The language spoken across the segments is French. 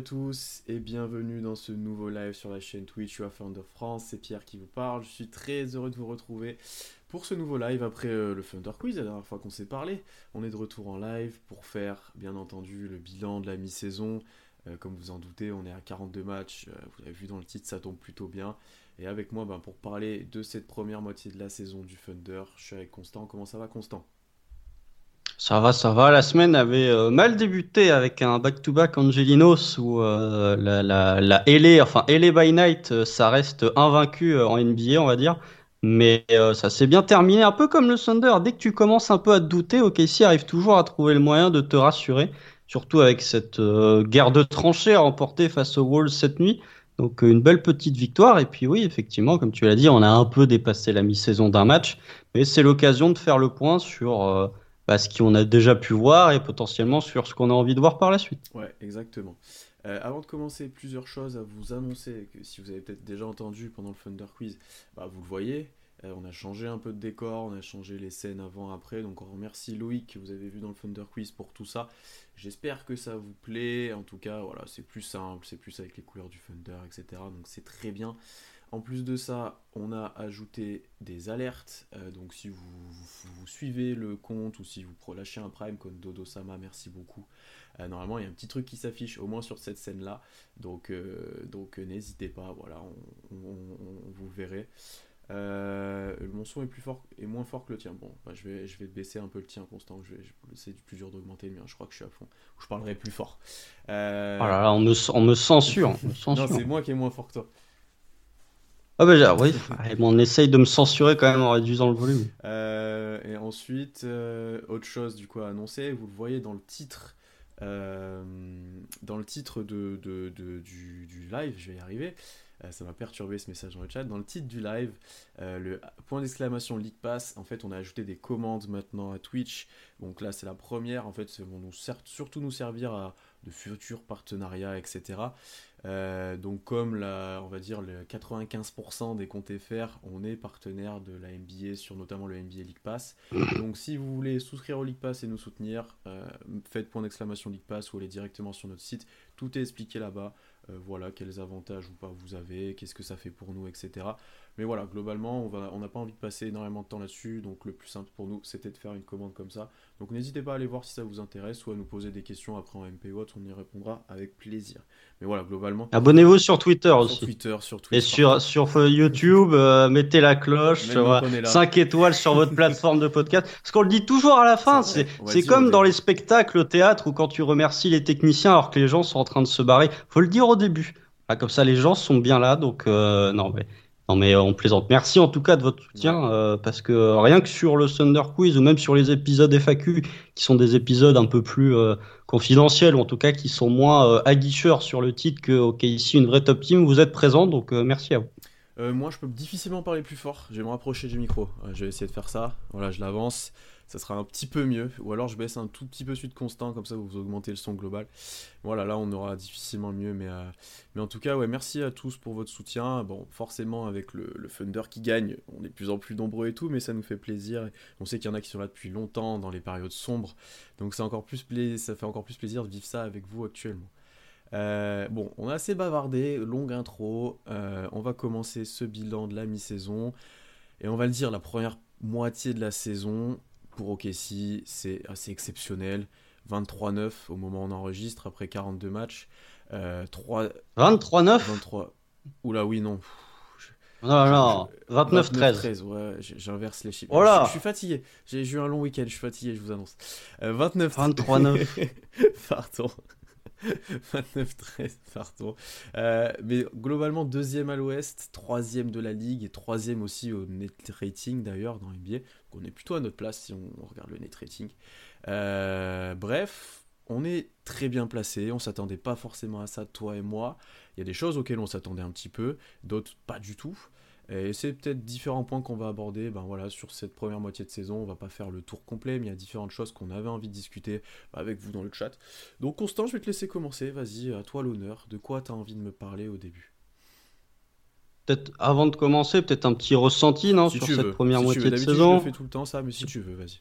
tous et bienvenue dans ce nouveau live sur la chaîne Twitch UFA de France. C'est Pierre qui vous parle. Je suis très heureux de vous retrouver pour ce nouveau live après euh, le Thunder Quiz, la dernière fois qu'on s'est parlé. On est de retour en live pour faire bien entendu le bilan de la mi-saison. Euh, comme vous en doutez, on est à 42 matchs. Euh, vous avez vu dans le titre, ça tombe plutôt bien. Et avec moi, ben, pour parler de cette première moitié de la saison du Thunder, je suis avec Constant. Comment ça va, Constant? Ça va, ça va. La semaine avait euh, mal débuté avec un back-to-back Angelinos où euh, la, la, la enfin LA by Night, euh, ça reste invaincu en NBA, on va dire. Mais ça s'est bien terminé, un peu comme le Thunder. Dès que tu commences un peu à te douter, OKC arrive toujours à trouver le moyen de te rassurer, surtout avec cette guerre de tranchées remportée face aux Wolves cette nuit. Donc une belle petite victoire. Et puis oui, effectivement, comme tu l'as dit, on a un peu dépassé la mi-saison d'un match, mais c'est l'occasion de faire le point sur ce qu'on a déjà pu voir et potentiellement sur ce qu'on a envie de voir par la suite. Ouais, exactement. Euh, avant de commencer, plusieurs choses à vous annoncer que si vous avez peut-être déjà entendu pendant le Thunder Quiz, bah, vous le voyez. Euh, on a changé un peu de décor, on a changé les scènes avant, après. Donc on remercie Loïc que vous avez vu dans le Thunder Quiz pour tout ça. J'espère que ça vous plaît. En tout cas, voilà, c'est plus simple, c'est plus avec les couleurs du Thunder, etc. Donc c'est très bien. En plus de ça, on a ajouté des alertes. Euh, donc si vous, vous- vous suivez le compte ou si vous lâchez un prime comme Dodo Sama, merci beaucoup. Euh, normalement, il y a un petit truc qui s'affiche au moins sur cette scène-là. Donc, euh, donc n'hésitez pas. Voilà, on, on- on- on vous le verrez. Mon son est plus fort et moins fort que le tien. Bon, bah, je vais je vais baisser un peu le tien constant. Je je- c'est plus dur d'augmenter le mien. Je crois que je suis à fond. Je parlerai plus fort. Oh là là, on me, on me censure. censure. c'est moi qui est moins fort que toi. Ah bah oui, on essaye de me censurer quand même en réduisant le volume. Euh, et ensuite, euh, autre chose du coup à annoncer, vous le voyez dans le titre, euh, dans le titre de, de- de- du, du live, je vais y arriver, ça m'a perturbé ce message dans le chat, dans le titre du live, le point d'exclamation League Pass, en fait on a ajouté des commandes maintenant à Twitch, donc là c'est la première, en fait ça va nous surtout nous servir à de futurs partenariats, etc. Euh, donc comme la, on va dire le 95% des comptes FR, on est partenaire de la NBA sur notamment le NBA League Pass. Donc si vous voulez souscrire au League Pass et nous soutenir, euh, faites point d'exclamation League Pass ou allez directement sur notre site. Tout est expliqué là-bas. Euh, voilà quels avantages ou pas vous avez, qu'est-ce que ça fait pour nous, etc. Mais voilà, globalement, on va, on n'a pas envie de passer énormément de temps là-dessus. Donc le plus simple pour nous, c'était de faire une commande comme ça. Donc n'hésitez pas à aller voir si ça vous intéresse ou à nous poser des questions après en MP ou autre, on y répondra avec plaisir. Mais voilà, globalement, Abonnez-vous sur Twitter sur aussi. Twitter, sur Twitter. Et sur, sur euh, YouTube, euh, mettez la cloche, Maintenant voilà, qu'on est là. 5 étoiles sur votre plateforme de podcast. Parce qu'on le dit toujours à la fin, C'est comme dans les spectacles au théâtre ou quand tu remercies les techniciens alors que les gens sont en train de se barrer. Faut le dire au début. Comme ça, les gens sont bien là. Donc, euh, non, mais, non, mais euh, on plaisante. Merci en tout cas de votre soutien. euh, parce que rien que sur le Thunder Quiz ou même sur les épisodes FAQ, qui sont des épisodes un peu plus euh, confidentiels ou en tout cas qui sont moins aguicheurs sur le titre que OK, ici, une vraie top team, vous êtes présents. Donc, merci à vous. Moi, je peux difficilement parler plus fort. Je vais me rapprocher du micro. Je vais essayer de faire ça. Voilà, je l'avance. Ça sera un petit peu mieux. Ou alors, je baisse un tout petit peu celui de constant. Comme ça, vous augmentez le son global. Voilà, là, on aura difficilement mieux. Mais, euh, mais en tout cas, ouais, merci à tous pour votre soutien. Bon, forcément, avec le, le Thunder qui gagne, on est de plus en plus nombreux et tout. Mais ça nous fait plaisir. On sait qu'il y en a qui sont là depuis longtemps, dans les périodes sombres. Donc, encore plus ça fait encore plus plaisir de vivre ça avec vous actuellement. Euh, bon, on a assez bavardé, longue intro. Euh, on va commencer ce bilan de la mi-saison. Et on va le dire, la première moitié de la saison pour OKC, c'est assez exceptionnel. 23-9 au moment où on enregistre, après 42 matchs. Euh, 3, 23-9 23. Oula, oui, non. Non, non, Je- 29-13. 13, ouais, j'inverse les chiffres. Oh là je, je suis fatigué. J'ai eu un long week-end, je suis fatigué, je vous annonce. Euh, 29 23-9. pardon. 29-13, pardon. Euh, mais globalement, deuxième à l'ouest, troisième de la ligue et troisième aussi au net rating d'ailleurs dans NBA. Donc on est plutôt à notre place si on, regarde le net rating. Euh, bref, on est très bien placé. On s'attendait pas forcément à ça, toi et moi. Il y a des choses auxquelles on s'attendait un petit peu, d'autres pas du tout. Et c'est peut-être différents points qu'on va aborder ben voilà, sur cette première moitié de saison. On va pas faire le tour complet, mais il y a différentes choses qu'on avait envie de discuter avec vous dans le chat. Donc Constant, je vais te laisser commencer. Vas-y, à toi l'honneur. De quoi tu as envie de me parler au début? Peut-être avant de commencer, peut-être un petit ressenti non, sur cette première moitié de saison. Je fais tout le temps ça, mais si tu veux, vas-y.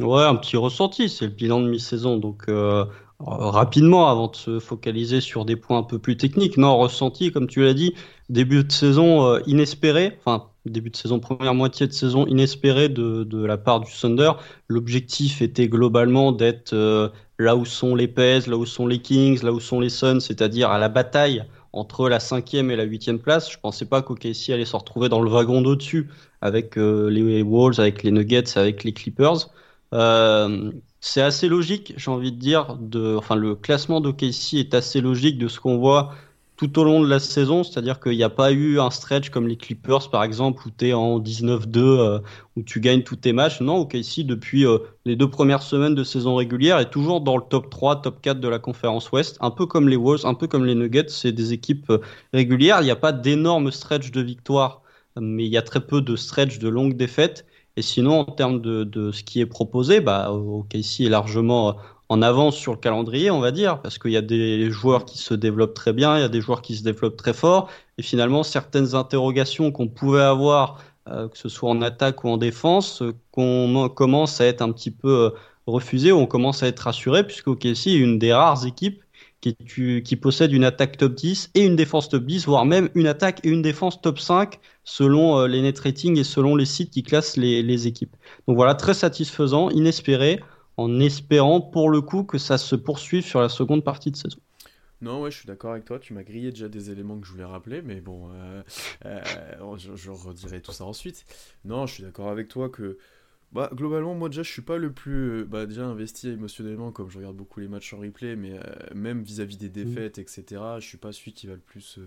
Ouais, un petit ressenti, c'est le bilan de mi-saison. Donc, euh, rapidement, avant de se focaliser sur des points un peu plus techniques, non, ressenti, comme tu l'as dit, début de saison euh, inespéré, enfin, début de saison, première moitié de saison inespéré de, de la part du Thunder. L'objectif était globalement d'être euh, là où sont les Pez, là où sont les Kings, là où sont les Suns, c'est-à-dire à la bataille entre la cinquième et la huitième place. Je pensais pas qu'OKC allait se retrouver dans le wagon d'au-dessus avec les Wolves, avec les Nuggets, avec les Clippers. Euh, c'est assez logique, j'ai envie de dire. Enfin, le classement d'OKC est assez logique de ce qu'on voit tout au long de la saison, c'est-à-dire qu'il n'y a pas eu un stretch comme les Clippers par exemple où tu es en 19-2 euh, où tu gagnes tous tes matchs. Non, OKC depuis euh, les deux premières semaines de saison régulière est toujours dans le top 3, top 4 de la conférence Ouest, un peu comme les Wolves, un peu comme les Nuggets, c'est des équipes régulières, il n'y a pas d'énormes stretch de victoire, mais il y a très peu de stretch de longues défaites et sinon, en termes de, de ce qui est proposé, bah, OKC est largement en avance sur le calendrier, on va dire, parce qu'il y a des joueurs qui se développent très bien, il y a des joueurs qui se développent très fort, et finalement, certaines interrogations qu'on pouvait avoir, euh, que ce soit en attaque ou en défense, qu'on commence à être un petit peu euh, refusées ou on commence à être rassuré, puisque OKC est une des rares équipes qui, possède une attaque top 10 et une défense top 10, voire même une attaque et une défense top 5 selon euh, les net ratings et selon les sites qui classent les, équipes. Donc voilà, très satisfaisant, inespéré, en espérant pour le coup que ça se poursuive sur la seconde partie de saison. Non, ouais, je suis d'accord avec toi. Tu m'as grillé déjà des éléments que je voulais rappeler, mais bon, euh, euh, je, redirai tout ça ensuite. Non, je suis d'accord avec toi que bah, globalement, moi déjà, je suis pas le plus euh, bah, déjà investi émotionnellement, comme je regarde beaucoup les matchs en replay, mais euh, même vis-à-vis des mmh. défaites, etc., je suis pas celui qui va le plus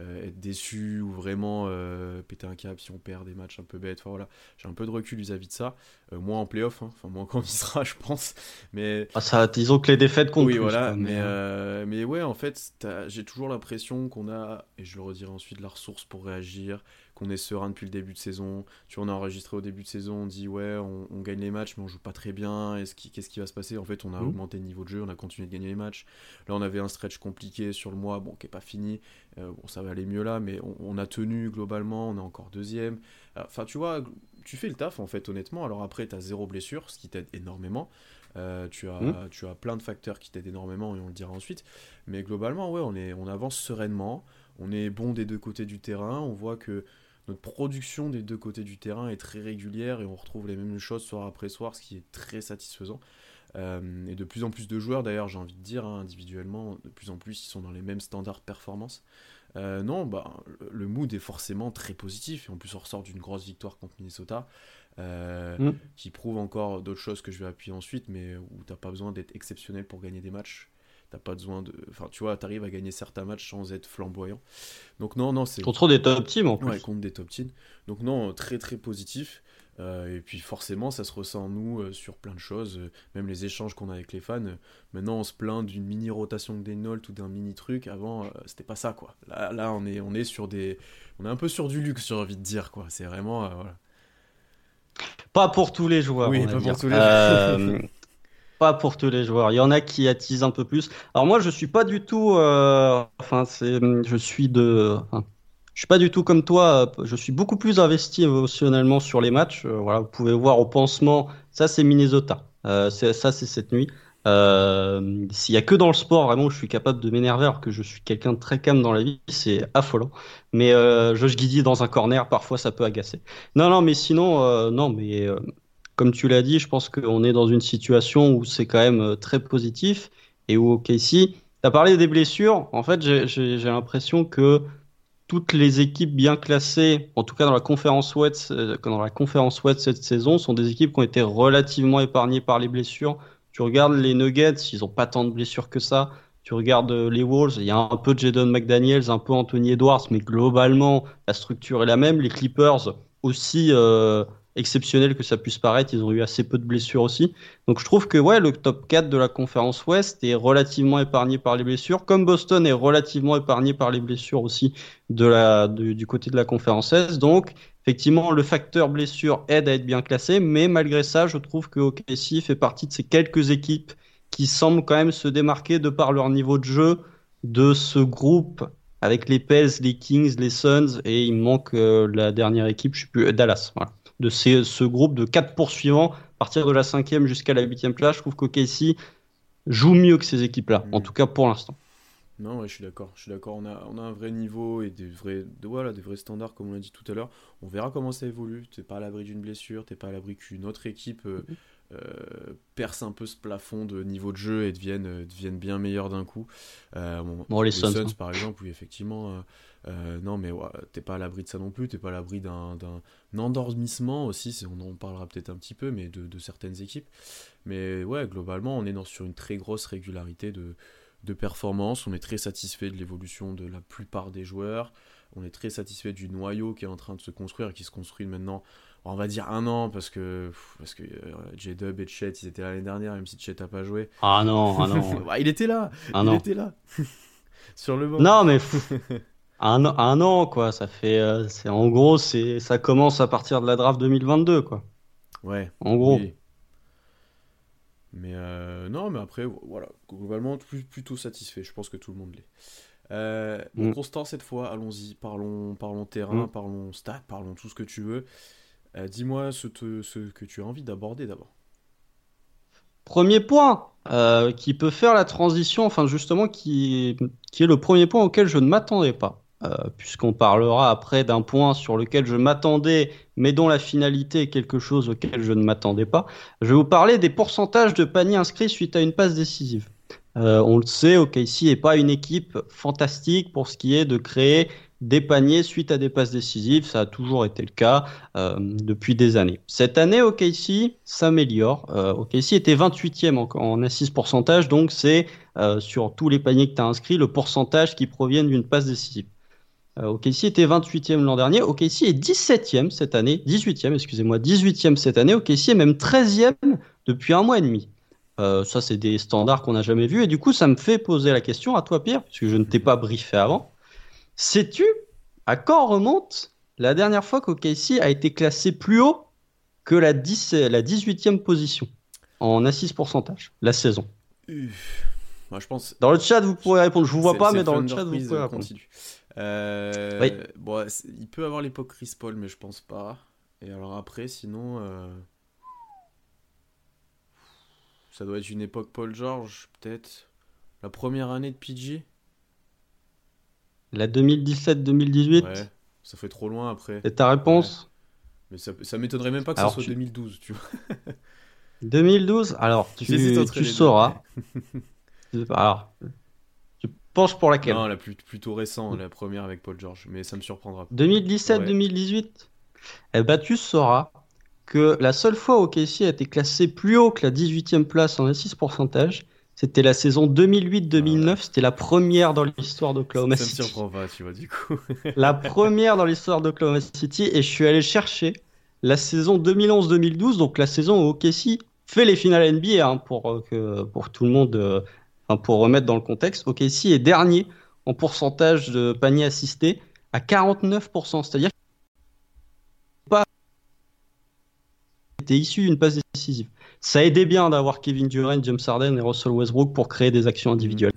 euh, être déçu ou vraiment euh, péter un cap si on perd des matchs un peu bêtes. Enfin, voilà, j'ai un peu de recul vis-à-vis de ça. Euh, moins en playoff, hein. enfin moins quand il sera, je pense. Mais ah, ça, disons que les défaites comptent. Oui, voilà. mais, mais, ouais, en fait, j'ai toujours l'impression qu'on a, et je le redirai ensuite, la ressource pour réagir, qu'on est serein depuis le début de saison. Tu vois, on a enregistré au début de saison, on dit ouais, on, gagne les matchs, mais on joue pas très bien. Est-ce qu'est-ce qui va se passer? En fait, on a mmh. augmenté le niveau de jeu, on a continué de gagner les matchs. Là, on avait un stretch compliqué sur le mois, bon, qui est pas fini. bon, ça va aller mieux là, mais on, a tenu globalement, on est encore deuxième. Enfin, tu vois, tu fais le taf en fait, honnêtement. Alors après, tu as zéro blessure, ce qui t'aide énormément. Euh, tu, as, mmh. tu as plein de facteurs qui t'aident énormément et on le dira ensuite. Mais globalement, ouais, on, est, on avance sereinement. On est bon des deux côtés du terrain. On voit que notre production des deux côtés du terrain est très régulière et on retrouve les mêmes choses soir après soir, ce qui est très satisfaisant. Euh, et de plus en plus de joueurs, d'ailleurs, j'ai envie de dire, hein, individuellement, de plus en plus, ils sont dans les mêmes standards de performance. Euh, non, bah, le mood est forcément très positif. Et en plus, on ressort d'une grosse victoire contre Minnesota, euh, mm. qui prouve encore d'autres choses que je vais appuyer ensuite, mais où t'as pas besoin d'être exceptionnel pour gagner des matchs. T'as pas besoin de. Enfin, tu vois, t'arrives à gagner certains matchs sans être flamboyant. Donc, non, non, c'est. Contre des top teams en plus. Ouais, contre des top teams. Donc, non, très, très positif. Euh, et puis forcément, ça se ressent en nous euh, sur plein de choses, euh, même les échanges qu'on a avec les fans. maintenant, on se plaint d'une mini rotation de Daynault ou d'un mini truc. Avant, c'était pas ça, quoi. Là, là, on est, on est sur des, on est un peu sur du luxe, j'ai envie de dire, quoi. C'est vraiment, voilà. Pas pour tous les joueurs. Oui, pas pour tous les joueurs. pas pour tous les joueurs. Il y en a qui attisent un peu plus. Alors moi, je suis pas du tout. Enfin, c'est, je suis de. Je suis pas du tout comme toi. Je suis beaucoup plus investi émotionnellement sur les matchs. Euh, voilà, vous pouvez voir au pansement. Ça, c'est Minnesota. Euh, ça, c'est cette nuit. Euh, S'il y a que dans le sport, vraiment, je suis capable de m'énerver alors que je suis quelqu'un de très calme dans la vie, c'est affolant. Mais euh, Josh Giddy dans un corner, parfois, ça peut agacer. Non, non, mais sinon, euh, non, mais comme tu l'as dit, je pense qu'on est dans une situation où c'est quand même très positif et où, ok, si, tu as parlé des blessures. En fait, j'ai l'impression que toutes les équipes bien classées, en tout cas dans la conférence Ouest, euh, dans la conférence Ouest cette saison, sont des équipes qui ont été relativement épargnées par les blessures. Tu regardes les Nuggets, ils n'ont pas tant de blessures que ça. Tu regardes euh, les Wolves, il y a un peu de Jadon McDaniels, un peu Anthony Edwards, mais globalement, la structure est la même. Les Clippers aussi, euh, exceptionnel que ça puisse paraître, ils ont eu assez peu de blessures aussi. Donc je trouve que ouais, le top 4 de la conférence Ouest est relativement épargné par les blessures, comme Boston est relativement épargné par les blessures aussi du côté de la conférence Est. Donc effectivement, le facteur blessure aide à être bien classé, mais malgré ça, je trouve que OKC fait partie de ces quelques équipes qui semblent quand même se démarquer de par leur niveau de jeu de ce groupe avec les Pels, les Kings, les Suns et il manque euh, la dernière équipe, je sais plus, Dallas. Voilà de ce groupe de quatre poursuivants, à partir de la cinquième jusqu'à la huitième place. Je trouve qu'OKC joue mieux que ces équipes-là, en mm. tout cas pour l'instant. Non, ouais, je suis d'accord. Je suis d'accord. On a, on a un vrai niveau et des vrais, de, voilà, des vrais standards, comme on l'a dit tout à l'heure. On verra comment ça évolue. T'es pas à l'abri d'une blessure, t'es pas à l'abri qu'une autre équipe euh, mm-hmm. euh, perce un peu ce plafond de niveau de jeu et devienne, euh, devienne bien meilleur d'un coup. bon, les, Suns, hein. par exemple, oui, effectivement. Non, mais t'es pas à l'abri de ça non plus. T'es pas à l'abri d'un endormissement aussi. On en parlera peut-être un petit peu, mais de, de, certaines équipes. Mais ouais, globalement, on est dans, sur une très grosse régularité de de performance. On est très satisfait de l'évolution de la plupart des joueurs. On est très satisfait du noyau qui est en train de se construire et qui se construit maintenant, on va dire un an, parce que, parce que euh, J-Dub et Chet, ils étaient l'année dernière, même si Chet n'a pas joué. Ah non, ah non. Il était là. Ah il était là. Sur le banc. Non, mais un, un an, quoi. Ça fait. Euh, c'est en gros, c'est ça commence à partir de la draft 2022, quoi. Ouais. En gros. Mais euh, non, mais après, voilà, globalement, plutôt satisfait. Je pense que tout le monde l'est. Euh, mm. Constant, cette fois, allons-y. Parlons, parlons terrain, mm. parlons stats, parlons tout ce que tu veux. Euh, dis-moi ce, ce, que tu as envie d'aborder d'abord. Premier point qui peut faire la transition, enfin justement, qui, qui est le premier point auquel je ne m'attendais pas. Euh, puisqu'on parlera après d'un point sur lequel je m'attendais, mais dont la finalité est quelque chose auquel je ne m'attendais pas. Je vais vous parler des pourcentages de paniers inscrits suite à une passe décisive. Euh, on le sait, OKC n'est pas une équipe fantastique pour ce qui est de créer des paniers suite à des passes décisives. Ça a toujours été le cas euh, depuis des années. Cette année, OKC s'améliore. OKC était 28e en, en assise pourcentage, donc c'est sur tous les paniers que tu as inscrits le pourcentage qui proviennent d'une passe décisive. Euh, OKC était 28e l'an dernier. OKC est 17e cette année. 18e, excusez-moi. 18e cette année. OKC est même 13e depuis un mois et demi. Euh, ça, c'est des standards qu'on n'a jamais vus. Et du coup, ça me fait poser la question à toi, Pierre, puisque je ne t'ai pas briefé avant. Sais-tu à quand remonte la dernière fois qu'OKC a été classé plus haut que la, 10, la 18e position en assise pourcentage, la saison? Moi, je pense... Dans le chat, vous pourrez répondre. Je vous vois pas, mais dans le chat, vous pouvez répondre. Euh, bon, il peut avoir l'époque Chris Paul, mais je pense pas. Et alors après, sinon, euh, ça doit être une époque Paul George, peut-être. La première année de PG. La 2017-2018. Ouais, ça fait trop loin après. Et ta réponse? Mais ça, ça m'étonnerait même pas que ce soit 2012, tu vois. 2012 Alors, tu, tu sauras. alors, penche pour laquelle Non, la plus, plutôt récente, la première avec Paul George, mais ça me surprendra. 2017-2018 Eh ben, tu sauras que la seule fois où OKC a été classé plus haut que la 18e place en assist pourcentage, c'était la saison 2008-2009, c'était la première dans l'histoire d'Oklahoma City. Ça me surprend pas, tu vois, du coup. la première dans l'histoire d'Oklahoma City, et je suis allé chercher la saison 2011-2012, donc la saison où OKC fait les finales NBA, hein, pour, euh, que, pour tout le monde euh, pour remettre dans le contexte, OKC est dernier en pourcentage de paniers assistés à 49%. C'est-à-dire qu'il pas été issu d'une passe décisive. Ça aidait bien d'avoir Kevin Durant, James Harden et Russell Westbrook pour créer des actions individuelles.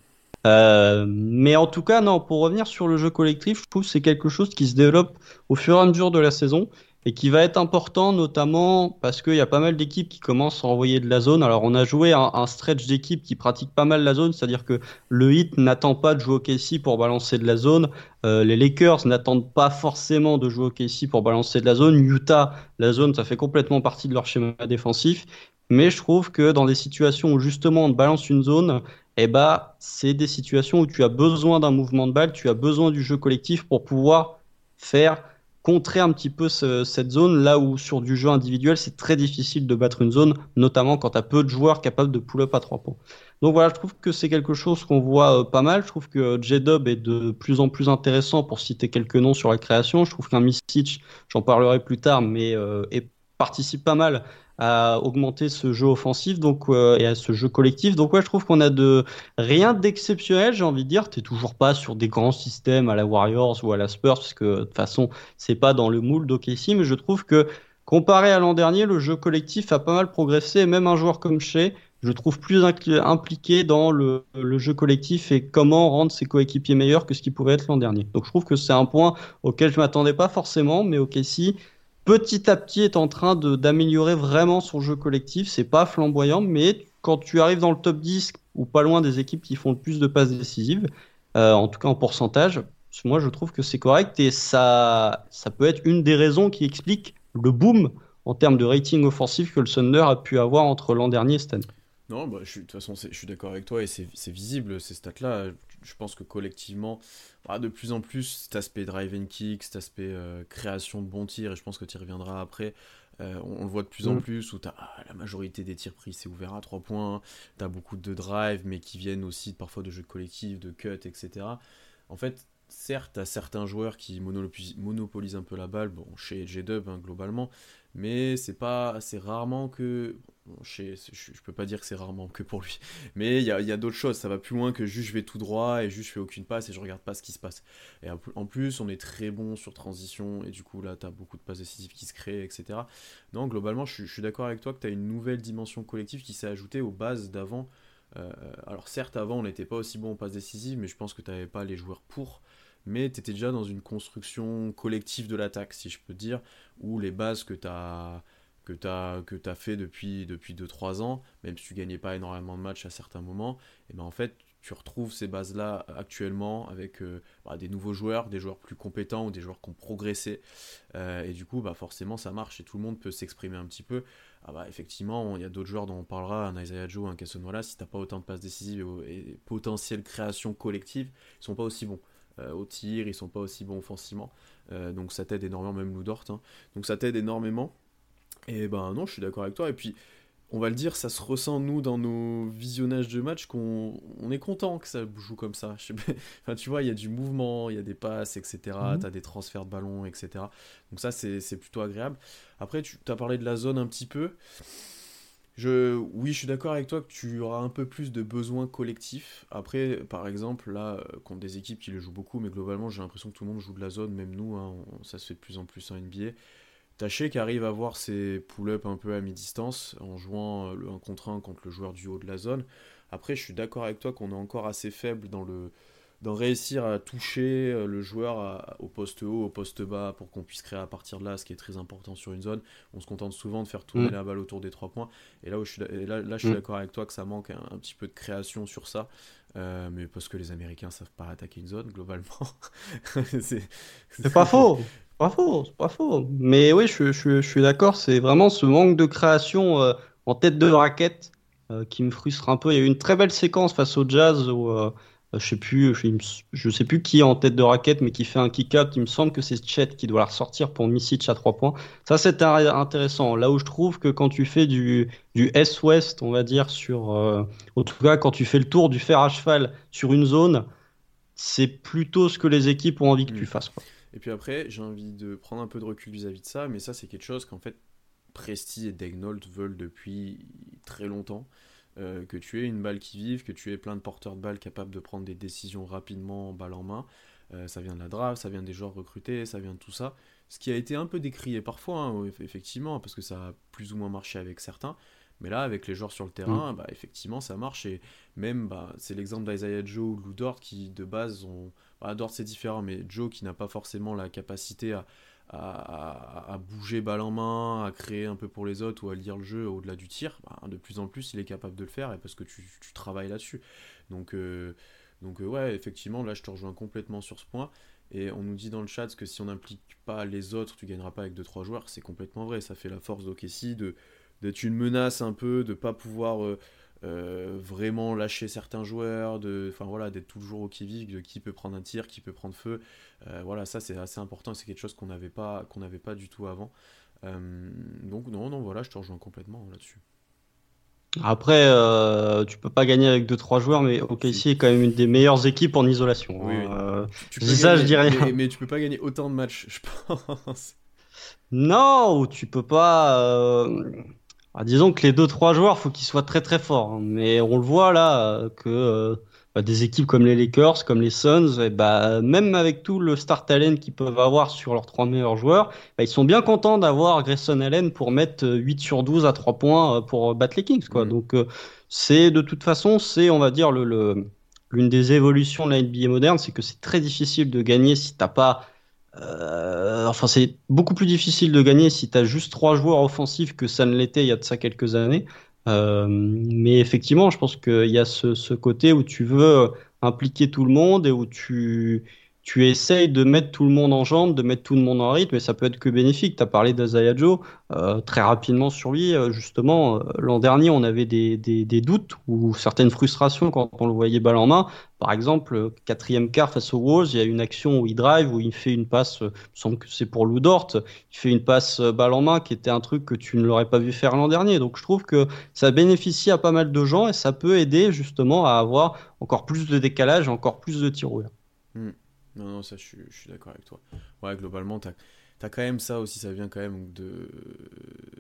Euh, mais en tout cas, non, pour revenir sur le jeu collectif, je trouve que c'est quelque chose qui se développe au fur et à mesure de la saison et qui va être important notamment parce qu'il y a pas mal d'équipes qui commencent à envoyer de la zone. Alors on a joué un, stretch d'équipes qui pratiquent pas mal la zone, c'est-à-dire que le hit n'attend pas de jouer au KC pour balancer de la zone. Euh, les Lakers n'attendent pas forcément de jouer au KC pour balancer de la zone. Utah, la zone, ça fait complètement partie de leur schéma défensif. Mais je trouve que dans des situations où justement on balance une zone, eh bah, c'est des situations où tu as besoin d'un mouvement de balle, tu as besoin du jeu collectif pour pouvoir faire contrer un petit peu cette zone, là où sur du jeu individuel, c'est très difficile de battre une zone, notamment quand tu as peu de joueurs capables de pull-up à trois points. Donc voilà, je trouve que c'est quelque chose qu'on voit euh, pas mal. Je trouve que J-Dub est de plus en plus intéressant pour citer quelques noms sur la création. Je trouve qu'un Misic, j'en parlerai plus tard, mais euh, participe pas mal à augmenter ce jeu offensif donc euh, et à ce jeu collectif. Donc ouais, je trouve qu'on a de rien d'exceptionnel, j'ai envie de dire. T'es toujours pas sur des grands systèmes à la Warriors ou à la Spurs parce que de toute façon c'est pas dans le moule d'OKC, mais je trouve que comparé à l'an dernier, le jeu collectif a pas mal progressé. Et même un joueur comme Shea, je trouve plus impliqué dans le, jeu collectif et comment rendre ses coéquipiers meilleurs que ce qui pouvait être l'an dernier. Donc je trouve que c'est un point auquel je m'attendais pas forcément, mais OKC petit à petit est en train d'améliorer vraiment son jeu collectif. C'est pas flamboyant, mais quand tu arrives dans le top 10 ou pas loin des équipes qui font le plus de passes décisives, euh, en tout cas en pourcentage, moi je trouve que c'est correct et ça, peut être une des raisons qui explique le boom en termes de rating offensif que le Thunder a pu avoir entre l'an dernier et cette année. Non, bah, de toute façon, je suis d'accord avec toi et c'est visible ces stats-là. Je pense que collectivement, bah, de plus en plus, cet aspect drive and kick, cet aspect euh, création de bons tirs, et je pense que tu y reviendras après, euh, on, le voit de plus en mm. plus où as, ah, la majorité des tirs pris, c'est ouvert à 3 points, tu as beaucoup de drive, mais qui viennent aussi parfois de jeux collectifs, de cuts, etc. En fait, certes, à certains joueurs qui monopolisent un peu la balle, bon, chez J-Dub hein, globalement, mais c'est pas, c'est rarement que, je, je, peux pas dire que c'est rarement que pour lui, mais il y a, d'autres choses, ça va plus loin que juste je vais tout droit et juste je fais aucune passe et je regarde pas ce qui se passe. Et en plus, on est très bon sur transition et du coup là, tu as beaucoup de passes décisives qui se créent, etc. Donc globalement, je, suis d'accord avec toi que tu as une nouvelle dimension collective qui s'est ajoutée aux bases d'avant. Euh, alors certes, avant, on n'était pas aussi bon en passes décisives, mais je pense que tu n'avais pas les joueurs pour mais tu étais déjà dans une construction collective de l'attaque, si je peux dire, où les bases que tu as que que fait depuis, depuis 2-3 ans, même si tu gagnais pas énormément de matchs à certains moments, et ben en fait, tu retrouves ces bases-là actuellement avec euh, bah, des nouveaux joueurs, des joueurs plus compétents ou des joueurs qui ont progressé. Euh, et du coup, bah, forcément, ça marche et tout le monde peut s'exprimer un petit peu. Ah bah, effectivement, il y a d'autres joueurs dont on parlera, un Isaiah Joe, un Casson Wallace, si tu n'as pas autant de passes décisives et, et potentielle création collective, ils sont pas aussi bons. Euh, au tir, ils sont pas aussi bons offensivement. Euh, donc ça t'aide énormément, même Loudort. Hein. Donc ça t'aide énormément. Et ben non, je suis d'accord avec toi. Et puis, on va le dire, ça se ressent nous dans nos visionnages de match qu'on on est content que ça joue comme ça. enfin, tu vois, il y a du mouvement, il y a des passes, etc. Mhm. Tu as des transferts de ballon, etc. Donc ça, c'est plutôt agréable. Après, tu as parlé de la zone un petit peu. Je, oui, je suis d'accord avec toi que tu auras un peu plus de besoins collectifs. Après, par exemple, là, euh, contre des équipes qui le jouent beaucoup, mais globalement, j'ai l'impression que tout le monde joue de la zone, même nous, hein, ça se fait de plus en plus en NBA. Taché qui arrive à voir ses pull-ups un peu à mi-distance en jouant euh, le 1 contre 1 contre le joueur du haut de la zone. Après, je suis d'accord avec toi qu'on est encore assez faible dans le, d'en réussir à toucher euh, le joueur au poste haut, au poste bas, pour qu'on puisse créer à partir de là, ce qui est très important sur une zone. On se contente souvent de faire tourner mm. la balle autour des trois points. Et là, où je suis, là, là, je suis mm. d'accord avec toi que ça manque un, petit peu de création sur ça. Euh, mais parce que les Américains savent pas attaquer une zone, globalement. c'est pas faux pas faux, c'est pas faux. Mais oui, je, je, je suis d'accord, c'est vraiment ce manque de création euh, en tête de raquette qui me frustre un peu. Il y a eu une très belle séquence face au Jazz où je sais plus, je, sais plus qui est en tête de raquette, mais qui fait un kick-out. Il me semble que c'est Chet qui doit la ressortir pour Misic à 3 points. Ça, c'est intéressant. Là où je trouve que quand tu fais du, du S-Ouest, on va dire, sur. Euh, en tout cas, quand tu fais le tour du fer à cheval sur une zone, c'est plutôt ce que les équipes ont envie que tu mm. fasses. Et puis après, j'ai envie de prendre un peu de recul vis-à-vis de ça, mais ça, c'est quelque chose qu'en fait, Presti et Degnold veulent depuis très longtemps. Euh, que tu aies une balle qui vive, que tu aies plein de porteurs de balles capables de prendre des décisions rapidement, balle en main. Euh, ça vient de la draft, ça vient des joueurs recrutés, ça vient de tout ça. Ce qui a été un peu décrié parfois, hein, effectivement, parce que ça a plus ou moins marché avec certains. Mais là, avec les joueurs sur le terrain, mm. bah, effectivement, ça marche. Et même, bah, c'est l'exemple d'Isaiah Joe ou Lou Dort qui, de base, ont. Bah, Dort, c'est différent, mais Joe qui n'a pas forcément la capacité à, à, bouger balle en main, à créer un peu pour les autres ou à lire le jeu au-delà du tir, bah, de plus en plus il est capable de le faire et parce que tu, travailles là-dessus. Donc, euh, donc euh, ouais, effectivement, là je te rejoins complètement sur ce point. Et on nous dit dans le chat que si on n'implique pas les autres, tu gagneras pas avec 2-3 joueurs. C'est complètement vrai. Ça fait la force d'Okessi d'être une menace un peu, de pas pouvoir euh, euh, vraiment lâcher certains joueurs, de, enfin voilà, d'être toujours au qui-vive, de qui peut prendre un tir, qui peut prendre feu. Euh, voilà, ça c'est assez important, c'est quelque chose qu'on n'avait pas, qu'on n'avait pas du tout avant. Euh, donc non, non, voilà, je te rejoins complètement là-dessus. Après, tu peux pas gagner avec 2-3 joueurs, mais OKC est quand même une des meilleures équipes en isolation. Oui, hein. ça, je dis rien. Mais, mais, tu peux pas gagner autant de matchs, je pense. Non, tu peux pas. euh, ah, disons que les deux trois joueurs, faut qu'ils soient très très forts. hein. Mais on le voit là euh, que euh, bah, des équipes comme les Lakers, comme les Suns, eh bah, même avec tout le star talent qu'ils peuvent avoir sur leurs trois meilleurs joueurs, bah, ils sont bien contents d'avoir Grayson Allen pour mettre euh, 8 sur 12 à 3 points euh, pour euh, battre les Kings. Quoi. Mhm. Donc euh, c'est de toute façon, c'est on va dire le, le- l'une des évolutions de la NBA moderne, c'est que c'est très difficile de gagner si t'as pas euh, enfin, c'est beaucoup plus difficile de gagner si tu as juste trois joueurs offensifs que ça ne l'était il y a de ça quelques années. Euh, mais effectivement, je pense qu'il y a ce, ce côté où tu veux impliquer tout le monde et où tu, tu essayes de mettre tout le monde en jambes, de mettre tout le monde en rythme, et ça peut être que bénéfique. Tu as parlé d'Azaya Joe, euh, très rapidement sur lui. euh, justement, euh, l'an dernier, on avait des, des, doutes ou certaines frustrations quand on le voyait balle en main. Par exemple, quatrième quart face aux Wolves, il y a une action où il drive, où il fait une passe, il me semble que c'est pour Lou Dort, il fait une passe balle en main qui était un truc que tu ne l'aurais pas vu faire l'an dernier. Donc je trouve que ça bénéficie à pas mal de gens et ça peut aider justement à avoir encore plus de décalage, encore plus de tirs. Non, non, ça, je suis, je suis d'accord avec toi. Ouais, globalement, t'as as quand même ça aussi, ça vient quand même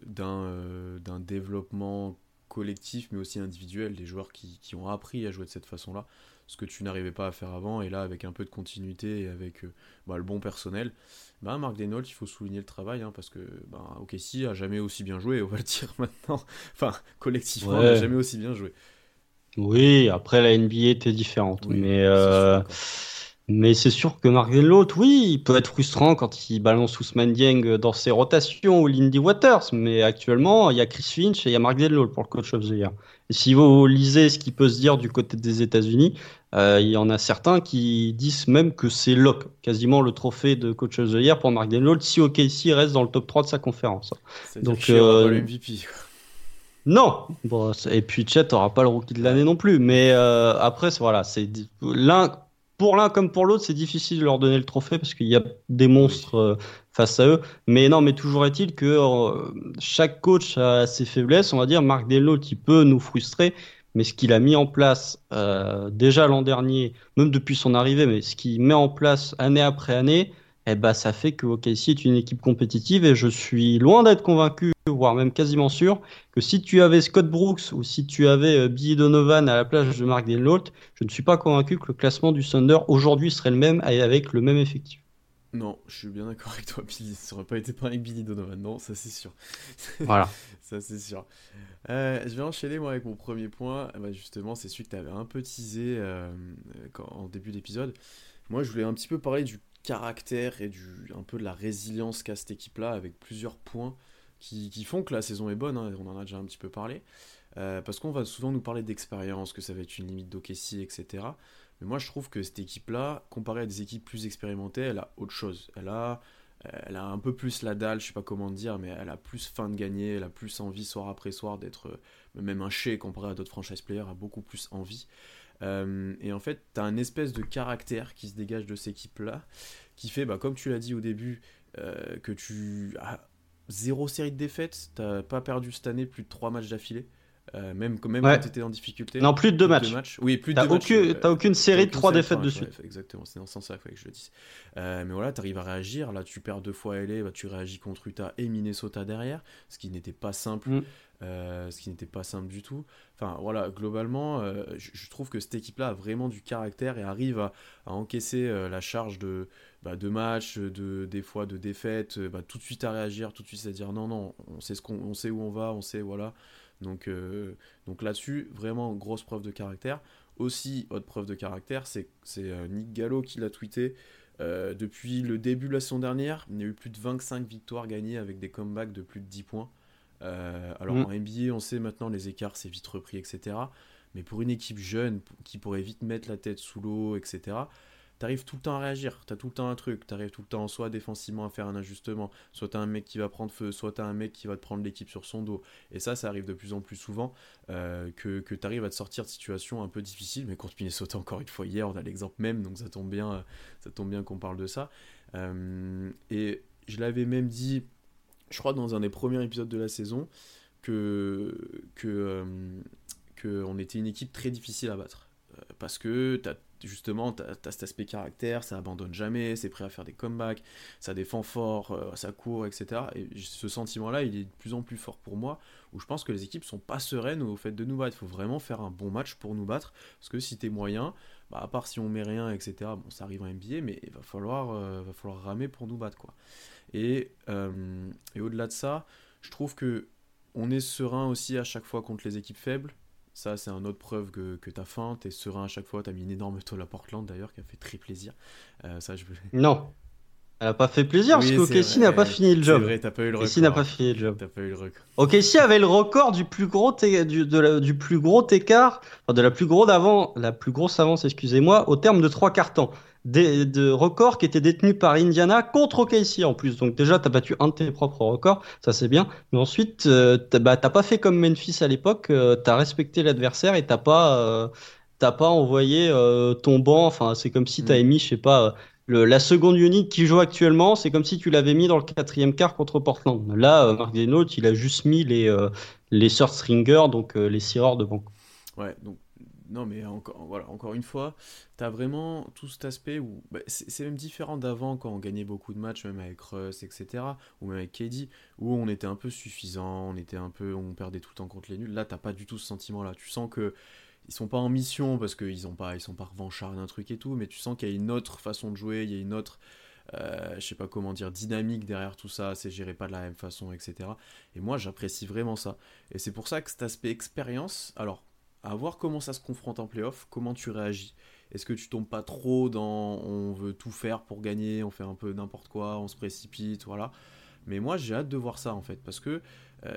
d'un euh, développement collectif, mais aussi individuel, des joueurs qui, qui ont appris à jouer de cette façon-là, ce que tu n'arrivais pas à faire avant, et là, avec un peu de continuité et avec euh, bah, le bon personnel, bah, Marc Desnault, il faut souligner le travail, hein, parce que bah, OKC a jamais aussi bien joué, on va le dire maintenant. Enfin, collectivement, Ouais. n'a jamais aussi bien joué. Oui, après la NBA était différente, Oui, mais euh, sûr. Mais c'est sûr que Mark Denloat, oui, il peut être frustrant quand il balance Ousmane Dieng dans ses rotations ou Lindy Waters, mais actuellement, il y a Chris Finch et il y a Mark Denloat pour le coach of the year. Et si vous lisez ce qui peut se dire du côté des États-Unis, euh, il y en a certains qui disent même que c'est lock, quasiment le trophée de coach of the year pour Mark Denloat si OKC reste dans le top 3 de sa conférence. Donc, euh, MVP. Non, bon, et puis Chet aura pas le rookie de l'année non plus. Mais euh, après, c'est- voilà, c'est l'un pour l'un comme pour l'autre, c'est difficile de leur donner le trophée parce qu'il y a des monstres euh, face à eux. Mais non, mais toujours est-il que euh, chaque coach a ses faiblesses. On va dire, Marc Delot, il peut nous frustrer, mais ce qu'il a mis en place euh, déjà l'an dernier, même depuis son arrivée, mais ce qu'il met en place année après année, eh ben, ça fait que OKC est une équipe compétitive et je suis loin d'être convaincu, voire même quasiment sûr, que si tu avais Scott Brooks ou si tu avais euh, Billy Donovan à la place de Mark Denloat, je ne suis pas convaincu que le classement du Thunder aujourd'hui serait le même et avec le même effectif. Non, je suis bien d'accord avec toi, Billy. Ça aurait pas été pareil avec Billy Donovan, non, ça c'est sûr. Voilà. Ça c'est sûr. Euh, je vais enchaîner moi avec mon premier point. Ah bah, justement, c'est celui que tu avais un peu teasé euh, quand- en début d'épisode. Moi, je voulais un petit peu parler du caractère et du, un peu de la résilience qu'a cette équipe-là avec plusieurs points qui, qui font que la saison est bonne. hein, on en a déjà un petit peu parlé. Euh, parce qu'on va souvent nous parler d'expérience, que ça va être une limite d'OKC, etc. Mais moi, je trouve que cette équipe-là, comparée à des équipes plus expérimentées, elle a autre chose. Elle a, elle a un peu plus la dalle, je sais pas comment dire, mais elle a plus faim de gagner, elle a plus envie soir après soir d'être, euh, même un chez comparé à d'autres franchise players, a beaucoup plus envie. Euh, et en fait, tu as un espèce de caractère qui se dégage de cette équipe-là, qui fait, bah, comme tu l'as dit au début, euh, que tu as zéro série de défaites, t'as pas perdu cette année plus de 3 matchs d'affilée, euh, même, même Ouais. quand tu étais en difficulté. Non, plus de deux Plus matchs. Oui, plus de deux matchs, aucune, euh, t'as aucune série de trois défaites de ouais, exactement, c'est dans ce sens-là que je le dise. Euh, mais voilà, tu arrives à réagir. Là, tu perds deux fois LA, bah, tu réagis contre Utah et Minnesota derrière, ce qui n'était pas simple. Mm. euh, ce qui n'était pas simple du tout. Enfin voilà, globalement, je, je trouve que cette équipe-là a vraiment du caractère et arrive à, à encaisser la charge de, bah, de matchs, de, des fois de défaites, bah, tout de suite à réagir, tout de suite à dire non, non, on sait, ce qu'on, on sait où on va, on sait, voilà. Donc, euh, donc là-dessus, vraiment grosse preuve de caractère. Aussi, autre preuve de caractère, c'est, euh, Nick Gallo qui l'a tweeté. Euh, depuis le début de la saison dernière, il y a eu plus de 25 victoires gagnées avec des comebacks de plus de 10 points. Euh, alors Mm. en NBA, on sait maintenant les écarts, c'est vite repris, etc. Mais pour une équipe jeune qui pourrait vite mettre la tête sous l'eau, etc., t'arrives tout le temps à réagir, t'as tout le temps un truc, t'arrives tout le temps soit défensivement à faire un ajustement, soit t'as un mec qui va prendre feu, soit t'as un mec qui va te prendre l'équipe sur son dos. Et ça, ça arrive de plus en plus souvent euh, que, t'arrives à te sortir de situations un peu difficiles. Mais contre Minnesota, encore une fois, hier, on a l'exemple même, donc ça tombe bien, euh, ça tombe bien qu'on parle de ça. Euh, et je l'avais même dit, je crois, dans un des premiers épisodes de la saison, que, que, que on était une équipe très difficile à battre. Parce que t'as justement, tu as, cet aspect caractère, ça abandonne jamais, c'est prêt à faire des comebacks, ça défend fort, euh, ça court, etc. Et ce sentiment-là, il est de plus en plus fort pour moi, où je pense que les équipes sont pas sereines au fait de nous battre. Il faut vraiment faire un bon match pour nous battre, parce que si tu es moyen, bah, à part si on met rien, etc., bon, ça arrive en NBA, mais il va falloir, euh, va falloir ramer pour nous battre. quoi. Et, euh, et au-delà de ça, je trouve que on est serein aussi à chaque fois contre les équipes faibles. Ça, c'est une autre preuve que, que tu as faim, tu es serein à chaque fois. Tu as mis une énorme toile à Portland d'ailleurs, qui a fait très plaisir. Euh, ça, je... Non, elle n'a pas fait plaisir parce qu'OKC n'a pas fini le job. C'est vrai, t'as pas eu le record. n'a pas fini le job. T'as pas eu le record. OKC avait le record du plus gros, du, de du plus gros écart, enfin de la plus, grosse avant, la plus grosse avance, excusez-moi, au terme de trois cartons des, de records qui étaient détenus par Indiana contre OKC en plus. Donc déjà, tu as battu un de tes propres records, ça c'est bien. Mais ensuite, euh, bah, pas fait comme Memphis à l'époque, euh, tu as respecté l'adversaire et t'as pas, euh, t'as pas envoyé ton banc. Enfin, c'est comme si mm. mis, je sais pas, la seconde unit qui joue actuellement, c'est comme si tu l'avais mis dans le quatrième quart contre Portland. Là, Mark Denote, il a juste mis les, les third stringers, donc les sireurs devant. Ouais, donc non, mais encore, voilà, encore une fois, tu as vraiment tout cet aspect où bah, c'est même différent d'avant quand on gagnait beaucoup de matchs, même avec Russ, etc., ou même avec KD, où on était un peu suffisant, on était un peu, on perdait tout le temps contre les nuls. Là, t'as pas du tout ce sentiment-là. Tu sens que ils sont pas en mission parce qu'ils ont pas, ils sont pas revanchards d'un truc et tout, mais tu sens qu'il y a une autre façon de jouer, il y a une autre, euh, je sais pas comment dire, dynamique derrière tout ça, c'est géré pas de la même façon, etc. Et moi, j'apprécie vraiment ça. Et c'est pour ça que cet aspect expérience, alors à voir comment ça se confronte en playoff, comment tu réagis. Est-ce que tu tombes pas trop dans on veut tout faire pour gagner, on fait un peu n'importe quoi, on se précipite, voilà. Mais moi j'ai hâte de voir ça en fait, parce que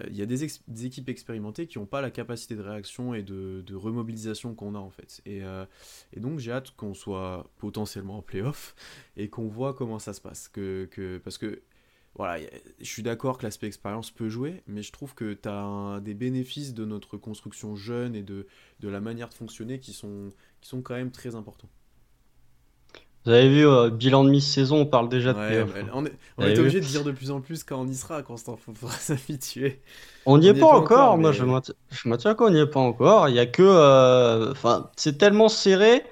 il y a des, équipes expérimentées qui n'ont pas la capacité de réaction et de, remobilisation qu'on a en fait. Et, euh, et donc j'ai hâte qu'on soit potentiellement en playoff et qu'on voit comment ça se passe. Parce que voilà, je suis d'accord que l'aspect expérience peut jouer, mais je trouve que tu as des bénéfices de notre construction jeune et de, de la manière de fonctionner qui sont, qui sont quand même très importants. Vous avez vu, euh, bilan de mi-saison, on parle déjà de ouais, On est, on est obligé de dire de plus en plus quand on y sera, Constant, il faudra s'habituer. On n'y est, pas, encore, moi je je maintiens qu'on n'y est pas encore. Il y a que. Euh, enfin, c'est tellement serré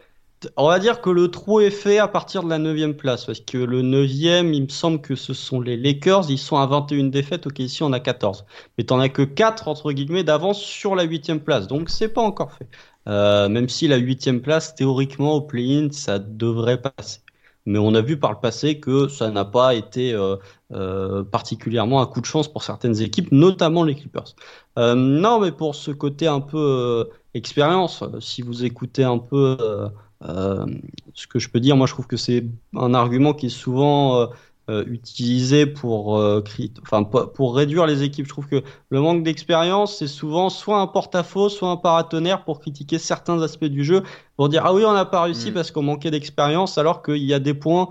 on va dire que le trou est fait à partir de la 9 place, parce que le 9 il me semble que ce sont les Lakers, ils sont à 21 défaites, ok, ici on a 14. Mais t'en as que 4, entre guillemets, d'avance sur la 8 place, donc c'est pas encore fait. Euh, même si la 8 place, théoriquement, au play-in, ça devrait passer. Mais on a vu par le passé que ça n'a pas été euh, euh, particulièrement un coup de chance pour certaines équipes, notamment les Clippers. non, mais pour ce côté un peu expérience, si vous écoutez un peu ce que je peux dire, moi je trouve que c'est un argument qui est souvent euh, euh, utilisé pour, enfin, pour réduire les équipes. Je trouve que le manque d'expérience, c'est souvent soit un porte-à-faux, soit un paratonnerre pour critiquer certains aspects du jeu, pour dire ah oui, on n'a pas réussi mm. parce qu'on manquait d'expérience, alors qu'il y a des points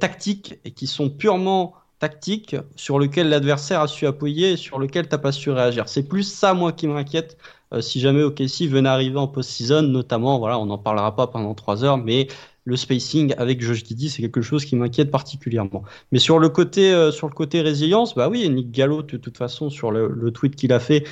tactiques et qui sont purement tactiques sur lesquels l'adversaire a su appuyer et sur lesquels tu n'as pas su réagir. C'est plus ça, moi, qui m'inquiète euh, si jamais OKC venait arriver en post-season, notamment, voilà, on n'en parlera pas pendant trois heures, mais le spacing avec Josh Giddy, c'est quelque chose qui m'inquiète particulièrement. Mais sur le côté, euh, sur le côté résilience, bah oui, Nick Gallo, de toute façon, sur le, tweet qu'il a fait,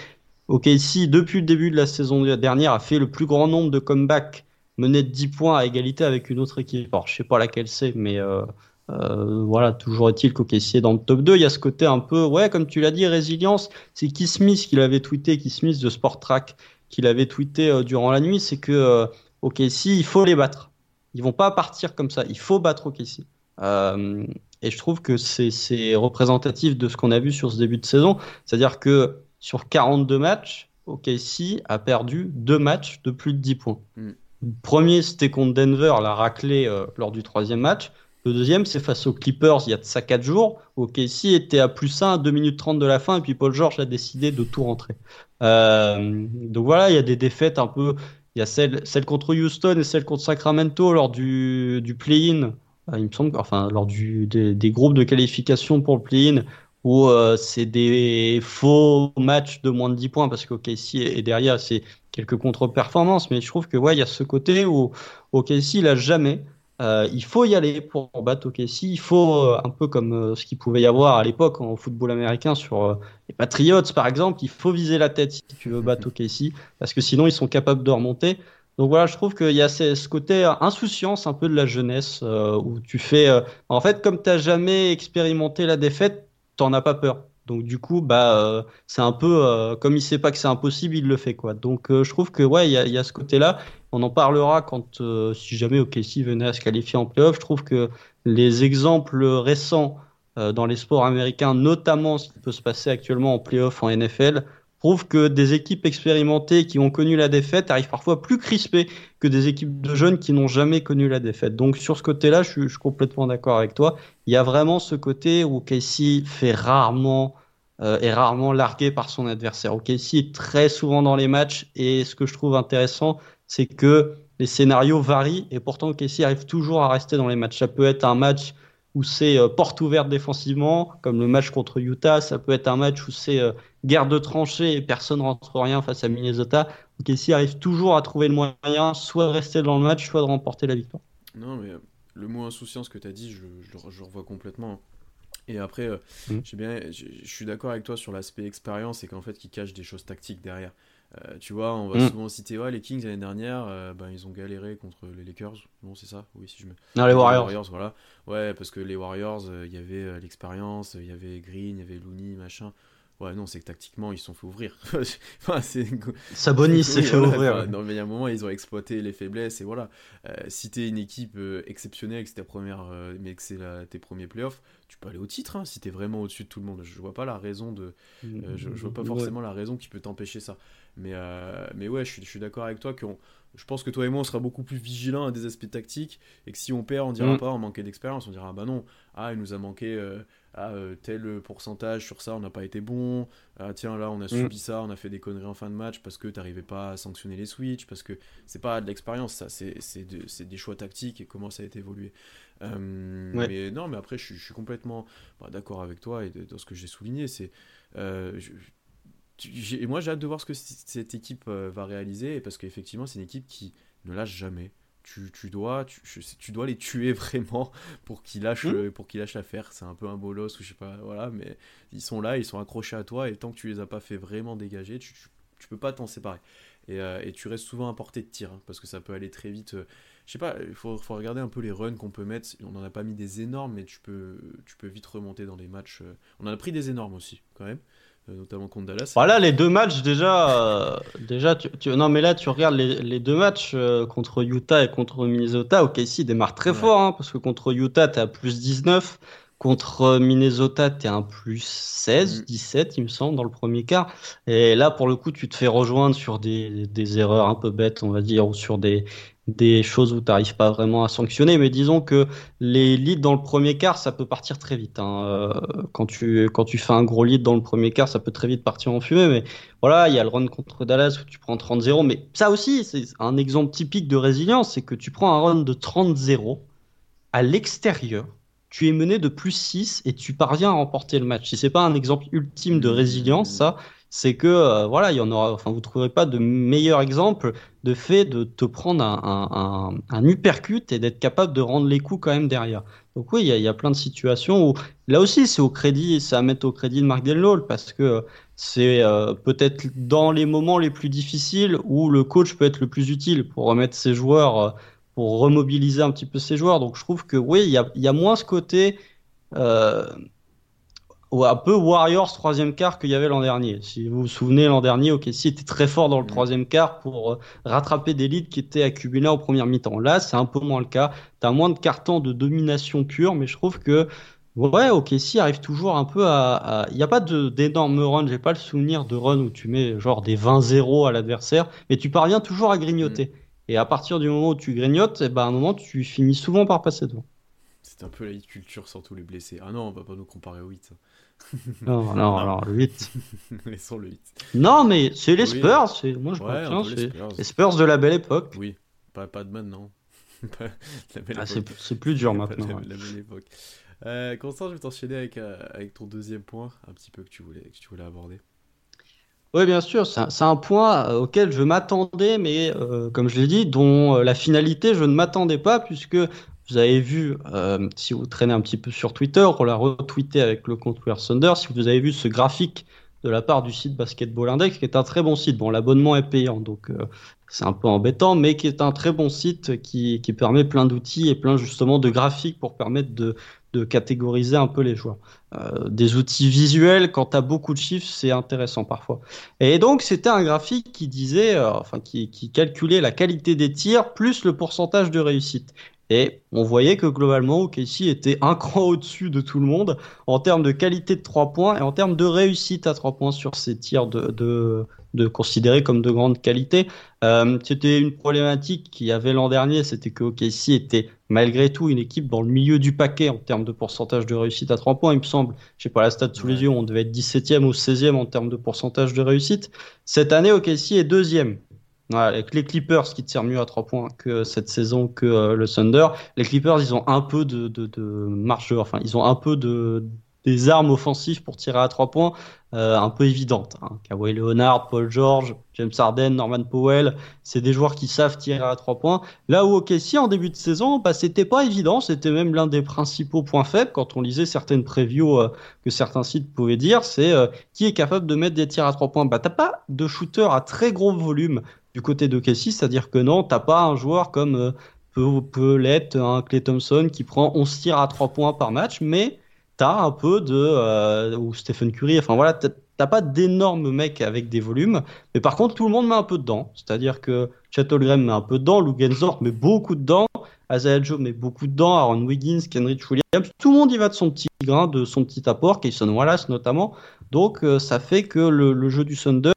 OKC, depuis le début de la saison dernière, a fait le plus grand nombre de comebacks menés de 10 points à égalité avec une autre équipe. Alors, je sais pas laquelle c'est, mais euh, euh, voilà, toujours est-il qu'OKC est dans le top 2. Il y a ce côté un peu, ouais, comme tu l'as dit, résilience. C'est Keith Smith qui l'avait tweeté, Keith Smith de Sport Track, qui l'avait tweeté durant la nuit, c'est que euh, OKC, il faut les battre. Ils vont pas partir comme ça. Il faut battre OKC. Euh, et je trouve que c'est représentatif de ce qu'on a vu sur ce début de saison. C'est-à-dire que sur 42 matchs, OKC a perdu deux matchs de plus de 10 points. Mm. Le premier, c'était contre Denver, la raclée lors du troisième match. Le deuxième, c'est face aux Clippers il y a de ça 4 jours, Casey était à plus 1 à 2 minutes 30 de la fin, et puis Paul George a décidé de tout rentrer. Euh, donc voilà, il y a des défaites un peu. Il y a celle, contre Houston et celle contre Sacramento lors du, du play-in. Euh, il me semble, enfin, lors du, des, groupes de qualification pour le play-in, où euh, c'est des faux matchs de moins de 10 points, parce qu'OKC est derrière, c'est quelques contre-performances, mais je trouve que ouais, il y a ce côté où OKC, il a jamais euh, il faut y aller pour battre OKC. Il faut, euh, un peu comme euh, ce qu'il pouvait y avoir à l'époque en football américain sur les Patriots, par exemple, il faut viser la tête si tu veux battre OKC, parce que sinon ils sont capables de remonter. Donc voilà, je trouve qu'il y a ce, côté insouciance un peu de la jeunesse où tu fais. en fait, comme tu n'as jamais expérimenté la défaite, tu n'en as pas peur. Donc du coup, bah, c'est un peu comme il sait pas que c'est impossible, il le fait quoi. Donc je trouve que ouais, il y, a, ce côté-là. On en parlera quand, si jamais OKC venait à se qualifier en playoff. Je trouve que les exemples récents euh, dans les sports américains, notamment ce qui peut se passer actuellement en playoff en NFL, prouvent que des équipes expérimentées qui ont connu la défaite arrivent parfois plus crispées que des équipes de jeunes qui n'ont jamais connu la défaite. Donc sur ce côté-là, je, suis complètement d'accord avec toi. Il y a vraiment ce côté où Casey fait rarement euh, est rarement largué par son adversaire. Casey est très souvent dans les matchs et ce que je trouve intéressant, c'est que les scénarios varient et pourtant Casey arrive toujours à rester dans les matchs. Ça peut être un match où c'est euh, porte ouverte défensivement, comme le match contre Utah. Ça peut être un match où c'est euh, guerre de tranchées et personne rentre rien face à Minnesota. Donc arrive toujours à trouver le moyen, soit de rester dans le match, soit de remporter la victoire. Non, mais euh, le mot insouciance que tu as dit, je, je, le revois complètement. Et après, mm. bien, je, suis d'accord avec toi sur l'aspect expérience et qu'en fait, qui cache des choses tactiques derrière. Euh, tu vois, on va mm. souvent citer ouais, les Kings l'année dernière, euh, ben, ils ont galéré contre les Lakers. Non, c'est ça? Oui, si je me. Non, les Warriors. voilà. Ouais, parce que les Warriors, euh, il y avait l'expérience, il y avait Green, il y avait Looney, machin. Ouais, non, c'est que tactiquement, ils se sont fait ouvrir. enfin, Sabonis s'est fait ouvrir. non, mais il y a un moment, ils ont exploité les faiblesses. Et voilà, euh, si t'es une équipe euh, exceptionnelle, que c'est ta première, euh, mais que c'est tes premiers playoffs, tu peux aller au titre. Hein, si t'es vraiment au-dessus de tout le monde. Je vois pas la raison de. je, je, vois pas forcément la raison qui peut t'empêcher ça. Mais, mais ouais, je suis, je suis d'accord avec toi je pense que toi et moi, on sera beaucoup plus vigilants à des aspects tactiques. Et que si on perd, on dira mm. pas on manquait d'expérience. On dira, bah non, ah, il nous a manqué ah, euh, tel pourcentage sur ça, on n'a pas été bon. Ah, tiens, là, on a mm. subi ça, on a fait des conneries en fin de match parce que tu n'arrivais pas à sanctionner les switches, parce que c'est pas de l'expérience, ça, c'est de, des choix tactiques et comment ça a été évolué. Euh, mais non, mais après, je, suis complètement bah, d'accord avec toi et dans ce que j'ai souligné. C'est. Euh, moi, j'ai hâte de voir ce que cette équipe va réaliser, parce qu'effectivement, c'est une équipe qui ne lâche jamais tu, dois, tu, dois les tuer vraiment pour qu'ils lâchent, mmh. pour qu'ils lâchent l'affaire. C'est un peu un bolos ou je sais pas, voilà, mais ils sont là, ils sont accrochés à toi et tant que tu les as pas fait vraiment dégager, tu, tu, peux pas t'en séparer. Et, euh, et, tu restes souvent à portée de tir hein, parce que ça peut aller très vite. Euh, je sais pas, il faut, faut, regarder un peu les runs qu'on peut mettre. On n'en a pas mis des énormes, mais tu peux, tu peux vite remonter dans les matchs. Euh. On en a pris des énormes aussi, quand même. Euh, notamment contre Dallas. Voilà les deux matchs déjà. Euh, déjà tu, non mais là tu regardes les, deux matchs euh, contre Utah et contre Minnesota. OKC démarre très fort hein, parce que contre Utah t'es à plus 19. Contre Minnesota, t'es un plus 16, 17, mm. il me semble, dans le premier quart. Et là, pour le coup, tu te fais rejoindre sur des, des erreurs un peu bêtes, on va dire, ou sur des, des choses où tu n'arrives pas vraiment à sanctionner, mais disons que les leads dans le premier quart, ça peut partir très vite. Hein. Euh, quand, tu, quand tu fais un gros lead dans le premier quart, ça peut très vite partir en fumée, mais voilà, il y a le run contre Dallas où tu prends 30-0, mais ça aussi, c'est un exemple typique de résilience, c'est que tu prends un run de 30-0 à l'extérieur, tu es mené de plus 6 et tu parviens à remporter le match. Si c'est pas un exemple ultime de résilience, ça, c'est que euh, voilà, il y en aura, enfin, vous trouverez pas de meilleur exemple de fait de te prendre un, un, un, uppercut et d'être capable de rendre les coups quand même derrière. Donc oui, il y, a plein de situations où là aussi c'est au crédit, c'est à mettre au crédit de Mark Delnol parce que c'est euh, peut-être dans les moments les plus difficiles où le coach peut être le plus utile pour remettre ses joueurs, euh, pour remobiliser un petit peu ses joueurs. Donc je trouve que oui, il y a, y a, moins ce côté euh, un peu Warriors troisième quart qu'il y avait l'an dernier. Si vous vous souvenez, l'an dernier, OKC était très fort dans le mm. troisième quart pour euh, rattraper des leads qui étaient accumulés en première mi-temps. Là, c'est un peu moins le cas. Tu as moins de cartons de domination pure, mais je trouve que ouais, OKC arrive toujours un peu à. Il n'y a pas d'énormes runs, j'ai pas le souvenir de run où tu mets genre des 20-0 à l'adversaire, mais tu parviens toujours à grignoter. Mm. Et à partir du moment où tu grignotes, eh ben, à un moment, tu finis souvent par passer devant. C'est un peu la culture sans tous les blessés. Ah non, on va pas nous comparer au 8. Non, non, alors le 8. Laissons le 8. Non, mais c'est les Spurs. c'est Moi, je ouais, crois c'est les Spurs de la belle époque. Oui, pas, pas de maintenant. ah, c'est plus dur maintenant. La, la, belle époque. Euh, Constant, je vais t'enchaîner avec, euh, avec ton deuxième point, un petit peu que tu voulais, que tu voulais aborder. Oui, bien sûr, c'est un, point euh, auquel je m'attendais, mais euh, comme je l'ai dit, dont la finalité, je ne m'attendais pas, puisque vous avez vu, euh, si vous traînez un petit peu sur Twitter, on l'a retweeté avec le compte Wear si vous avez vu ce graphique de la part du site Basketball Index, qui est un très bon site. Bon, l'abonnement est payant, donc euh, c'est un peu embêtant, mais qui est un très bon site qui, qui permet plein d'outils et plein justement de graphiques pour permettre de, de catégoriser un peu les joueurs. Euh, des outils visuels, quand tu as beaucoup de chiffres, c'est intéressant parfois. Et donc, c'était un graphique qui disait, enfin, qui, qui, calculait la qualité des tirs plus le pourcentage de réussite. Et on voyait que globalement, OKC était un cran au-dessus de tout le monde en termes de qualité de 3 points et en termes de réussite à 3 points sur ces tirs de, de, de considérés comme de grande qualité. Euh, c'était une problématique qu'il y avait l'an dernier, c'était que OKC était malgré tout une équipe dans le milieu du paquet en termes de pourcentage de réussite à 3 points, il me semble. Je sais pas la stat sous les yeux, on devait être 17e ou 16e en termes de pourcentage de réussite. Cette année, OKC est deuxième avec les Clippers qui tirent mieux à 3 points que cette saison que euh, le Thunder. Les Clippers, ils ont un peu de, de, de enfin, ils ont un peu de, des armes offensives pour tirer à 3 points euh, un peu évidentes. Hein. Kawhi Leonard, Paul George, James Harden, Norman Powell, c'est des joueurs qui savent tirer à 3 points. Là où OKC, en début de saison, bah, c'était pas évident, c'était même l'un des principaux points faibles quand on lisait certaines previews euh, que certains sites pouvaient dire, c'est qui est capable de mettre des tirs à 3 points. Bah, t'as pas de shooter à très gros volume du côté de Casey, c'est-à-dire que non, t'as pas un joueur comme euh, peut, l'être un Clay Thompson qui prend 11 tirs à 3 points par match, mais t'as un peu de euh, ou Stephen Curry, enfin voilà, t'as pas d'énormes mecs avec des volumes, mais par contre tout le monde met un peu dedans, c'est-à-dire que Chet Holmgren met un peu dedans, Lou Gensdorf met beaucoup dedans, Isaiah Joe met beaucoup dedans, Aaron Wiggins, Kenrich Williams, tout le monde y va de son petit grain, de son petit apport, Kayson Wallace notamment, donc euh, ça fait que le, jeu du Thunder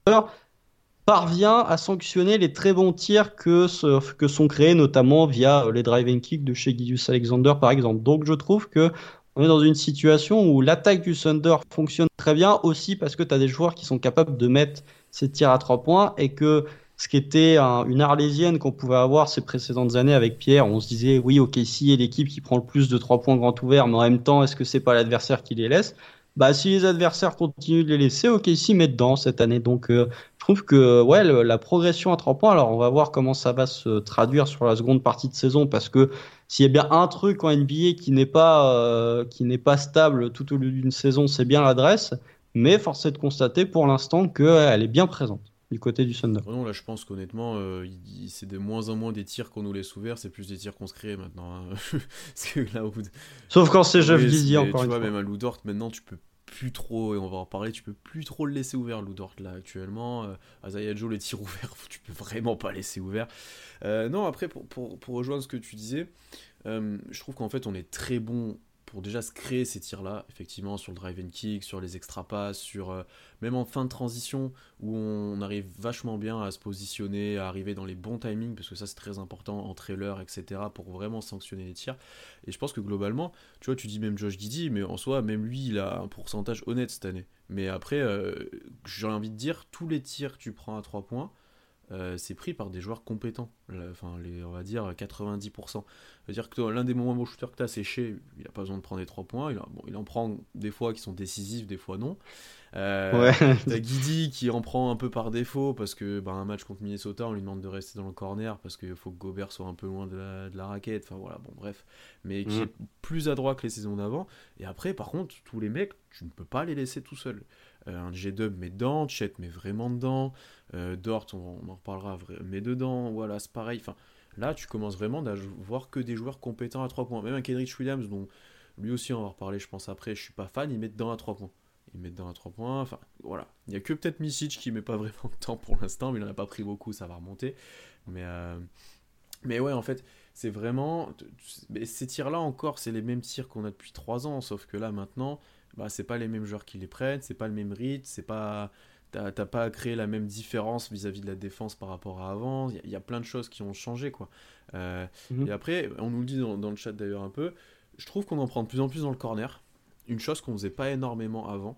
parvient à sanctionner les très bons tirs que, sont créés, notamment via euh, les driving kicks de chez Gideus Alexander, par exemple. Donc, je trouve que on est dans une situation où l'attaque du Thunder fonctionne très bien aussi parce que tu as des joueurs qui sont capables de mettre ces tirs à trois points et que ce qui était une arlésienne qu'on pouvait avoir ces précédentes années avec Pierre, on se disait oui, ok, si est l'équipe qui prend le plus de trois points grand ouvert, mais en même temps, est-ce que c'est pas l'adversaire qui les laisse? Bah, si les adversaires continuent de les laisser, OKC met dedans cette année. Donc, euh, je trouve que ouais, la progression à 3 points, alors on va voir comment ça va se traduire sur la seconde partie de saison, parce que s'il y a bien un truc en NBA qui n'est pas, euh, qui n'est pas stable tout au long d'une saison, c'est bien l'adresse. Mais force est de constater pour l'instant qu'elle est bien présente du côté du Thunder. Non, là je pense qu'honnêtement, euh, c'est de moins en moins des tirs qu'on nous laisse ouverts, c'est plus des tirs qu'on se crée maintenant. Hein. que là, Sauf quand c'est Jeff Dizzy encore tu vois, même à Lou Dort, maintenant tu peux plus trop, et on va en parler, tu peux plus trop le laisser ouvert, Lou Dort là actuellement. Euh, Azaya Joe, les tirs ouverts, tu peux vraiment pas laisser ouvert. Euh, non, après, pour, pour, pour, rejoindre ce que tu disais, euh, je trouve qu'en fait on est très bon pour déjà se créer ces tirs-là, effectivement, sur le drive and kick, sur les extra passes, sur euh, même en fin de transition, où on arrive vachement bien à se positionner, à arriver dans les bons timings, parce que ça c'est très important en trailer, etc., pour vraiment sanctionner les tirs. Et je pense que globalement, tu vois, tu dis même Josh Didi, mais en soi, même lui, il a un pourcentage honnête cette année. Mais après, euh, j'ai envie de dire, tous les tirs que tu prends à 3 points, euh, c'est pris par des joueurs compétents. Enfin, les, on va dire 90%. C'est-à-dire que l'un des moments shooter que tu as séché, il n'a pas besoin de prendre les 3 points. Il, bon, il en prend des fois qui sont décisifs, des fois non. Euh, T'as Guidi qui en prend un peu par défaut parce que bah, un match contre Minnesota, on lui demande de rester dans le corner parce qu'il faut que Gobert soit un peu loin de la, raquette. Enfin voilà, bon bref. Mais qui mm. est plus adroit que les saisons d'avant. Et après, par contre, tous les mecs, tu ne peux pas les laisser tout seuls. Euh, un J-Dub met dedans, Chet met vraiment dedans, euh, Dort, on, en reparlera, met dedans, voilà, c'est pareil. Enfin, là, tu commences vraiment à voir que des joueurs compétents à 3 points. Même un Kendrick Williams, dont lui aussi on va reparler, je pense, après, je suis pas fan, il met dedans à 3 points. Il met dedans à 3 points, enfin, voilà. Il y a que peut-être Misic qui met pas vraiment de temps pour l'instant, mais il en a pas pris beaucoup, ça va remonter. Mais, euh, mais ouais, en fait, c'est vraiment. Ces tirs-là encore, c'est les mêmes tirs qu'on a depuis 3 ans, sauf que là, maintenant bah, c'est pas les mêmes joueurs qui les prennent, c'est pas le même rythme, c'est pas t'as pas créé la même différence vis-à-vis de la défense par rapport à avant. Il y, a plein de choses qui ont changé, quoi. Euh, mhm. Et après, on nous le dit dans, le chat d'ailleurs un peu, je trouve qu'on en prend de plus en plus dans le corner. Une chose qu'on faisait pas énormément avant.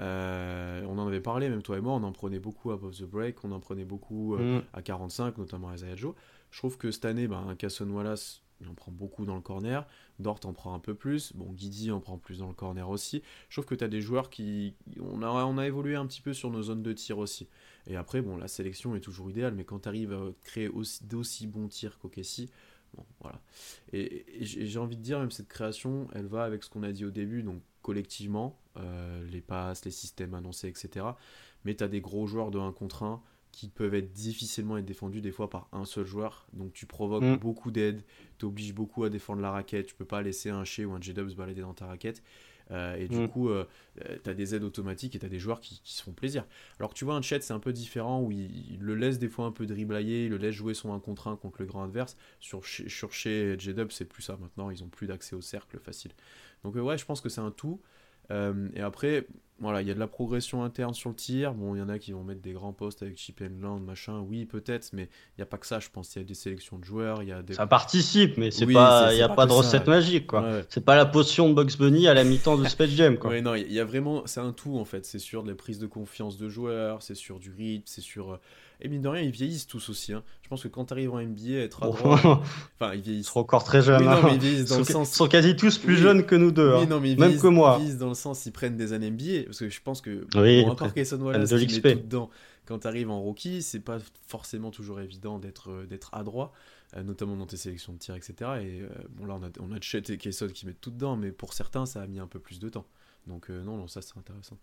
Euh, on en avait parlé, même toi et moi, on en prenait beaucoup à above the break, on en prenait beaucoup euh, mhm. à 45, notamment à Joe. Je trouve que cette année, ben, Casson Wallace, il en prend beaucoup dans le corner. Dort en prend un peu plus. Bon, Guidi en prend plus dans le corner aussi. Je trouve que tu as des joueurs qui. On a, évolué un petit peu sur nos zones de tir aussi. Et après, bon, la sélection est toujours idéale, mais quand tu arrives à créer aussi, d'aussi bons tirs qu'Okessi, bon, voilà. Et, j'ai envie de dire, même cette création, elle va avec ce qu'on a dit au début, donc collectivement, les passes, les systèmes annoncés, etc. Mais tu as des gros joueurs de 1 contre 1 qui peuvent être difficilement être défendus des fois par un seul joueur. Donc tu provoques mm. beaucoup d'aide, tu obliges beaucoup à défendre la raquette, tu peux pas laisser un Shea ou un J-Dub se balader dans ta raquette. Euh, et du mm. coup, euh, euh, tu as des aides automatiques et tu as des joueurs qui, se font plaisir. Alors que tu vois, un chat, c'est un peu différent où il, le laisse des fois un peu driblailler, il le laisse jouer son 1 contre 1 contre le grand adverse. Sur, sur chez J-Dub, c'est plus ça maintenant, ils ont plus d'accès au cercle facile. Donc, ouais, je pense que c'est un tout. Et après, voilà, il y a de la progression interne sur le tir. Bon, il y en a qui vont mettre des grands postes avec Chip and Land, machin. Oui, peut-être, mais il n'y a pas que ça. Je pense qu'il y a des sélections de joueurs. Il y a des... Ça participe, mais c'est pas, il n'y a pas, de recette magique, quoi. C'est pas la potion de Bugs Bunny à la mi-temps de Space Jam, quoi. non, il y a vraiment, c'est un tout en fait. C'est sur les prises de confiance de joueurs, c'est sur du rythme, c'est sur euh, et mine de rien, ils vieillissent tous aussi. Hein. Je pense que quand tu arrives en NBA, être à droite. enfin, ils vieillissent. Ils sont encore très jeunes. Hein. ils dans le sens. Ils sont quasi tous plus jeunes que nous deux. Hein. Non, mais Même que moi. Ils vieillissent dans le sens, ils prennent des années NBA. Parce que je pense que. Oui, bon, encore Kayson Wallace, de qui met tout dedans. Quand tu arrives en rookie, c'est pas forcément toujours évident d'être euh, d'être adroit. Euh, notamment dans tes sélections de tir, etc. Et euh, bon, là, on a, on a Chet et Kayson qui mettent tout dedans, mais pour certains, ça a mis un peu plus de temps. Donc, non, non, ça, c'est intéressant.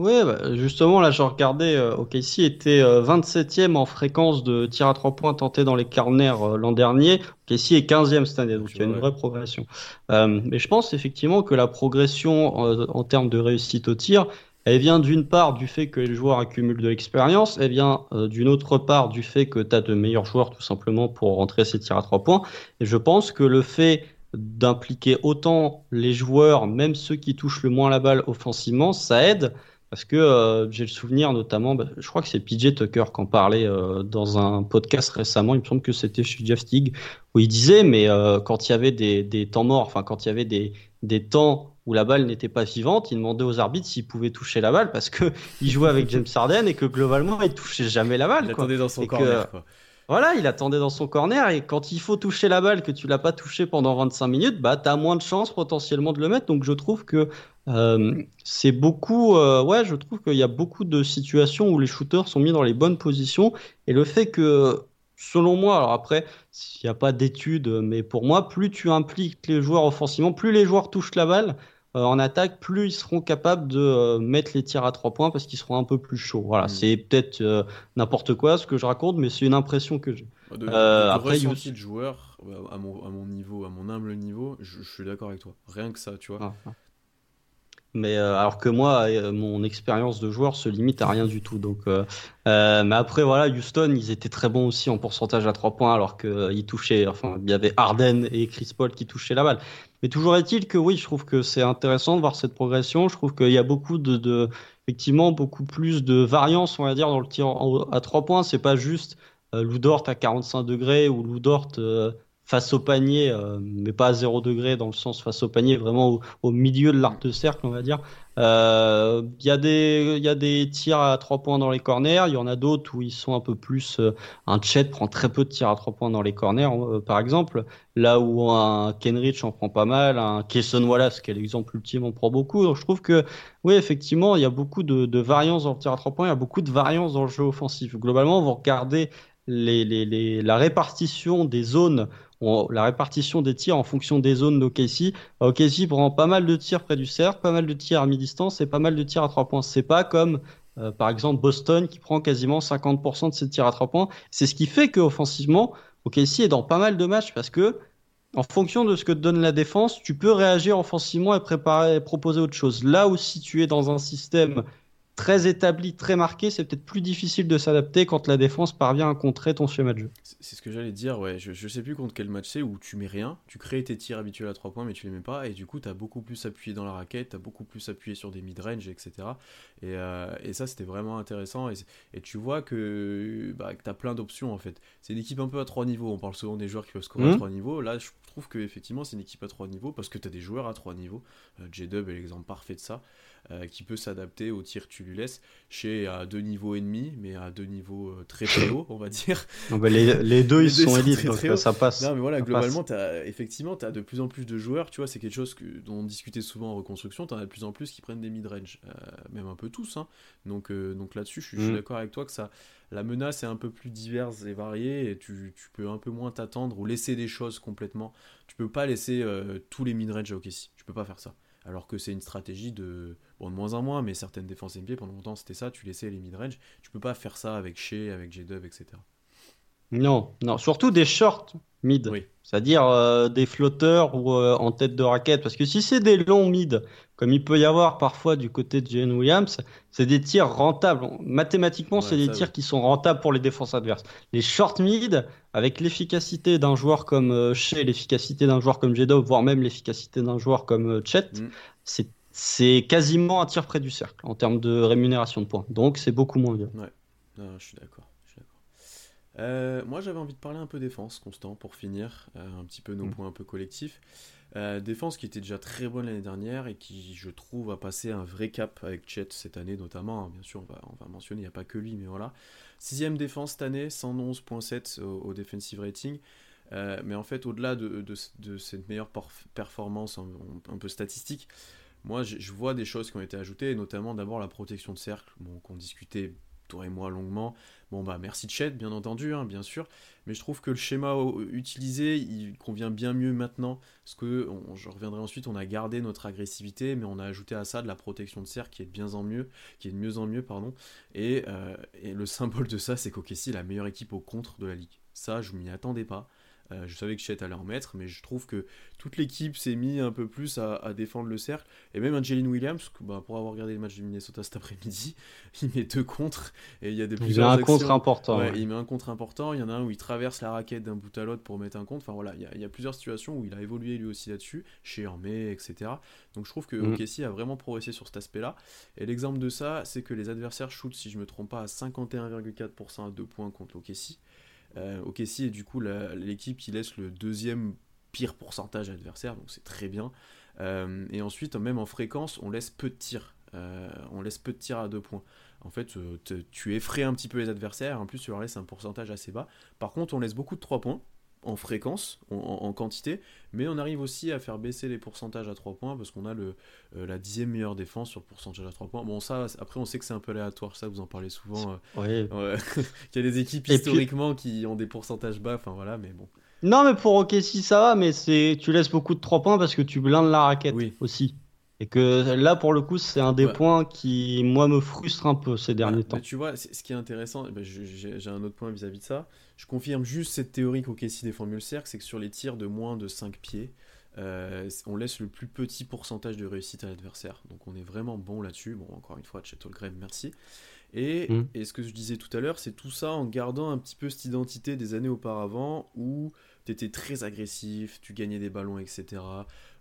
Ouais, bah, justement, là, je regardais, euh, OKC était 27e euh, en fréquence de tir à 3 points tenté dans les corners euh, l'an dernier. OKC est 15e cette année, donc il y a une vraie progression. mais je pense effectivement que la progression en termes de réussite au tir, elle vient d'une part du fait que les joueurs accumulent de l'expérience, elle vient d'une autre part du fait que tu as de meilleurs joueurs tout simplement pour rentrer ces tirs à 3 points. Et je pense que le fait d'impliquer autant les joueurs, même ceux qui touchent le moins la balle offensivement, ça aide parce que euh, j'ai le souvenir notamment, bah, je crois que c'est PJ Tucker qui en parlait euh, dans un podcast récemment, il me semble que c'était chez Jeff Stig, où il disait, mais euh, quand il y avait des, des, temps morts, enfin quand il y avait des, des temps où la balle n'était pas vivante, il demandait aux arbitres s'ils pouvaient toucher la balle parce que il jouait avec James Harden et que globalement il touchait jamais la balle. Il attendait dans son corner. quoi. Voilà, il attendait dans son corner et quand il faut toucher la balle que tu l'as pas touché pendant 25 minutes, bah tu as moins de chances potentiellement de le mettre. Donc je trouve que euh, c'est beaucoup, euh, ouais, je trouve qu'il y a beaucoup de situations où les shooters sont mis dans les bonnes positions et le fait que, selon moi, alors après, il n'y a pas d'études, mais pour moi, plus tu impliques les joueurs offensivement, plus les joueurs touchent la balle euh, en attaque, plus ils seront capables de mettre les tirs à trois points parce qu'ils seront un peu plus chauds. Voilà, mm. c'est peut-être n'importe quoi ce que je raconte, mais c'est une impression que j'ai. De, après, ressenti de joueur, à mon, à mon, niveau, à mon humble niveau, je, suis d'accord avec toi. Rien que ça, tu vois. Ah, ah. Mais euh, alors que moi, euh, mon expérience de joueur se limite à rien du tout. Donc, euh, mais après voilà, Houston, ils étaient très bons aussi en pourcentage à 3 points, alors qu'ils touchaient. Enfin, il y avait Harden et Chris Paul qui touchaient la balle. Mais toujours est-il que oui, je trouve que c'est intéressant de voir cette progression. Je trouve qu'il y a beaucoup de, effectivement beaucoup plus de variance, on va dire, dans le tir à 3 points. C'est pas juste Lou Dort à 45 degrés ou Lou Dort face au panier, euh, mais pas à 0 degré dans le sens face au panier, vraiment au, milieu de l'arc de cercle, on va dire. Euh, il y, a des, y a des tirs à 3 points dans les corners, il y en a d'autres où ils sont un peu plus. Euh, un Chet prend très peu de tirs à 3 points dans les corners, par exemple. Là où un Kenrich en prend pas mal, un Kesson Wallace, qui est l'exemple ultime, en prend beaucoup. Donc je trouve que, oui, effectivement, il y a beaucoup de, de variance dans le tir à 3 points, il y a beaucoup de variance dans le jeu offensif. Globalement, vous regardez les, les, les, la répartition des zones la répartition des tirs en fonction des zones d'OKC. OKC prend pas mal de tirs près du cercle, pas mal de tirs à mi-distance et pas mal de tirs à 3 points. C'est pas comme euh, par exemple Boston qui prend quasiment 50% de ses tirs à 3 points. C'est ce qui fait qu'offensivement, OKC est dans pas mal de matchs parce que en fonction de ce que te donne la défense, tu peux réagir offensivement et préparer proposer autre chose. Là où si tu es dans un système très établi, très marqué, c'est peut-être plus difficile de s'adapter quand la défense parvient à contrer ton schéma de jeu. C'est ce que j'allais dire, ouais. Je, je, sais plus contre quel match c'est où tu mets rien, tu crées tes tirs habituels à 3 points, mais tu les mets pas, et du coup, tu as beaucoup plus appuyé dans la raquette, tu as beaucoup plus appuyé sur des mid-range, etc. Et, euh, et ça, c'était vraiment intéressant. Et, et, tu vois que, bah, tu as plein d'options en fait. C'est une équipe un peu à 3 niveaux. On parle souvent des joueurs qui peuvent scorer à 3 mmh. niveaux. Là, je trouve que effectivement, c'est une équipe à 3 niveaux parce que tu as des joueurs à 3 niveaux. Euh, J-Dub est l'exemple parfait de ça. Euh, qui peut s'adapter au tir que tu lui laisses, chez à deux niveaux et demi, mais à deux niveaux euh, très très hauts, on va dire. Bah, les, les, deux, ils sont élites, donc euh, ça passe. Non, mais voilà, globalement, as, effectivement, tu as de plus en plus de joueurs, tu vois, c'est quelque chose que, dont on discutait souvent en reconstruction, tu en as de plus en plus qui prennent des mid-range, même un peu tous. Hein. Donc, donc là-dessus, je suis, mm. d'accord avec toi que ça, la menace est un peu plus diverse et variée, et tu, tu peux un peu moins t'attendre ou laisser des choses complètement. Tu peux pas laisser tous les mid-range à OKC, tu peux pas faire ça. Alors que c'est une stratégie de, bon, de moins en moins, mais certaines défenses NBA, pendant longtemps c'était ça, tu laissais les mid-range, tu peux pas faire ça avec Shea, avec J-Dub, etc. Non, non, surtout des shorts mid, Oui. c'est-à-dire euh, des flotteurs ou euh, en tête de raquette, parce que si c'est des longs mid, comme il peut y avoir parfois du côté de Jalen Williams, c'est des tirs rentables. Mathématiquement, Ouais, c'est des tirs oui. qui sont rentables pour les défenses adverses. Les short mid, avec l'efficacité d'un joueur comme euh, Shea, l'efficacité d'un joueur comme J-Dub, voire même l'efficacité d'un joueur comme euh, Chet, Mm. c'est c'est quasiment un tir près du cercle en termes de rémunération de points. Donc c'est beaucoup moins bien. Non, je suis d'accord. Euh, moi, j'avais envie de parler un peu défense, Constant, pour finir, euh, un petit peu nos Mm. points un peu collectifs. Euh, défense qui était déjà très bonne l'année dernière et qui, je trouve, a passé un vrai cap avec Chet cette année notamment. hein. Bien sûr, on va, on va mentionner, il n'y a pas que lui, mais voilà. Sixième défense cette année, 111.7 au, au defensive rating. Mais en fait, au-delà de, de- de cette meilleure perf- performance un, un peu statistique, moi, je, vois des choses qui ont été ajoutées, et notamment d'abord la protection de cercle, bon, qu'on discutait toi et moi longuement. Bon, bah merci Chet, bien entendu, hein, bien sûr, mais je trouve que le schéma au- utilisé, il convient bien mieux maintenant, parce que, je reviendrai ensuite, on a gardé notre agressivité, mais on a ajouté à ça de la protection de cercle qui est de bien en mieux, qui est de mieux en mieux, pardon, et, euh, le symbole de ça, c'est qu'OKC est la meilleure équipe au contre de la ligue. Ça, je m'y attendais pas. Euh, je savais que Chet allait en mettre, mais je trouve que toute l'équipe s'est mis un peu plus à, à défendre le cercle. Et même Jalen Williams, que, bah, pour avoir regardé le match du Minnesota cet après-midi, il met deux contres. Et il y a des Il a un actions- contre important. Ouais, ouais. Il met un contre important. Il y en a un où il traverse la raquette d'un bout à l'autre pour mettre un contre. Enfin voilà, il y, a, il y a plusieurs situations où il a évolué lui aussi là-dessus, chez Hermé, etc. Donc je trouve que. OKC a vraiment progressé sur cet aspect-là. Et l'exemple de ça, c'est que les adversaires shootent, si je me trompe pas, à 51,4% à deux points contre l'OKC. Euh, OKC est du coup l'équipe qui laisse le deuxième pire pourcentage à l'adversaire, donc c'est très bien. Euh, et ensuite, même en fréquence, on laisse peu de tirs. Euh, on laisse peu de tirs à deux points. En fait, euh, tu effraies un petit peu les adversaires, en plus tu leur laisses un pourcentage assez bas. Par contre, on laisse beaucoup de 3 points en fréquence, en, quantité, mais on arrive aussi à faire baisser les pourcentages à 3 points parce qu'on a le, euh, la dixième meilleure défense sur le pourcentage à 3 points. Bon, ça, après, on sait que c'est un peu aléatoire, ça, vous en parlez souvent. euh, ouais. Qu'il y a des équipes Et puis- historiquement qui ont des pourcentages bas, enfin voilà, mais bon. Non, mais pour OKC, ça va, mais c'est tu laisses beaucoup de 3 points parce que tu blindes la raquette Oui. aussi. Et que là, pour le coup, c'est un des Ouais. points qui, moi, me frustre un peu ces derniers Voilà, temps. mais tu vois, ce qui est intéressant, ben, j'ai un autre point vis-à-vis de ça. Je confirme juste cette théorie qu'OKC défend mieux le cercle, c'est que sur les tirs de moins de 5 pieds, euh, on laisse le plus petit pourcentage de réussite à l'adversaire. Donc on est vraiment bon là-dessus. Bon, encore une fois, Chet Holmgren, merci. Et, Mm. et ce que je disais tout à l'heure, c'est tout ça en gardant un petit peu cette identité des années auparavant où tu étais très agressif, tu gagnais des ballons, etc.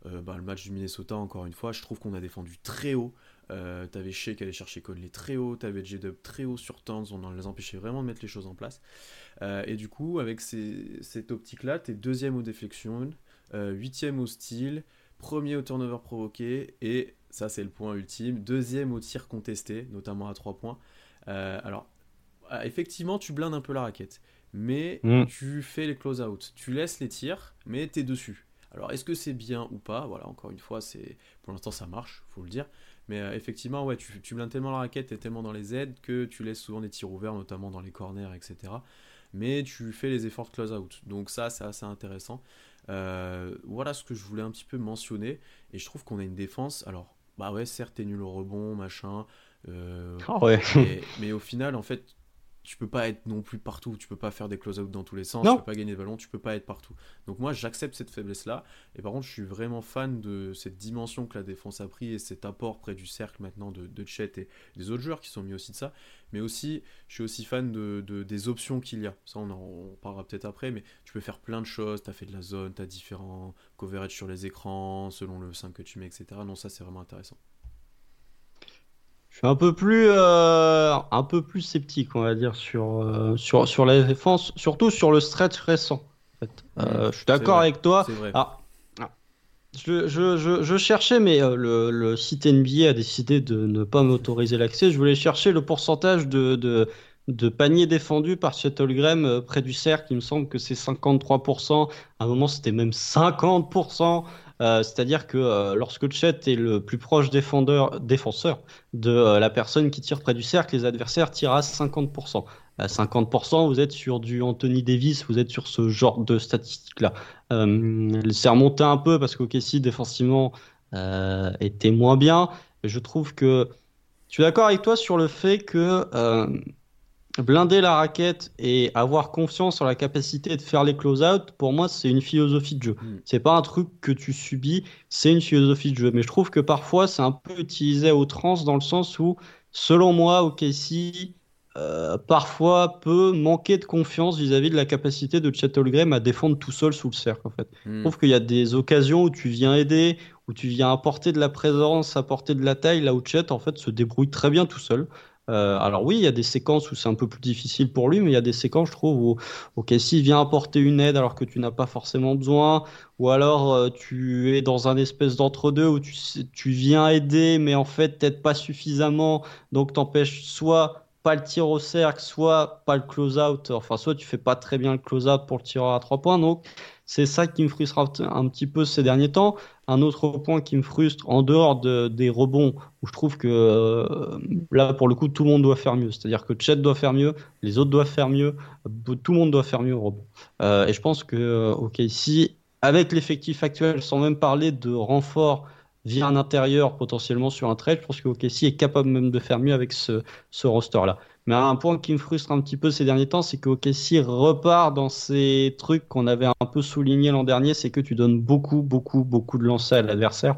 Euh, bah, le match du Minnesota, encore une fois, je trouve qu'on a défendu très haut. Euh, t'avais Shea qui allait chercher Conley très haut, t'avais J-Dub très haut sur Towns, on les empêchait vraiment de mettre les choses en place. Euh, et du coup, avec ces- cette optique-là, t'es deuxième au deflection, euh, huitième au style, premier au turnover provoqué, et ça c'est le point ultime, deuxième au tir contesté, notamment à 3 points. Alors, ah, effectivement, tu blindes un peu la raquette, mais Mm. tu fais les close-out, tu laisses les tirs, mais t'es dessus. Alors, est-ce que c'est bien ou pas? Voilà, encore une fois, c'est pour l'instant ça marche, faut le dire. Mais euh, effectivement, ouais, tu, tu blindes tellement la raquette, t'es tellement dans les aides que tu laisses souvent des tirs ouverts, notamment dans les corners, etc. Mais tu fais les efforts de close-out. Donc ça, c'est assez intéressant. Euh, voilà ce que je voulais un petit peu mentionner. Et je trouve qu'on a une défense. Alors, bah ouais, certes, t'es nul au rebond, machin. euh, Ah ouais. mais, mais au final, en fait, tu peux pas être non plus partout. Tu peux pas faire des close-out dans tous les sens. Non. Tu peux pas gagner des ballons. Tu peux pas être partout. Donc moi, j'accepte cette faiblesse-là. Et par contre, je suis vraiment fan de cette dimension que la défense a pris et cet apport près du cercle maintenant de, de Chet et des autres joueurs qui sont mis aussi de ça. Mais aussi, je suis aussi fan de, de- des options qu'il y a. Ça, on en on parlera peut-être après, mais tu peux faire plein de choses. Tu as fait de la zone, tu as différents coverage sur les écrans, selon le 5 que tu mets, etc. Non, ça, c'est vraiment intéressant. Je suis un peu plus, euh, un peu plus sceptique, on va dire, sur, euh, sur, sur la défense, surtout sur le stretch récent. en fait. Euh, je suis d'accord avec toi. Ah, ah. Je, je, je, je cherchais, mais le, le site NBA a décidé de ne pas m'autoriser l'accès. Je voulais chercher le pourcentage de, de, de paniers défendus par Chet Holmgren euh, près du cercle. Il me semble que c'est 53%. À un moment, c'était même 50%. Euh, C'est-à-dire que euh, lorsque Chet est le plus proche défenseur de euh, la personne qui tire près du cercle, les adversaires tirent à 50%. À 50%, vous êtes sur du Anthony Davis, vous êtes sur ce genre de statistiques-là. C'est remonté un peu parce qu'OKC défensivement était moins bien. Je trouve que je suis d'accord avec toi sur le fait que blinder la raquette et avoir confiance sur la capacité de faire les close-out, pour moi, c'est une philosophie de jeu. Mm. C'est pas un truc que tu subis, c'est une philosophie de jeu. Mais je trouve que parfois, c'est un peu utilisé à outrance dans le sens où, selon moi, OKC euh, parfois peut manquer de confiance vis-à-vis de la capacité de Chet Holmgren à défendre tout seul sous le cercle. En fait. Je mm. trouve qu'il y a des occasions où tu viens aider, où tu viens apporter de la présence, apporter de la taille, là où Chet en fait se débrouille très bien tout seul. Euh, alors oui, il y a des séquences où c'est un peu plus difficile pour lui, mais il y a des séquences, je trouve, où ok, s'il vient apporter une aide alors que tu n'as pas forcément besoin, ou alors euh, tu es dans un espèce d'entre-deux où tu, viens aider, mais en fait peut-être pas suffisamment, donc t'empêches soit pas le tir au cercle, soit pas le close-out, enfin soit tu fais pas très bien le close-out pour le tireur à trois points, donc c'est ça qui me frustre un petit peu ces derniers temps. Un autre point qui me frustre, en dehors des rebonds, où je trouve que euh, là, pour le coup, tout le monde doit faire mieux. C'est-à-dire que Chet doit faire mieux, les autres doivent faire mieux, tout le monde doit faire mieux au rebond. Euh, et je pense que, euh, ok, avec l'effectif actuel, sans même parler de renfort via un intérieur potentiellement sur un trade, je pense que OKC est capable même de faire mieux avec ce, ce roster-là. Mais un point qui me frustre un petit peu ces derniers temps, c'est que OKC repart dans ces trucs qu'on avait un peu souligné l'an dernier, c'est que tu donnes beaucoup, beaucoup, beaucoup de lancers à l'adversaire.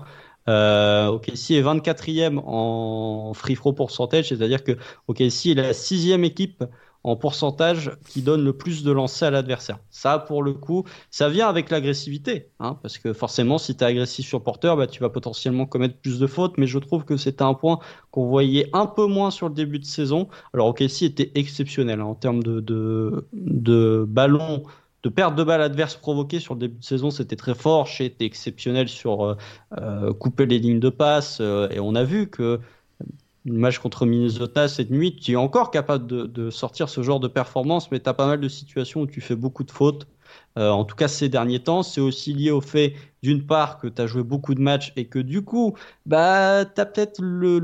Euh, OKC est 24e en free throw pourcentage, c'est-à-dire que OKC est la sixième équipe en pourcentage qui donne le plus de lancers à l'adversaire. Ça, pour le coup, ça vient avec l'agressivité, hein, parce que forcément, si tu es agressif sur porteur, bah, tu vas potentiellement commettre plus de fautes, mais je trouve que c'était un point qu'on voyait un peu moins sur le début de saison. Alors, OKC était exceptionnel hein, en termes de, de, de ballon de perte de balles adverses provoquées sur le début de saison, c'était très fort. Chez était exceptionnel sur euh, euh, couper les lignes de passe. Euh, et on a vu que le match contre Minnesota cette nuit, tu es encore capable de, sortir ce genre de performance, mais tu as pas mal de situations où tu fais beaucoup de fautes. Euh, en tout cas, ces derniers temps, c'est aussi lié au fait, d'une part, que tu as joué beaucoup de matchs et que du coup, bah, tu as peut-être le,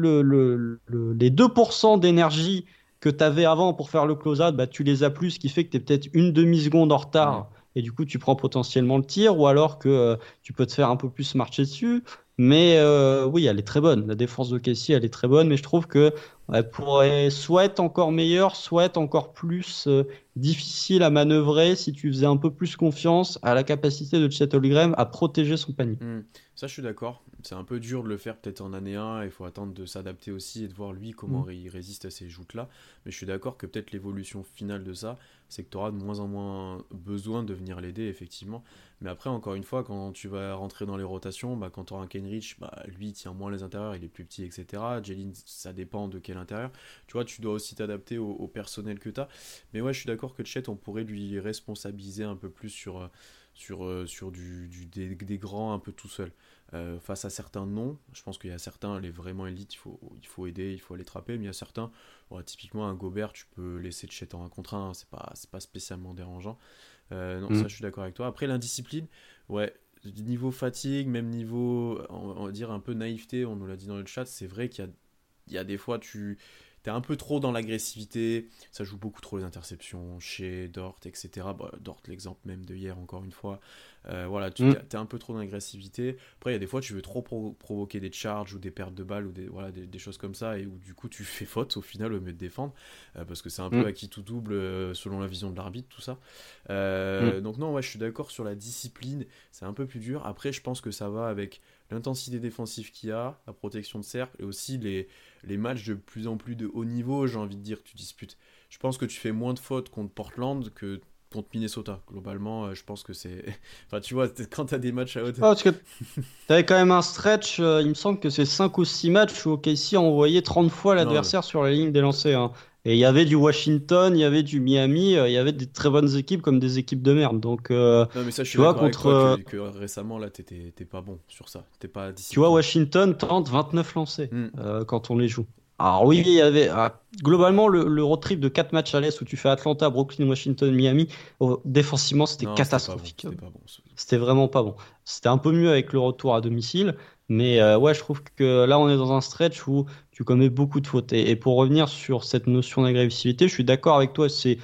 les 2% d'énergie que tu avais avant pour faire le close-out, bah, tu les as plus, ce qui fait que tu es peut-être une demi-seconde en retard. Et du coup, tu prends potentiellement le tir, ou alors que euh, tu peux te faire un peu plus marcher dessus. Mais euh, oui, elle est très bonne. La défense de Casey, elle est très bonne, mais je trouve que elle pourrait soit être encore meilleure, soit être encore plus euh, difficile à manœuvrer si tu faisais un peu plus confiance à la capacité de Chet Holmgren à protéger son panier. Hmm. Ça, je suis d'accord. C'est un peu dur de le faire peut-être en année 1. Il faut attendre de s'adapter aussi et de voir lui comment hmm. il résiste à ces joutes-là. Mais je suis d'accord que peut-être l'évolution finale de ça, c'est que tu auras de moins en moins besoin de venir l'aider, effectivement. Mais après, encore une fois, quand tu vas rentrer dans les rotations, bah, quand tu auras un Kenrich, bah, lui, il tient moins les intérieurs, il est plus petit, etc. Jalen, ça dépend de quel intérieur. Tu vois, tu dois aussi t'adapter au, personnel que tu as. Mais ouais, je suis d'accord que Chet, on pourrait lui responsabiliser un peu plus sur, euh, sur, euh, sur du, des, des, grands un peu tout seul. Euh, face à certains non, je pense qu'il y a certains, les vraiment élites, il faut, il faut aider, il faut aller trapper, mais il y a certains, typiquement un Gobert, tu peux laisser Chet en un contre un, c'est pas, pas spécialement dérangeant. Euh, non, ça mm. je suis d'accord avec toi. Après l'indiscipline, ouais, niveau fatigue, même niveau, on, va dire un peu naïveté, on nous l'a dit dans le chat, c'est vrai qu'il y a, il y a des fois tu es un peu trop dans l'agressivité, ça joue beaucoup trop les interceptions chez Dort, etc. Bah, Dort, l'exemple même de hier, encore une fois. Euh, voilà, tu mm. es un peu trop dans l'agressivité. Après, il y a des fois, tu veux trop provoquer des charges ou des pertes de balles ou des, voilà, des, choses comme ça, et où du coup, tu fais faute au final au mieux de défendre, euh, parce que c'est un peu mm. à qui tout double euh, selon la vision de l'arbitre, tout ça. Mm. Donc, non, ouais, je suis d'accord sur la discipline, c'est un peu plus dur. Après, je pense que ça va avec l'intensité défensive qu'il y a, la protection de cercle, et aussi les, les matchs de plus en plus de haut niveau, j'ai envie de dire, tu disputes. Je pense que tu fais moins de fautes contre Portland que contre Minnesota. Globalement, euh, je pense que c'est. enfin, tu vois, quand tu as des matchs à haute. parce que tu avais quand même un stretch, euh, il me semble que c'est 5 ou 6 matchs où OKC a envoyé 30 fois l'adversaire sur la ligne des lancers. Hein. Et il y avait du Washington, il y avait du Miami, euh, il y avait des très bonnes équipes comme des équipes de merde. Donc, non, mais ça, je tu vois, contre. que, récemment, là, t'es pas bon sur ça. pas Tu vois, Washington tente 29 lancés hmm. quand on les joue. Alors oui, il y avait ah, globalement le, road trip de 4 matchs à l'Est où tu fais Atlanta, Brooklyn, Washington, Miami. Oh, défensivement, c'était catastrophique. C'était vraiment pas bon. C'était un peu mieux avec le retour à domicile. Mais euh, ouais, je trouve que là, on est dans un stretch où tu commets beaucoup de fautes. Et, pour revenir sur cette notion d'agressivité, je suis d'accord avec toi. C'est,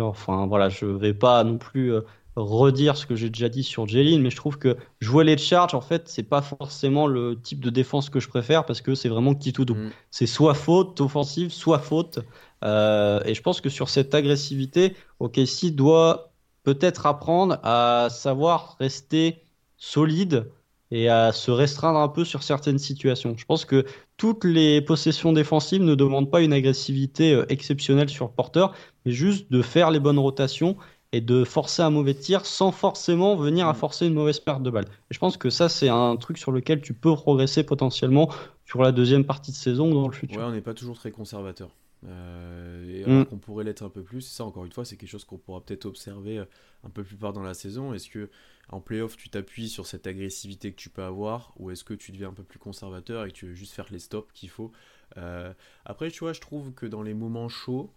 enfin voilà, je vais pas non plus euh, redire ce que j'ai déjà dit sur Jalen, mais je trouve que jouer les charges, en fait, c'est pas forcément le type de défense que je préfère parce que c'est vraiment qui tout doux. Mm. C'est soit faute offensive, soit faute. Euh, et je pense que sur cette agressivité, OKC doit peut-être apprendre à savoir rester solide et à se restreindre un peu sur certaines situations. Je pense que toutes les possessions défensives ne demandent pas une agressivité euh, exceptionnelle sur le porteur, mais juste de faire les bonnes rotations et de forcer un mauvais tir sans forcément venir à Mm. forcer une mauvaise perte de balle. Et je pense que ça, c'est un truc sur lequel tu peux progresser potentiellement sur la deuxième partie de saison ou dans le futur. Ouais, on n'est pas toujours très conservateur. Euh, et Mm. qu'on pourrait l'être un peu plus. Ça, encore une fois, c'est quelque chose qu'on pourra peut-être observer euh, un peu plus tard dans la saison. Est-ce que en playoff, tu t'appuies sur cette agressivité que tu peux avoir ou est-ce que tu deviens un peu plus conservateur et que tu veux juste faire les stops qu'il faut Euh, Après, tu vois, je trouve que dans les moments chauds,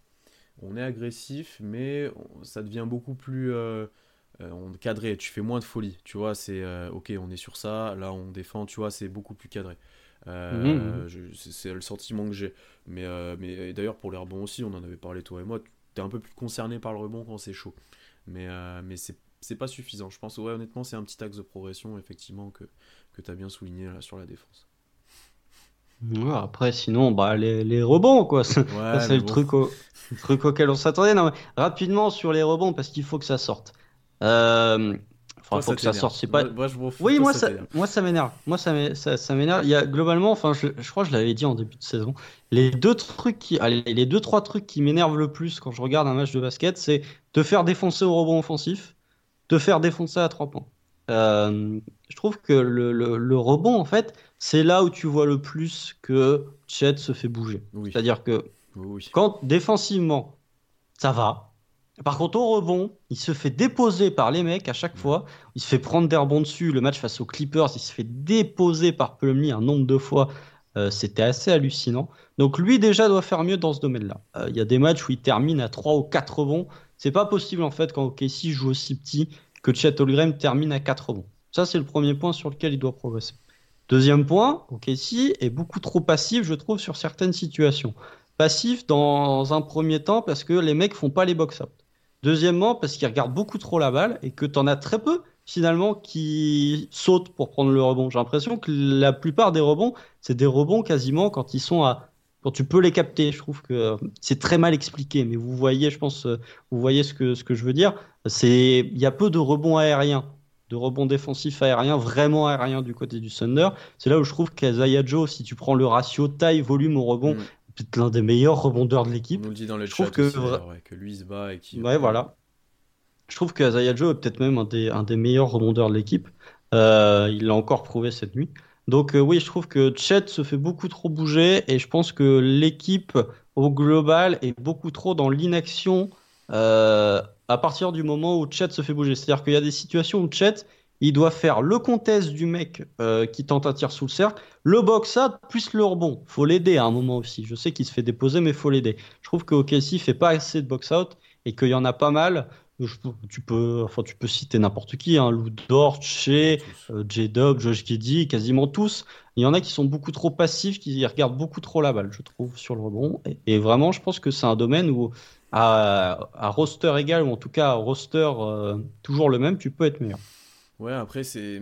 on est agressif, mais on- ça devient beaucoup plus euh, euh, on- cadré. Tu fais moins de folie. Tu vois, c'est euh, ok, on est sur ça. Là, on défend. Tu vois, c'est beaucoup plus cadré. Mhm. je- c'est le sentiment que j'ai. Mais, mais d'ailleurs, pour les rebonds aussi, on en avait parlé toi et moi. T'es un peu plus concerné par le rebond quand c'est chaud. Mais, mais c'est c'est pas suffisant. Je pense, ouais, honnêtement, c'est un petit axe de progression, effectivement, que, que tu as bien souligné là, sur la défense. Ouais, après, sinon, bah, les, les rebonds, quoi. Ouais, c'est le bon. truc, au- truc auquel on s'attendait. Rapidement sur les rebonds, parce qu'il faut que ça sorte. Euh, Enfin, faut que ça sorte. C'est pas. Moi, moi, je m'en fous, Oui, moi ça ça, t'énerve. moi ça m'énerve. Moi ça m'é- ça, ça m'énerve. Il y a globalement, enfin, je, je crois que je l'avais dit en début de saison. Les deux trucs qui, allez, les deux trois trucs qui m'énervent le plus quand je regarde un match de basket, c'est te faire défoncer au rebond offensif, te faire défoncer à trois points. Euh, je trouve que le, le, le rebond, en fait, c'est là où tu vois le plus que Chet se fait bouger. Oui. C'est-à-dire que Oui, quand défensivement, ça va. Par contre, au rebond, il se fait déposer par les mecs à chaque fois. Il se fait prendre des rebonds dessus. Le match face aux Clippers, il se fait déposer par Plumlee un nombre de fois. Euh, C'était assez hallucinant. Donc lui déjà doit faire mieux dans ce domaine-là. Euh, Il y a des matchs où il termine à 3 ou 4 rebonds. C'est pas possible en fait quand OKC joue aussi petit que Chet Holmgren termine à 4 rebonds. Ça c'est le premier point sur lequel il doit progresser. Deuxième point, OKC est beaucoup trop passif, je trouve, sur certaines situations. Passif dans un premier temps parce que les mecs font pas les box-out. Deuxièmement, parce qu'ils regardent beaucoup trop la balle et que tu en as très peu finalement qui sautent pour prendre le rebond. J'ai l'impression que la plupart des rebonds, c'est des rebonds quasiment quand ils sont à quand tu peux les capter. Je trouve que euh, c'est très mal expliqué, mais vous voyez, je pense, euh, vous voyez ce que ce que je veux dire. C'est il y a peu de rebonds aériens, de rebonds défensifs aériens, vraiment aériens du côté du Thunder. C'est là où je trouve qu'Azaya Joe, si tu prends le ratio taille volume au rebond, Mm. peut-être l'un des meilleurs rebondeurs de On l'équipe. nous le dit dans le je chat trouve que aussi, ouais, que lui se bat et qui. Ouais, voilà. Je trouve que Joe est peut-être même un des, un des meilleurs rebondeurs de l'équipe. Euh, il l'a encore prouvé cette nuit. Donc euh, oui, je trouve que Chet se fait beaucoup trop bouger et je pense que l'équipe au global est beaucoup trop dans l'inaction euh, à partir du moment où Chet se fait bouger. C'est-à-dire qu'il y a des situations où Chet, il doit faire le contest du mec euh, qui tente un tir sous le cercle, le box-out plus le rebond. Faut l'aider à un moment aussi. Je sais qu'il se fait déposer, mais faut l'aider. Je trouve que OKC fait pas assez de box-out et qu'il y en a pas mal. Je- tu peux, enfin, tu peux citer n'importe qui, hein, Lou Dort, Shea, euh, J-Dub, Josh Giddey, quasiment tous. Il y en a qui sont beaucoup trop passifs, qui regardent beaucoup trop la balle, je trouve, sur le rebond. Et, et vraiment, je pense que c'est un domaine où, à, à roster égal, ou en tout cas à roster euh, toujours le même, tu peux être meilleur. Ouais, après, c'est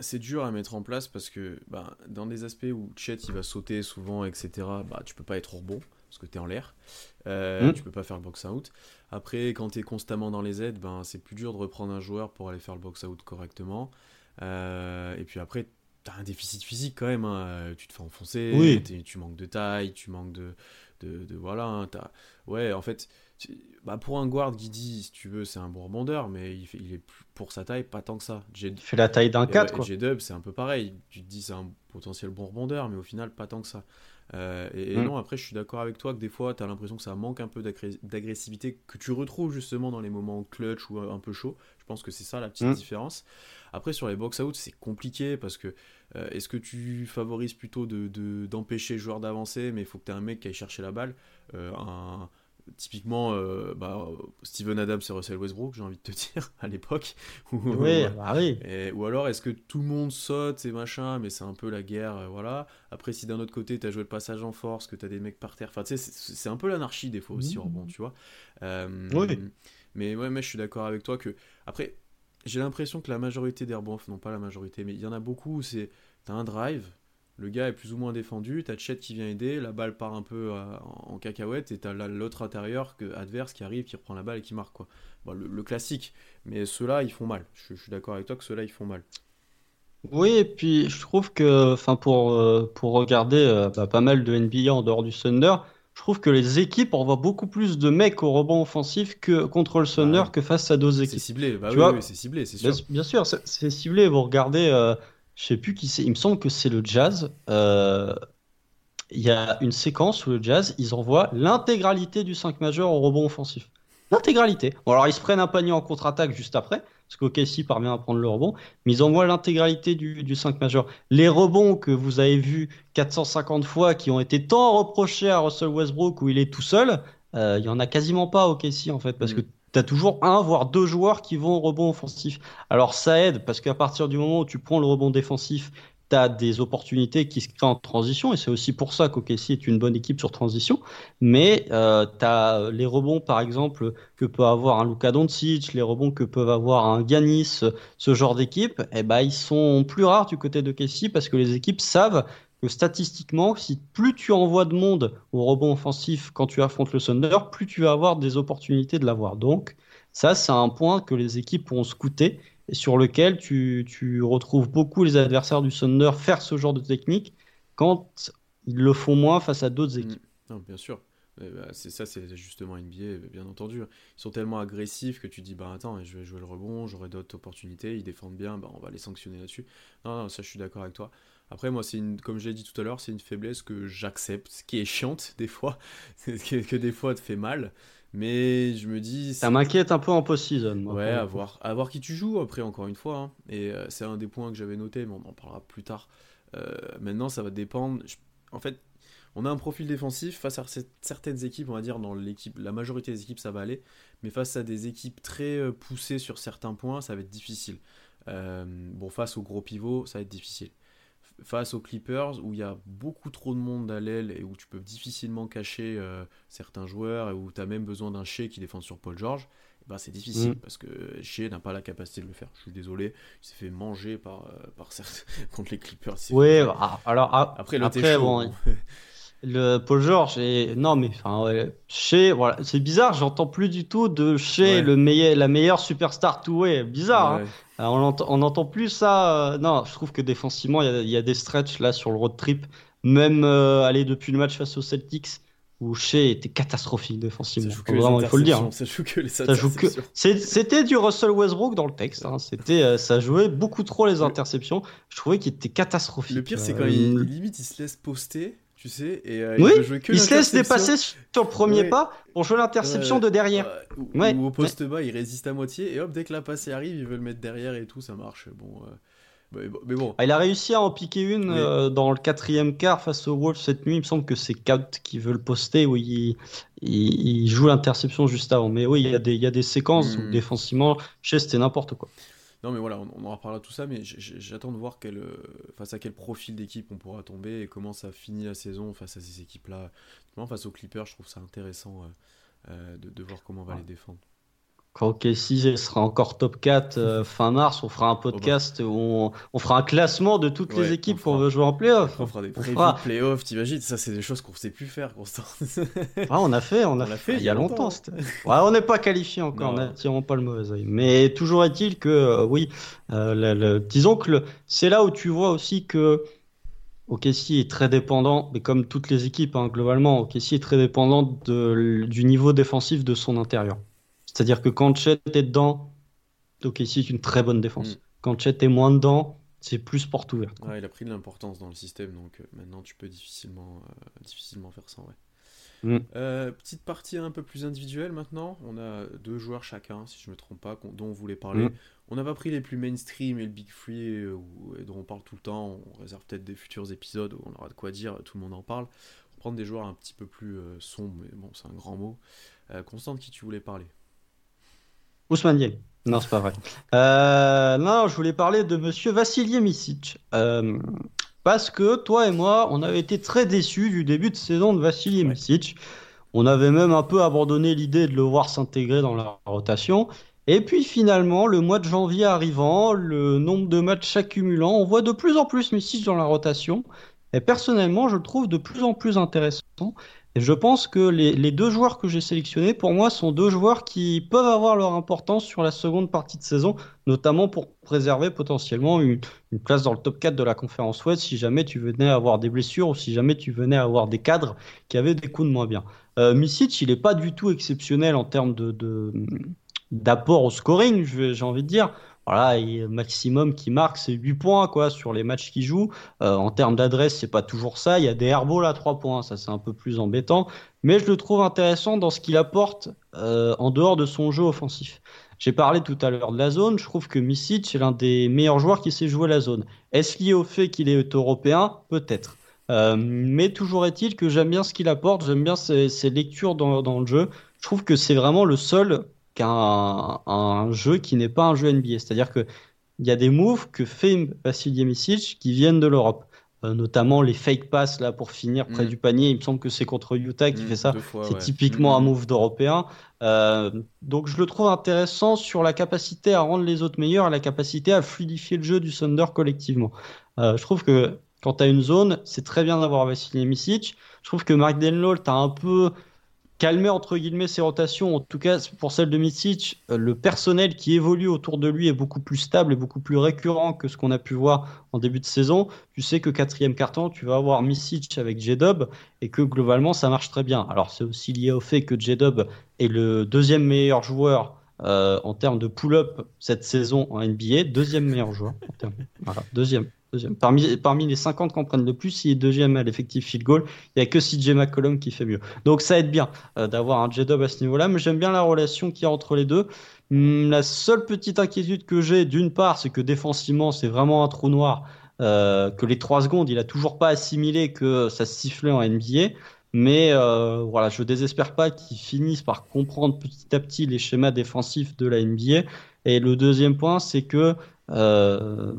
c'est dur à mettre en place parce que bah, dans des aspects où Chet il va sauter souvent, etc., bah, tu peux pas être au rebond parce que tu es en l'air. Euh, Mm. Tu peux pas faire le box-out. Après, quand tu es constamment dans les aides, ben, c'est plus dur de reprendre un joueur pour aller faire le box-out correctement. Euh, et puis après, tu as un déficit physique quand même. hein. Tu te fais enfoncer, Oui. tu manques de taille, tu manques de. de, de- voilà, hein, Ouais, en fait, bah, pour un guard, Guidi, si tu veux, c'est un bon rebondeur, mais il, fait, il est pour sa taille pas tant que ça. J- Il fait la taille d'un et 4, ouais, quoi. J-Dub, c'est un peu pareil. Tu te dis c'est un potentiel bon rebondeur, mais au final, pas tant que ça. Euh, et, et Mm. non, après, je suis d'accord avec toi que des fois, tu as l'impression que ça manque un peu d'agressivité que tu retrouves justement dans les moments clutch ou un peu chaud. Je pense que c'est ça la petite Mm. différence. Après, sur les box-out, c'est compliqué parce que euh, est-ce que tu favorises plutôt d'empêcher de, d'empêcher le joueur d'avancer, mais il faut que tu aies un mec qui aille chercher la balle Euh, un- Typiquement, euh, bah, Steven Adams et Russell Westbrook, j'ai envie de te dire, à l'époque. Ou- Oui, bah oui. et- ou alors est-ce que tout le monde saute et machin, mais c'est un peu la guerre, euh, voilà. Après, si d'un autre côté t'as joué le passage en force, que t'as des mecs par terre, enfin tu sais, c'est un peu l'anarchie des fois aussi rebond, tu vois. Euh, Oui. Mais ouais, mais je suis d'accord avec toi que. Après, j'ai l'impression que la majorité des rebonds, non pas la majorité, mais il y en a beaucoup où c'est. T'as un drive, le gars est plus ou moins défendu, t'as Chet qui vient aider, la balle part un peu euh, en cacahuète et t'as l'autre intérieur que, adverse qui arrive, qui reprend la balle et qui marque quoi. le, classique, mais ceux-là ils font mal. Je, suis d'accord avec toi que ceux-là ils font mal. Oui, et puis je trouve que, enfin pour, euh, pour regarder euh, bah, pas mal de NBA en dehors du Thunder, je trouve que les équipes envoient beaucoup plus de mecs au rebond offensif que contre le Thunder que face à d'autres équipes. C'est ciblé, bah oui, c'est ciblé, c'est sûr. Bien, sûr, c'est ciblé. Vous regardez, euh, je sais plus qui c'est, il me semble que c'est le Jazz. Euh, il y a une séquence où le Jazz, ils envoient l'intégralité du 5 majeur au rebond offensif. L'intégralité. Bon, alors ils se prennent un panier en contre-attaque juste après, parce qu'OKC parvient à prendre le rebond, mais ils envoient l'intégralité du, du 5 majeur. Les rebonds que vous avez vus 450 fois, qui ont été tant reprochés à Russell Westbrook où il est tout seul, euh, il y en a quasiment pas au OKC en fait, parce mm. que tu toujours un voire deux joueurs qui vont au rebond offensif. Alors ça aide parce qu'à partir du moment où tu prends le rebond défensif tu as des opportunités qui se créent en transition, et c'est aussi pour ça qu'OKC est une bonne équipe sur transition. Mais euh, tu as les rebonds, par exemple, que peut avoir un Luka Doncic, les rebonds que peuvent avoir un Giannis, ce genre d'équipe, eh ben, ils sont plus rares du côté de d'OKC parce que les équipes savent que statistiquement, si plus tu envoies de monde au rebond offensif quand tu affrontes le Thunder, plus tu vas avoir des opportunités de l'avoir. Donc, ça, c'est un point que les équipes pourront scouter et sur lequel tu, tu, retrouves beaucoup les adversaires du Thunder faire ce genre de technique quand ils le font moins face à d'autres équipes. Mm. Bien sûr. Bah, c'est ça, c'est justement NBA, bien entendu. Ils sont tellement agressifs que tu dis, bah attends, je vais jouer le rebond, j'aurai d'autres opportunités, ils défendent bien, bah, on va les sanctionner là-dessus. Non, non, ça je suis d'accord avec toi. Après, moi, c'est une, comme je l'ai dit tout à l'heure, c'est une faiblesse que j'accepte, qui est chiante des fois, que, des fois te fait mal. Mais je me dis. Ça m'inquiète un peu en post-season. Ouais, à voir. à voir qui tu joues après, encore une fois. Hein. Et euh, c'est un des points que j'avais noté, mais on en parlera plus tard. Euh, maintenant, ça va dépendre. En fait, on a un profil défensif face à certaines équipes, on va dire, dans l'équipe, la majorité des équipes, ça va aller. Mais face à des équipes très euh, poussées sur certains points, ça va être difficile. bon, face aux gros pivots, ça va être difficile face aux Clippers où il y a beaucoup trop de monde à l'aile et où tu peux difficilement cacher euh, certains joueurs et où tu as même besoin d'un Shea qui défend sur Paul George, eh ben c'est difficile mm. parce que Shea n'a pas la capacité de le faire. Je suis désolé, il s'est fait manger par, euh, par certains contre les Clippers. Oui, ah, alors ah, après, après bon, le Paul George et non mais enfin chez voilà c'est bizarre j'entends plus du tout de chez le meilleur la meilleure superstar way bizarre hein. on, entend, plus ça euh, non je trouve que défensivement il y, a des stretches là sur le road trip même euh, aller depuis le match face aux Celtics où Shea était catastrophique défensivement. Vraiment, il faut le dire. Hein. Ça joue que les ça joue que... C'était du Russell Westbrook dans le texte. Hein. C'était, euh, ça jouait beaucoup trop les interceptions. Je trouvais qu'il était catastrophique. Le pire, c'est quand il, limite il se laisse poster tu sais. Et, euh, oui, il, se laisse dépasser sur le premier pas pour jouer l'interception de derrière. ou, au poste bas, il résiste à moitié, et hop, dès que la passe arrive, il veut le mettre derrière et tout, ça marche. Bon. Euh, mais bon. Ah, il a réussi à en piquer une euh, dans le quatrième quart face aux Wolves cette nuit. Il me semble que c'est Kat qui veut le poster où il, il, joue l'interception juste avant. Mais oui, il y a des, il y a des séquences où hmm. défensivement, chez c'était n'importe quoi. Non, mais voilà, on, en reparlera tout ça, mais j'attends de voir quel, euh, face à quel profil d'équipe on pourra tomber et comment ça finit la saison face à ces équipes-là. Face aux Clippers, je trouve ça intéressant euh, euh, de, de, voir comment on va les défendre. Quand si sera encore top 4 euh, fin mars, on fera un podcast où on, fera un classement de toutes les équipes qu'on veut jouer en playoff. On fera des fera... playoffs, t'imagines Ça, c'est des choses qu'on ne sait plus faire, Constant. ah, on a fait, on a, fait, il y a longtemps. ouais, on n'est pas qualifié encore, n'attirons pas le mauvais oeil. Mais toujours est-il que, euh, oui, euh, disons que c'est là où tu vois aussi que OKC est très dépendant, mais comme toutes les équipes, hein, globalement, OKC est très dépendant de, du niveau défensif de son intérieur. C'est-à-dire que quand Chet est dedans, ici c'est une très bonne défense. Mm. Quand Chet est moins dedans, c'est plus porte ouverte. il a pris de l'importance dans le système, donc euh, maintenant tu peux difficilement, euh, difficilement faire ça. Mm. Euh, petite partie un peu plus individuelle maintenant. On a deux joueurs chacun, si je ne me trompe pas, dont on voulait parler. Mm. On n'a pas pris les plus mainstream et le Big Free dont on parle tout le temps. On réserve peut-être des futurs épisodes où on aura de quoi dire, tout le monde en parle. On va prendre des joueurs un petit peu plus sombres, mais bon, c'est un grand mot. Constante, qui tu voulais parler? Ousmane Non, c'est pas vrai. Euh, non, je voulais parler de monsieur Vassili Misic. Euh, parce que toi et moi, on avait été très déçus du début de saison de Vassili Misic. On avait même un peu abandonné l'idée de le voir s'intégrer dans la rotation. Et puis finalement, le mois de janvier arrivant, le nombre de matchs accumulant, on voit de plus en plus Misic dans la rotation. Et personnellement, je le trouve de plus en plus intéressant. Et je pense que les, deux joueurs que j'ai sélectionnés, pour moi, sont deux joueurs qui peuvent avoir leur importance sur la seconde partie de saison, notamment pour préserver potentiellement une, place dans le top 4 de la conférence Ouest si jamais tu venais avoir des blessures ou si jamais tu venais avoir des cadres qui avaient des coups de moins bien. Euh, il n'est pas du tout exceptionnel en termes de, d'apport au scoring, j'ai envie de dire. Voilà, maximum qui marque, c'est 8 points quoi, sur les matchs qu'il joue. Euh, en termes d'adresse, c'est pas toujours ça. Il y a des airballs à 3 points, ça c'est un peu plus embêtant. Mais je le trouve intéressant dans ce qu'il apporte euh, en dehors de son jeu offensif. J'ai parlé tout à l'heure de la zone. Je trouve que Misic est l'un des meilleurs joueurs qui sait jouer la zone. Est-ce lié au fait qu'il est européen? Peut-être. Euh, mais toujours est-il que j'aime bien ce qu'il apporte, j'aime bien ses, lectures dans, le jeu. Je trouve que c'est vraiment le seul qu'un un jeu qui n'est pas un jeu NBA. C'est-à-dire que il y a des moves que fait Vassili Misic qui viennent de l'Europe. Euh, notamment les fake pass là pour finir près mm. du panier. Il me semble que c'est contre Utah qui mm, fait ça. C'est typiquement un mm. move d'Européen. Euh, donc je le trouve intéressant sur la capacité à rendre les autres meilleurs et la capacité à fluidifier le jeu du Thunder collectivement. Euh, je trouve que quand tu as une zone, c'est très bien d'avoir Vassili Misic. Je trouve que Mark Denlow, tu as un peu calmer entre guillemets ses rotations. En tout cas, pour celle de Misic, euh, le personnel qui évolue autour de lui est beaucoup plus stable et beaucoup plus récurrent que ce qu'on a pu voir en début de saison. Tu sais que quatrième carton, tu vas avoir Misic avec J-Dub et que globalement ça marche très bien. Alors c'est aussi lié au fait que J-Dub est le deuxième meilleur joueur euh, en termes de pull-up cette saison en NBA, deuxième meilleur joueur. Voilà, deuxième. Parmi, les 50 qu'on prenne le plus, il est deuxième à l'effectif field goal. Il n'y a que CJ McCollum qui fait mieux. Donc ça aide bien euh, d'avoir un J-Dub à ce niveau-là, mais j'aime bien la relation qu'il y a entre les deux. Hum, la seule petite inquiétude que j'ai, d'une part, c'est que défensivement, c'est vraiment un trou noir. Euh, que les 3 secondes, il a toujours pas assimilé que ça sifflait en NBA. Mais euh, voilà, je désespère pas qu'ils finissent par comprendre petit à petit les schémas défensifs de la NBA. Et le deuxième point, c'est que euh,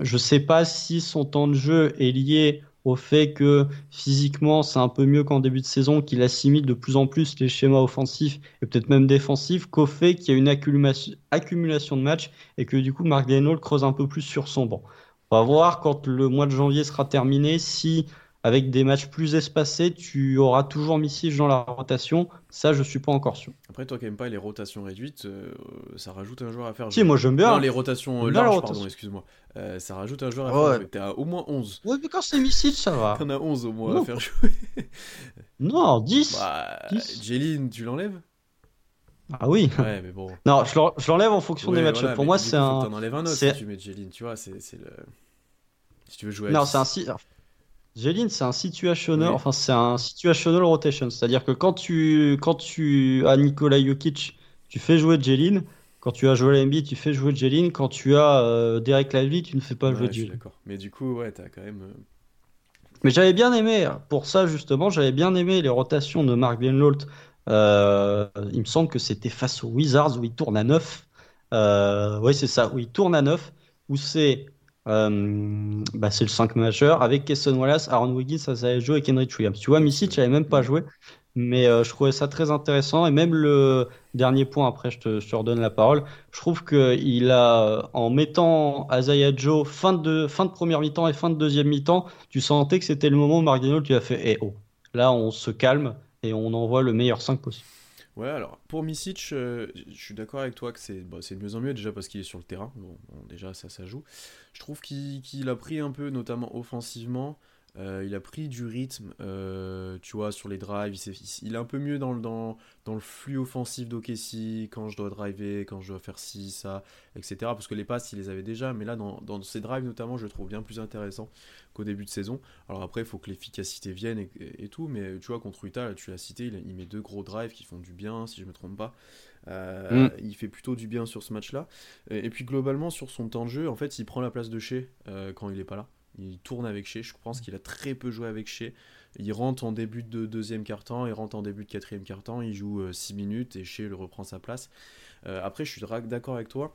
je ne sais pas si son temps de jeu est lié au fait que physiquement c'est un peu mieux qu'en début de saison, qu'il assimile de plus en plus les schémas offensifs et peut-être même défensifs, qu'au fait qu'il y a une accumulation de matchs et que du coup Mark Daniel creuse un peu plus sur son banc. On va voir quand le mois de janvier sera terminé si avec des matchs plus espacés, tu auras toujours Missile dans la rotation. Ça, je suis pas encore sûr. Après, toi qui n'aimes pas les rotations réduites, euh, ça rajoute un joueur à faire jouer. Si, moi j'aime bien. Non, les rotations larges, pardon, excuse-moi. Euh, ça rajoute un joueur à faire jouer. T'es à au moins 11. Ouais, mais quand c'est Missile, ça va. T'en as 11 au moins à faire jouer. non, 10. Bah, tu l'enlèves? Ah oui. Ouais, mais bon. Non, je l'enlève en fonction des matchs. Pour moi, c'est un. T'en enlèves un autre si tu mets Jeline, tu vois, c'est le. Si tu veux jouer à Non, c'est un. Jeline, c'est un situational, enfin c'est un situational rotation, c'est-à-dire que quand tu quand tu as Nikola Jokic, tu fais jouer Jeline, quand tu as Joel Embiid, tu fais jouer Jeline, quand tu as euh, Derek Lively, tu ne fais pas jouer Jeline. D'accord. Mais du coup, ouais, t'as quand même. Euh, Mais j'avais bien aimé, pour ça justement, j'avais bien aimé les rotations de Mark Bienlolt. Euh, il me semble que c'était face aux Wizards où il tourne à 9. Euh, oui, c'est ça, où il tourne à 9, où c'est euh, bah, c'est le 5 majeur avec Kesson Wallace, Aaron Wiggins, Isaiah Joe et Kendrick Williams. Tu vois, Misic n'avait même pas joué, mais euh, je trouvais ça très intéressant. Et même le dernier point, après je te, je redonne la parole, je trouve qu'il a, en mettant Isaiah Joe fin de, fin de première mi-temps et fin de deuxième mi-temps, tu sentais que c'était le moment où Mark tu as fait Eh oh, là on se calme et on envoie le meilleur 5 possible. Ouais, alors pour Misic, euh, je suis d'accord avec toi que c'est bah, de mieux en mieux déjà parce qu'il est sur le terrain. Bon, déjà, ça, ça joue. Je trouve qu'il a pris un peu, notamment offensivement, euh, il a pris du rythme, euh, tu vois, sur les drives. Il, est un peu mieux dans le, flux offensif d'Okessi, quand je dois driver, quand je dois faire ci, ça, etc. Parce que les passes, il les avait déjà, mais là, dans, dans ces drives notamment, je le trouve bien plus intéressant qu'au début de saison. Alors après, il faut que l'efficacité vienne et, tout, mais tu vois, contre Utah, tu l'as cité, il, met deux gros drives qui font du bien, si je me trompe pas. Euh, mm. Il fait plutôt du bien sur ce match-là. Et, puis globalement, sur son temps de jeu, en fait, il prend la place de Shea quand il n'est pas là. Il tourne avec Shea. Je pense qu'il a très peu joué avec Shea. Il rentre en début de deuxième quart-temps, il rentre en début de quatrième quart-temps, il joue 6 euh, minutes et Shea le reprend sa place. Euh, après, je suis d'accord avec toi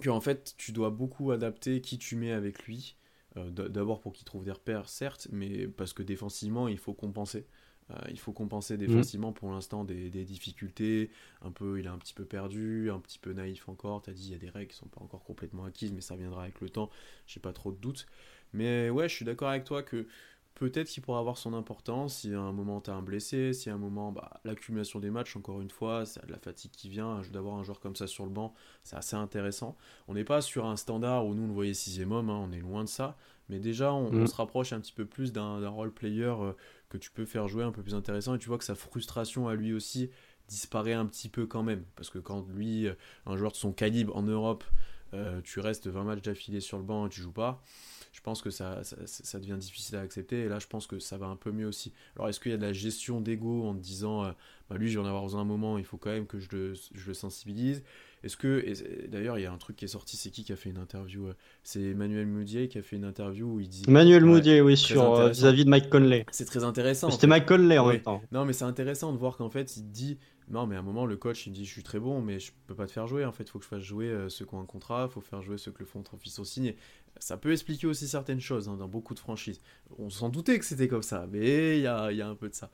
que en fait, tu dois beaucoup adapter qui tu mets avec lui. Euh, d'abord pour qu'il trouve des repères, certes, mais parce que défensivement, il faut compenser. Euh, il faut compenser défensivement pour l'instant des, des, difficultés. Un peu, il est un petit peu perdu, un petit peu naïf encore. Tu as dit, il y a des règles qui sont pas encore complètement acquises, mais ça viendra avec le temps. J'ai pas trop de doutes. Mais ouais, je suis d'accord avec toi que peut-être qu'il pourra avoir son importance si à un moment tu as un blessé, si à un moment bah, l'accumulation des matchs, encore une fois, c'est de la fatigue qui vient, d'avoir un joueur comme ça sur le banc, c'est assez intéressant. On n'est pas sur un standard où nous on le voyait sixième homme, hein, on est loin de ça, mais déjà on, mm. se rapproche un petit peu plus d'un role player euh, que tu peux faire jouer un peu plus intéressant et tu vois que sa frustration à lui aussi disparaît un petit peu quand même, parce que quand lui, euh, un joueur de son calibre en Europe, euh, tu restes 20 matchs d'affilée sur le banc et tu joues pas je pense que ça, ça, devient difficile à accepter. Et là, je pense que ça va un peu mieux aussi. Alors, est-ce qu'il y a de la gestion d'ego en te disant, euh, bah, lui, je vais en avoir besoin un moment, il faut quand même que je le, je le sensibilise? Est-ce que, d'ailleurs, il y a un truc qui est sorti, c'est qui qui a fait une interview euh, C'est Emmanuel Moudier qui a fait une interview où il dit. Emmanuel Moudier, oui, sur euh, vis-à-vis de Mike Conley. C'est très intéressant. C'était Mike Conley en même temps. Non, mais c'est intéressant de voir qu'en fait, il dit non, mais à un moment, le coach, il me dit Je suis très bon, mais je peux pas te faire jouer. En fait, il faut que je fasse jouer euh, ceux qui ont un contrat, il faut faire jouer ceux que le fond office ont signé. Ça peut expliquer aussi certaines choses hein, dans beaucoup de franchises. On s'en doutait que c'était comme ça, mais il y a, y a, un peu de ça.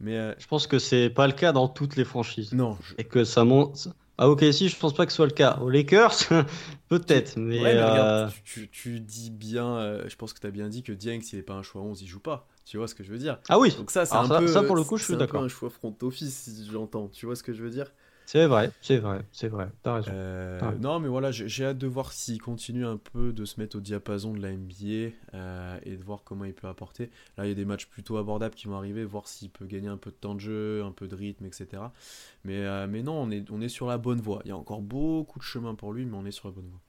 Mais euh, Je pense que c'est pas le cas dans toutes les franchises. Non. Et que ça monte. Ah, ok, si, je pense pas que ce soit le cas. Aux Lakers, peut-être. Mais, euh, tu, tu, dis bien, je pense que tu as bien dit que Dieng, s'il n'est pas un choix 11, il joue pas. Tu vois ce que je veux dire? Ah oui. Donc ça, c'est un peu. Ça, pour le coup, je suis d'accord. un choix front office, si j'entends. Tu vois ce que je veux dire? C'est vrai, c'est vrai, c'est vrai. T'as raison. Euh, non, mais voilà, j'ai hâte de voir s'il continue un peu de se mettre au diapason de la NBA euh, et de voir comment il peut apporter. Là, il y a des matchs plutôt abordables qui vont arriver, voir s'il peut gagner un peu de temps de jeu, un peu de rythme, etc. Mais, euh, mais non, on est, on est sur la bonne voie. Il y a encore beaucoup de chemin pour lui, mais on est sur la bonne voie.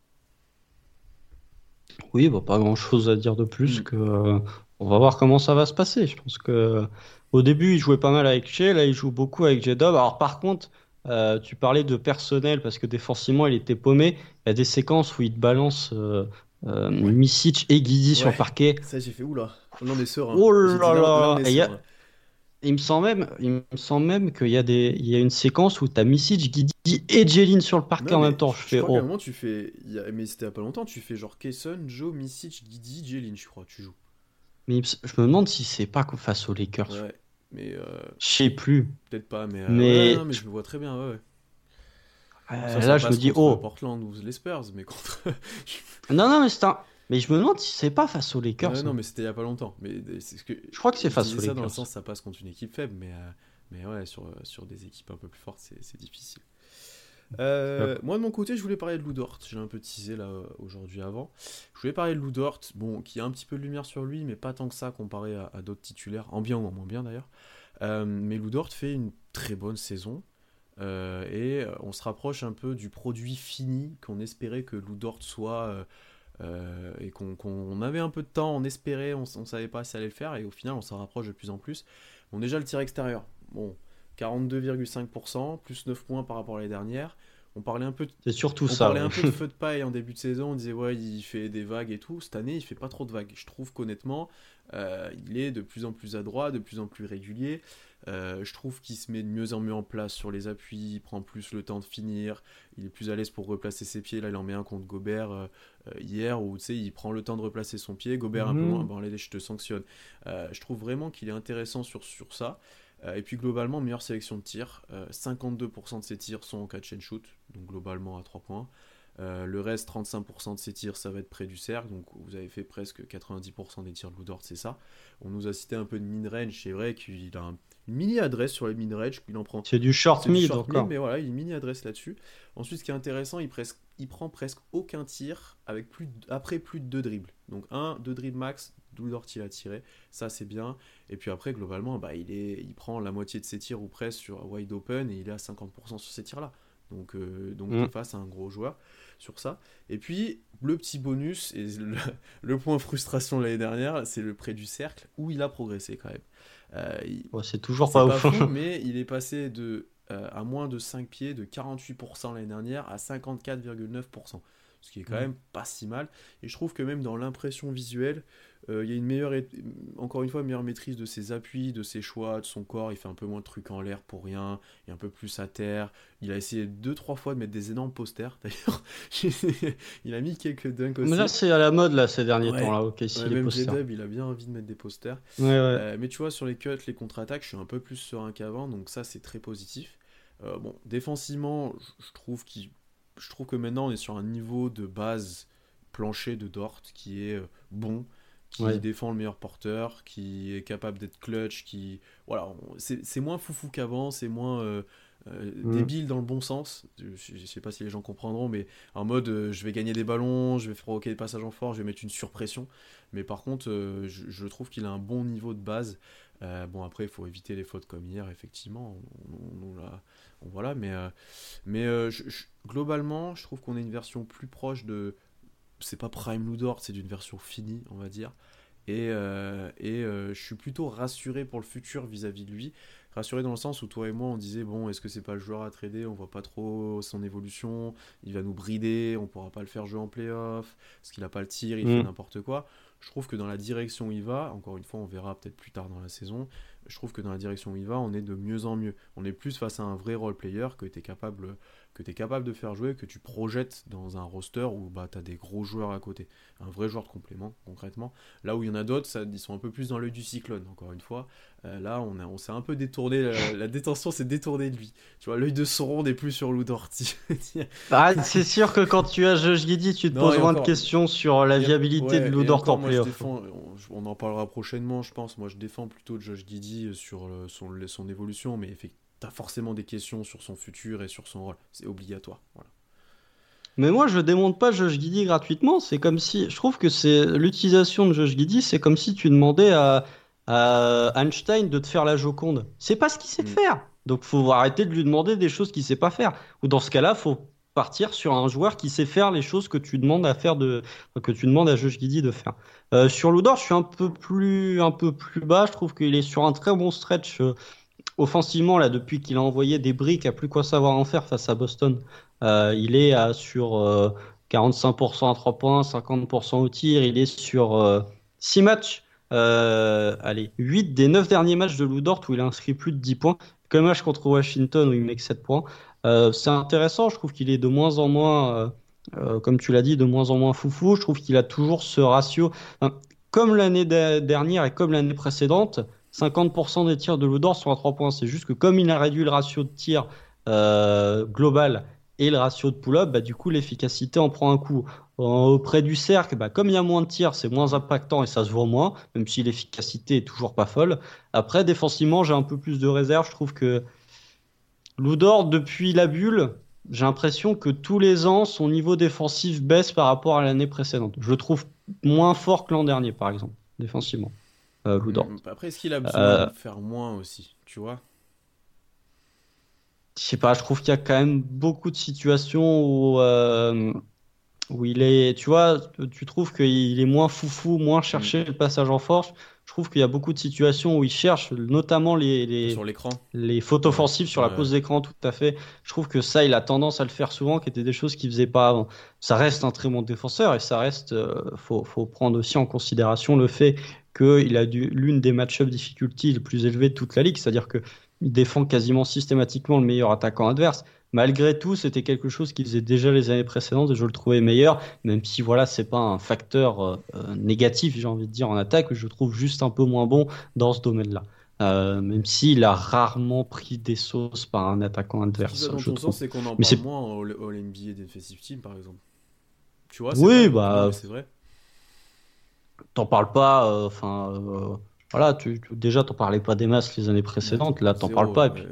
Oui, bah, pas grand chose à dire de plus mm. que on va voir comment ça va se passer. Je pense que au début, il jouait pas mal avec Shea, là, il joue beaucoup avec J-Dub. Alors, par contre, euh, tu parlais de personnel parce que défensivement, il était paumé. Il y a des séquences où il te balance euh, euh Misic et Guidi sur le parquet. Ça, j'ai fait oula. On est serein. Oh là là. il me semble même, il me semble même qu'il y a des, il y a une séquence où tu as Misic, Guidi et Jeline sur le parquet en même temps. Je, fais. Crois oh. tu fais, mais c'était il pas longtemps. Tu fais genre Kayson, Joe, Misic, Guidi, Jeline, je crois. Tu joues. Mais je me demande si c'est pas face aux Lakers. Ouais, mais. Euh... Je sais plus. Peut-être pas, mais. Euh, mais... Ouais, mais je le vois très bien, ouais. Euh, là, je me dis, oh. Portland ou les Spurs, mais contre. non, non, mais c'est un. Mais je me demande si c'est pas face aux Lakers. Ouais, non, mais c'était il y a pas longtemps. Mais c'est ce que. Je crois que c'est face aux ça Lakers. dans le sens, ça passe contre une équipe faible, mais, euh, mais ouais, sur, sur des équipes un peu plus fortes, c'est difficile. Euh, moi de mon côté, je voulais parler de Ludort. J'ai un peu teasé là aujourd'hui avant. Je voulais parler de Ludort, bon, qui a un petit peu de lumière sur lui, mais pas tant que ça comparé à, d'autres titulaires, en bien ou en moins bien d'ailleurs. Euh, mais Ludort fait une très bonne saison. Euh, et on se rapproche un peu du produit fini qu'on espérait que Ludort soit. et qu'on avait un peu de temps, on espérait, on, on savait pas si ça allait le faire, et au final on s'en rapproche de plus en plus. Bon, déjà le tir extérieur. Bon, 42,5%, plus 9 points par rapport à l'année dernière. On parlait un peu de, C'est surtout on parlait un peu de feu de paille en début de saison. On disait, ouais, il fait des vagues et tout. Cette année, il fait pas trop de vagues. Je trouve qu'honnêtement, euh, il est de plus en plus adroit, de plus en plus régulier. Euh, je trouve qu'il se met de mieux en mieux en place sur les appuis, il prend plus le temps de finir, il est plus à l'aise pour replacer ses pieds. Là, il en met un contre Gobert euh, hier où il prend le temps de replacer son pied. Gobert un peu mhm. moins, bon, allez, je te sanctionne. je trouve vraiment qu'il est intéressant sur, sur ça. Euh, et puis globalement, meilleure sélection de tirs. 52% euh, de ses tirs sont en catch and shoot, donc globalement à 3 points. Euh, le reste, 35% de ses tirs, ça va être près du cercle. Donc vous avez fait presque 90% des tirs de Ludort, c'est ça. On nous a cité un peu de mid-range. C'est vrai qu'il a une mini-adresse sur les mid-range. Il en prend. C'est du short mid encore. mais voilà, il a une mini-adresse là-dessus. Ensuite, ce qui est intéressant, il, presque, il prend presque aucun tir avec plus après plus de 2 dribbles. Donc 1, 2 dribbles max, Ludort il a tiré. Ça, c'est bien. Et puis après, globalement, bah, il, est, il prend la moitié de ses tirs ou presque sur wide open et il est à 50% sur ces tirs-là. Donc, euh, donc mm. face à un gros joueur sur ça. Et puis, le petit bonus, et le, point frustration l'année dernière, c'est le près du cercle, où il a progressé quand même. Euh, c'est toujours pas, ouf. mais il est passé de, euh, à moins de 5 pieds, de 48% l'année dernière à 54,9%. Ce qui est quand mm. même pas si mal. Et je trouve que même dans l'impression visuelle, euh, il y a une meilleure, encore une fois, une meilleure maîtrise de ses appuis, de ses choix, de son corps. Il fait un peu moins de trucs en l'air pour rien. Il est un peu plus à terre. Il a essayé deux, trois fois de mettre des énormes posters. D'ailleurs, il a mis quelques dunks aussi. Mais là, c'est à la mode là ces derniers temps là. Ok, si même J-Dub, il a bien envie de mettre des posters. Euh, mais tu vois, sur les cuts, les contre-attaques, je suis un peu plus serein qu'avant. Donc ça, c'est très positif. Euh, bon, défensivement, je trouve je que maintenant on est sur un niveau de base plancher de Dort qui est bon qui défend le meilleur porteur, qui est capable d'être clutch, qui voilà, c'est moins foufou qu'avant, c'est moins euh, euh, mm. débile dans le bon sens. Je, ne sais pas si les gens comprendront, mais en mode euh, je vais gagner des ballons, je vais provoquer des passages en force, je vais mettre une surpression. Mais par contre, je, trouve qu'il a un bon niveau de base. Bon après, il faut éviter les fautes comme hier, effectivement. On, voilà, mais mais globalement, je trouve qu'on est une version plus proche de c'est pas Prime Ludort, c'est d'une version finie, on va dire. Et, euh, et euh, je suis plutôt rassuré pour le futur vis-à-vis de lui. Rassuré dans le sens où toi et moi on disait bon est-ce que c'est pas le joueur à trader, on voit pas trop son évolution, il va nous brider, on pourra pas le faire jouer en playoff, parce qu'il a pas le tir, il fait mm. n'importe quoi. Je trouve que dans la direction où il va, encore une fois on verra peut-être plus tard dans la saison, je trouve que dans la direction où il va on est de mieux en mieux. On est plus face à un vrai role player que tu capable que tu es capable de faire jouer, que tu projettes dans un roster où bah, tu as des gros joueurs à côté. Un vrai joueur de complément, concrètement. Là où il y en a d'autres, ils sont un peu plus dans l'œil du cyclone, encore une fois. Euh, là, on, on s'est un peu détourné, la, détention s'est détournée de lui. Tu vois, l'œil de Sauron n'est plus sur Lou ah, c'est sûr que quand tu as Josh Giddy, tu te poses moins de questions sur la viabilité de Lou en playoff. On, on, en parlera prochainement, je pense. Moi, je défends plutôt Josh Giddy sur son, son évolution, mais effectivement tu as forcément des questions sur son futur et sur son rôle. C'est obligatoire. Voilà. Mais moi, je démonte pas Josh Giddy gratuitement. C'est comme si. Je trouve que c'est l'utilisation de Josh Giddy, c'est comme si tu demandais à, Einstein de te faire la Joconde. C'est pas ce qu'il sait mm. faire. Donc, faut arrêter de lui demander des choses qu'il sait pas faire. Ou dans ce cas-là, faut partir sur un joueur qui sait faire les choses que tu demandes à faire de que tu demandes à Josh Giddy de faire. Euh, sur Ludor, je suis un peu plus un peu plus bas. Je trouve qu'il est sur un très bon stretch. Euh, offensivement, là, depuis qu'il a envoyé des briques à plus quoi savoir en faire face à Boston, euh, il est à, sur 45% euh, à 3 points, 50% au tir. Il est sur 6 euh, matchs. allez, 8 des 9 derniers matchs de Ludort où il a inscrit plus de 10 points. Comme match contre Washington où il met que 7 points. c'est intéressant, je trouve qu'il est de moins en moins, comme tu l'as dit, de moins en moins foufou. Je trouve qu'il a toujours ce ratio. comme l'année dernière et comme l'année précédente, 50% des tirs de Ludor sont à 3 points. C'est juste que comme il a réduit le ratio de tir euh, global et le ratio de pull-up, bah, du coup l'efficacité en prend un coup. auprès du cercle, bah, comme il y a moins de tirs, c'est moins impactant et ça se voit moins, même si l'efficacité est toujours pas folle. Après, défensivement, j'ai un peu plus de réserve. Je trouve que Ludor, depuis la bulle, j'ai l'impression que tous les ans, son niveau défensif baisse par rapport à l'année précédente. Je le trouve moins fort que l'an dernier, par exemple, défensivement. Euh, mm, après, est-ce qu'il a besoin euh, de faire moins aussi, tu vois? Je sais pas, je trouve qu'il y a quand même beaucoup de situations où, euh, où il est, tu vois, tu trouves qu'il est moins foufou, moins cherché mm. le passage en force je trouve qu'il y a beaucoup de situations où il cherche, notamment les, les, sur l'écran. les fautes offensives sur la pose d'écran, tout à fait. Je trouve que ça, il a tendance à le faire souvent, qui étaient des choses qu'il faisait pas avant. Ça reste un très bon défenseur et ça reste, faut, faut, prendre aussi en considération le fait qu'il a l'une des match-up difficultés les plus élevées de toute la ligue, c'est-à-dire qu'il défend quasiment systématiquement le meilleur attaquant adverse. Malgré tout, c'était quelque chose qu'il faisait déjà les années précédentes et je le trouvais meilleur, même si voilà, c'est pas un facteur euh, euh, négatif, j'ai envie de dire, en attaque, je trouve juste un peu moins bon dans ce domaine-là. Euh, même s'il a rarement pris des sauces par un attaquant adverse. Dans je c'est qu'on en parle moins au, au NBA Defensive Team, par exemple. Tu vois, oui, bah, c'est vrai t'en parles pas, euh, enfin, euh, voilà, tu, déjà, t'en parlais pas des masses les années précédentes, là, t'en parles pas, et puis.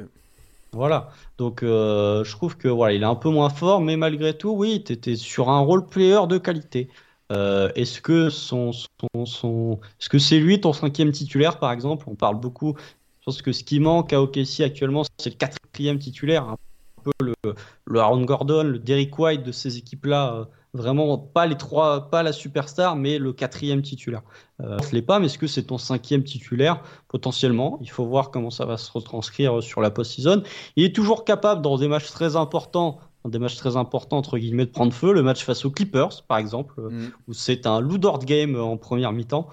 Voilà, donc euh, je trouve que voilà, il est un peu moins fort, mais malgré tout, oui, tu étais sur un role player de qualité. est-ce que son, son, son... est-ce que c'est lui ton cinquième titulaire par exemple? On parle beaucoup. Je pense que ce qui manque à OKC actuellement, c'est le quatrième titulaire, un peu le, le Aaron Gordon, le Derrick White de ces équipes-là Vraiment pas les trois, pas la superstar, mais le quatrième titulaire. Euh, ne l'est pas, mais est-ce que c'est ton cinquième titulaire? Potentiellement. Il faut voir comment ça va se retranscrire sur la post-season. Il est toujours capable, dans des matchs très importants, des matchs très importants, entre guillemets, de prendre feu. Le match face aux Clippers, par exemple, Mm. où c'est un Ludort game en première mi-temps,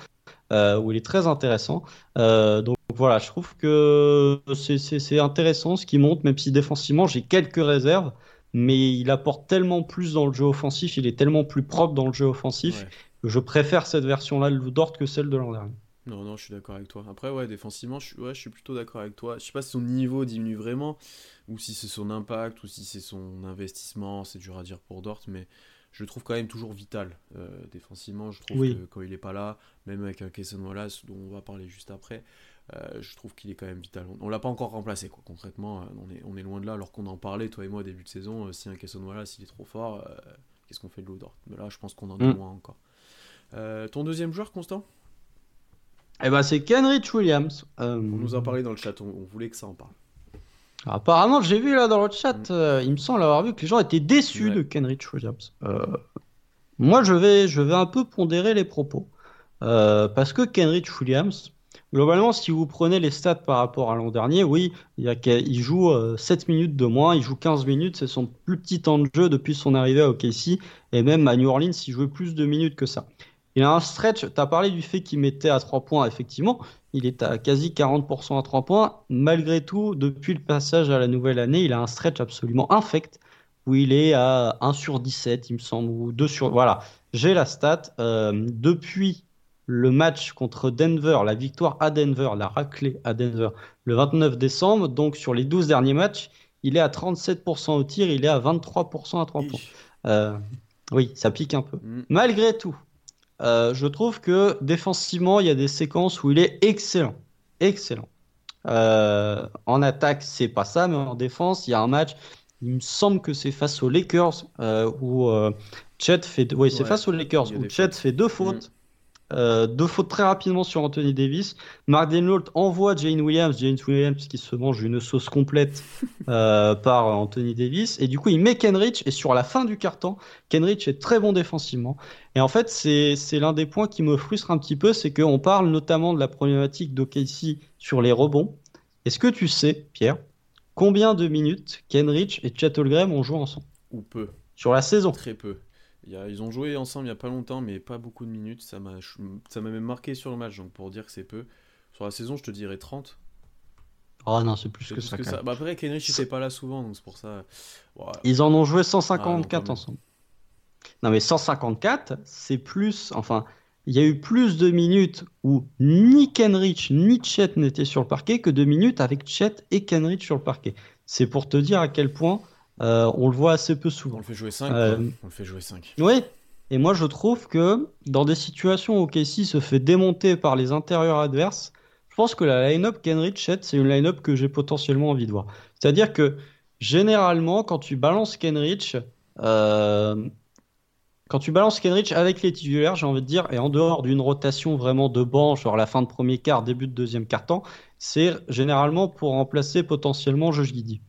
euh, où il est très intéressant. Euh, donc voilà, je trouve que c'est- intéressant ce qu'il montre, même si défensivement j'ai quelques réserves, mais il apporte tellement plus dans le jeu offensif, il est tellement plus propre dans le jeu offensif, Ouais. que je préfère cette version-là de Ludort que celle de l'an dernier. Non, non, je suis d'accord avec toi. Après, ouais, défensivement, je suis, ouais, je suis plutôt d'accord avec toi. Je sais pas si son niveau diminue vraiment, ou si c'est son impact, ou si c'est son investissement. C'est dur à dire pour Dort, mais je le trouve quand même toujours vital. euh, défensivement, je trouve Oui. que quand il est pas là, même avec un Cason Wallace, dont on va parler juste après, euh, je trouve qu'il est quand même vital. On, on l'a pas encore remplacé, quoi. Concrètement, euh, on est, on est loin de là, alors qu'on en parlait, toi et moi, au début de saison. euh, si un Cason Wallace, il est trop fort, euh, qu'est-ce qu'on fait de l'eau Mais là, je pense qu'on en est Mm. loin encore. Ton deuxième joueur, Constant? Eh ben c'est Kenrich Williams. On nous a parlé dans le chat, on, on voulait que ça en parle. Apparemment, j'ai vu là dans le chat, Mm. il me semble avoir vu que les gens étaient déçus Ouais. de Kenrich Williams. Moi, je vais, je vais un peu pondérer les propos. Parce que Kenrich Williams, globalement, si vous prenez les stats par rapport à l'an dernier, oui, il, joue euh, 7 minutes de moins, il joue 15 minutes, c'est son plus petit temps de jeu depuis son arrivée à OKC, et même à New Orleans, il jouait plus de minutes que ça. Il a un stretch, tu as parlé du fait qu'il mettait à 3 points, effectivement, il est à quasi 40% à 3 points. Malgré tout, depuis le passage à la nouvelle année, il a un stretch absolument infect où il est à 1 sur 17, il me semble, ou 2 sur. Voilà, j'ai la stat. Euh, depuis le match contre Denver, la victoire à Denver, la raclée à Denver, le 29 décembre, donc sur les 12 derniers matchs, il est à 37% au tir, il est à 23% à 3 points. Euh, oui, ça pique un peu. Mm. Malgré tout, euh, je trouve que défensivement, il y a des séquences où il est excellent. Excellent. Euh, en attaque, c'est pas ça, mais en défense, il y a un match, il me semble que c'est face aux Lakers, où Chet fait. Oui, c'est Ouais, face aux Lakers, où Chet fait deux fautes. Euh, deux fautes très rapidement sur Anthony Davis. Mark Denholt envoie Jane Williams, Jane Williams qui se mange une sauce complète euh, par Anthony Davis. Et du coup, il met Kenrich. Et sur la fin du carton, Kenrich est très bon défensivement. Et en fait, c'est c'est l'un des points qui me frustre un petit peu, c'est qu'on parle notamment de la problématique d'OKC sur les rebonds. Est-ce que tu sais, Pierre, combien de minutes Kenrich et Chet Holmgren ont joué ensemble Ou peu, sur la saison? Très peu. Il y a- ils ont joué ensemble il n'y a pas longtemps, mais pas beaucoup de minutes. Ça m'a même marqué sur le match, donc pour dire que c'est peu. Sur la saison, je te dirais 30. Oh non, c'est plus que plus ça. que. Bah après, Kenrich n'était pas là souvent, donc c'est pour ça. Ils en ont joué Ah, 154 non, quand ensemble. Non, mais 154, c'est plus. Enfin, il y a eu plus de minutes où ni Kenrich ni Chet n'étaient sur le parquet que de minutes avec Chet et Kenrich sur le parquet. C'est pour te dire à quel point euh, on le voit assez peu On souvent. le fait jouer 5. Euh, On le fait jouer 5. Oui, et moi je trouve que dans des situations où Casey se fait démonter par les intérieurs adverses, je pense que la line-up Kenrich c'est une line-up que j'ai potentiellement envie de voir. C'est-à-dire que généralement, quand tu balances Kenrich, euh, quand tu balances Kenrich avec les titulaires, j'ai envie de dire, et en dehors d'une rotation vraiment de banc, genre la fin de premier quart, début de deuxième quart-temps, c'est généralement pour remplacer potentiellement Josh Giddey.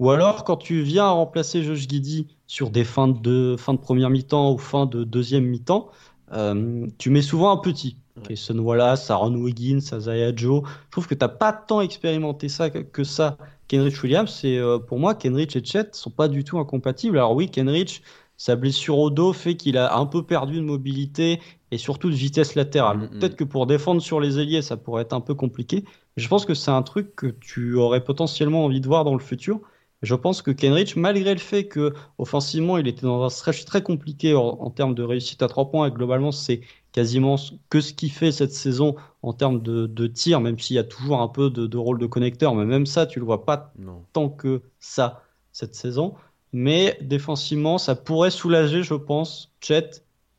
Ou alors, quand tu viens à remplacer Josh Giddey sur des fins de, fin de première mi-temps ou fin de deuxième mi-temps, euh, tu mets souvent un petit. Ouais. Kayson Wallace, Aaron Wiggins, Isaiah Joe. Je trouve que tu n'as pas tant expérimenté ça que, ça, Kenrich Williams. Et euh, pour moi, Kenrich et Chet sont pas du tout incompatibles. Alors oui, Kenrich, sa blessure au dos fait qu'il a un peu perdu de mobilité et surtout de vitesse latérale. Mm, mm. Peut-être que pour défendre sur les ailiers, ça pourrait être un peu compliqué. Je pense que c'est un truc que tu aurais potentiellement envie de voir dans le futur. Je pense que Kenrich, malgré le fait que offensivement il était dans un stretch très compliqué en, en termes de réussite à trois points, et globalement c'est quasiment que ce qu'il fait cette saison en termes de, de tir, même s'il y a toujours un peu de, de rôle de connecteur, mais même ça tu le vois pas Non. tant que ça cette saison. Mais défensivement, ça pourrait soulager, je pense, Chet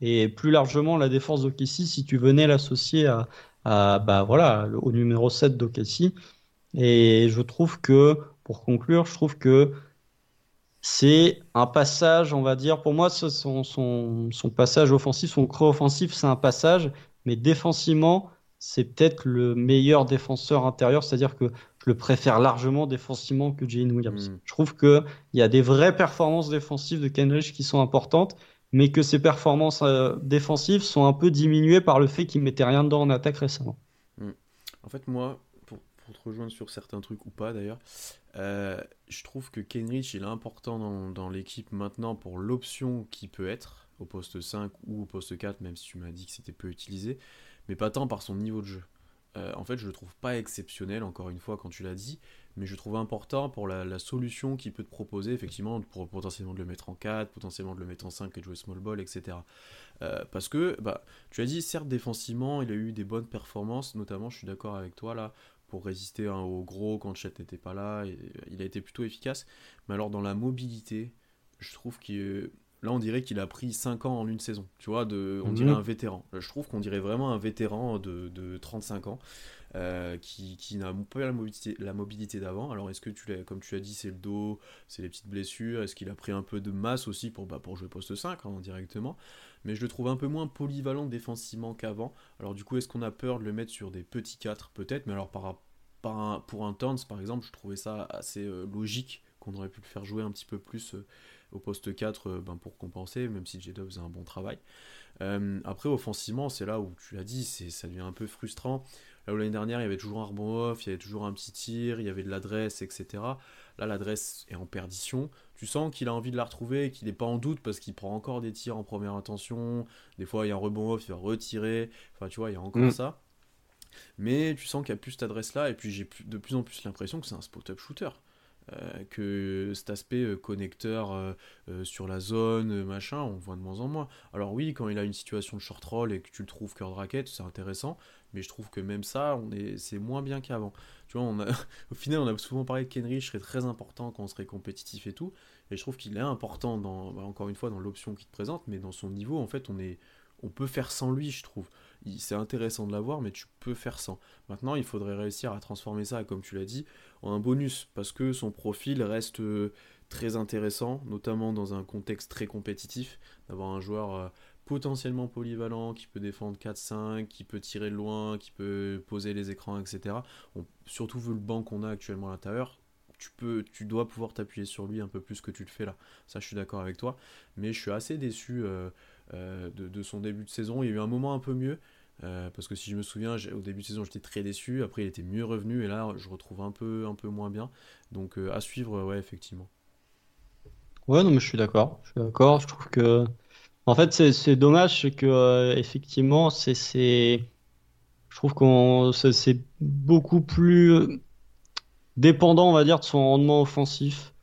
et plus largement la défense d'OKC si tu venais l'associer à, à, bah voilà, au numéro 7 d'OKC. Et je trouve que, pour conclure, je trouve que c'est un passage, on va dire, pour moi, son, son, son passage offensif, son creux offensif, c'est un passage, mais défensivement, c'est peut-être le meilleur défenseur intérieur, c'est-à-dire que je le préfère largement défensivement que Jane Williams. Mm. Je trouve qu'il y a des vraies performances défensives de Kenrich qui sont importantes, mais que ces performances euh, défensives sont un peu diminuées par le fait qu'il mettait rien dedans en attaque récemment. En fait, moi, pour, te rejoindre sur certains trucs ou pas d'ailleurs, euh, je trouve que Kenrich il est important dans, dans l'équipe maintenant pour l'option qui peut être au poste 5 ou au poste 4, même si tu m'as dit que c'était peu utilisé, mais pas tant par son niveau de jeu. Euh, en fait, je le trouve pas exceptionnel, encore une fois, quand tu l'as dit, mais je trouve important pour la, solution qu'il peut te proposer, effectivement, pour potentiellement de le mettre en 4, potentiellement de le mettre en 5 et de jouer small ball, etc. Euh, parce que, bah, tu as dit, certes, défensivement, il a eu des bonnes performances, notamment, je suis d'accord avec toi, là, pour résister hein, au gros quand Chet n'était pas là, il a été plutôt efficace, mais alors dans la mobilité, je trouve qu'il Là, on dirait qu'il a pris 5 ans en une saison. Tu vois, de, on dirait mhm. un vétéran. Je trouve qu'on dirait vraiment un vétéran de, de 35 ans euh, qui, qui n'a pas la mobilité, la mobilité d'avant. Alors, est-ce que, tu l'as, comme tu as dit, c'est le dos, c'est les petites blessures Est-ce qu'il a pris un peu de masse aussi pour, bah, pour jouer poste 5 hein, directement Mais je le trouve un peu moins polyvalent défensivement qu'avant. Alors, du coup, est-ce qu'on a peur de le mettre sur des petits 4 Peut-être, mais alors par, par pour un Towns, par exemple, je trouvais ça assez euh, logique qu'on aurait pu le faire jouer un petit peu plus. Euh, au poste 4 euh, ben, pour compenser, même si J-Dub faisait un bon travail. Euh, après, offensivement, c'est là où tu l'as dit, ça devient un peu frustrant. Là où l'année dernière, il y avait toujours un rebond off, il y avait toujours un petit tir, il y avait de l'adresse, etc. Là, l'adresse est en perdition. Tu sens qu'il a envie de la retrouver, qu'il n'est pas en doute parce qu'il prend encore des tirs en première intention. Des fois, il y a un rebond off, il va retirer. Enfin, tu vois, il y a encore mm. ça. Mais tu sens qu'il n'y a plus cette adresse-là, et puis j'ai de plus en plus l'impression que c'est un spot-up shooter. Euh, que cet aspect euh, connecteur euh, sur la zone, machin, on voit de moins en moins. Alors oui, quand il a une situation de short roll et que tu le trouves cœur de raquette, c'est intéressant, mais je trouve que même ça, est, c'est moins bien qu'avant. Tu vois, au final, on a souvent parlé de Kenrich serait très important quand on serait compétitif et tout, et je trouve qu'il est important, dans, bah, encore une fois, dans l'option qu'il te présente, mais dans son niveau, en fait, on est, on peut faire sans lui, je trouve c'est intéressant de l'avoir, mais tu peux faire sans. Maintenant, il faudrait réussir à transformer ça, comme tu l'as dit, en un bonus, parce que son profil reste euh, très intéressant, notamment dans un contexte très compétitif, d'avoir un joueur euh, potentiellement polyvalent, qui peut défendre 4-5, qui peut tirer de loin, qui peut poser les écrans, etc. surtout vu le banc qu'on a actuellement à l'intérieur, tu, peux, tu dois pouvoir t'appuyer sur lui un peu plus que tu le fais là. Ça, je suis d'accord avec toi. Mais je suis assez déçu euh, de, de, son début de saison. Il y a eu un moment un peu mieux, euh, parce que si je me souviens, au début de saison, j'étais très déçu. Après, il était mieux revenu. Et là, je retrouve un peu, un peu moins bien. Donc, euh, à suivre, ouais, effectivement. Ouais, non, mais je suis d'accord. Je suis d'accord. Je trouve que. En fait, c'est dommage, c'est que, euh, effectivement, c'est. Je trouve qu'on c'est beaucoup plus dépendant, on va dire, de son rendement offensif.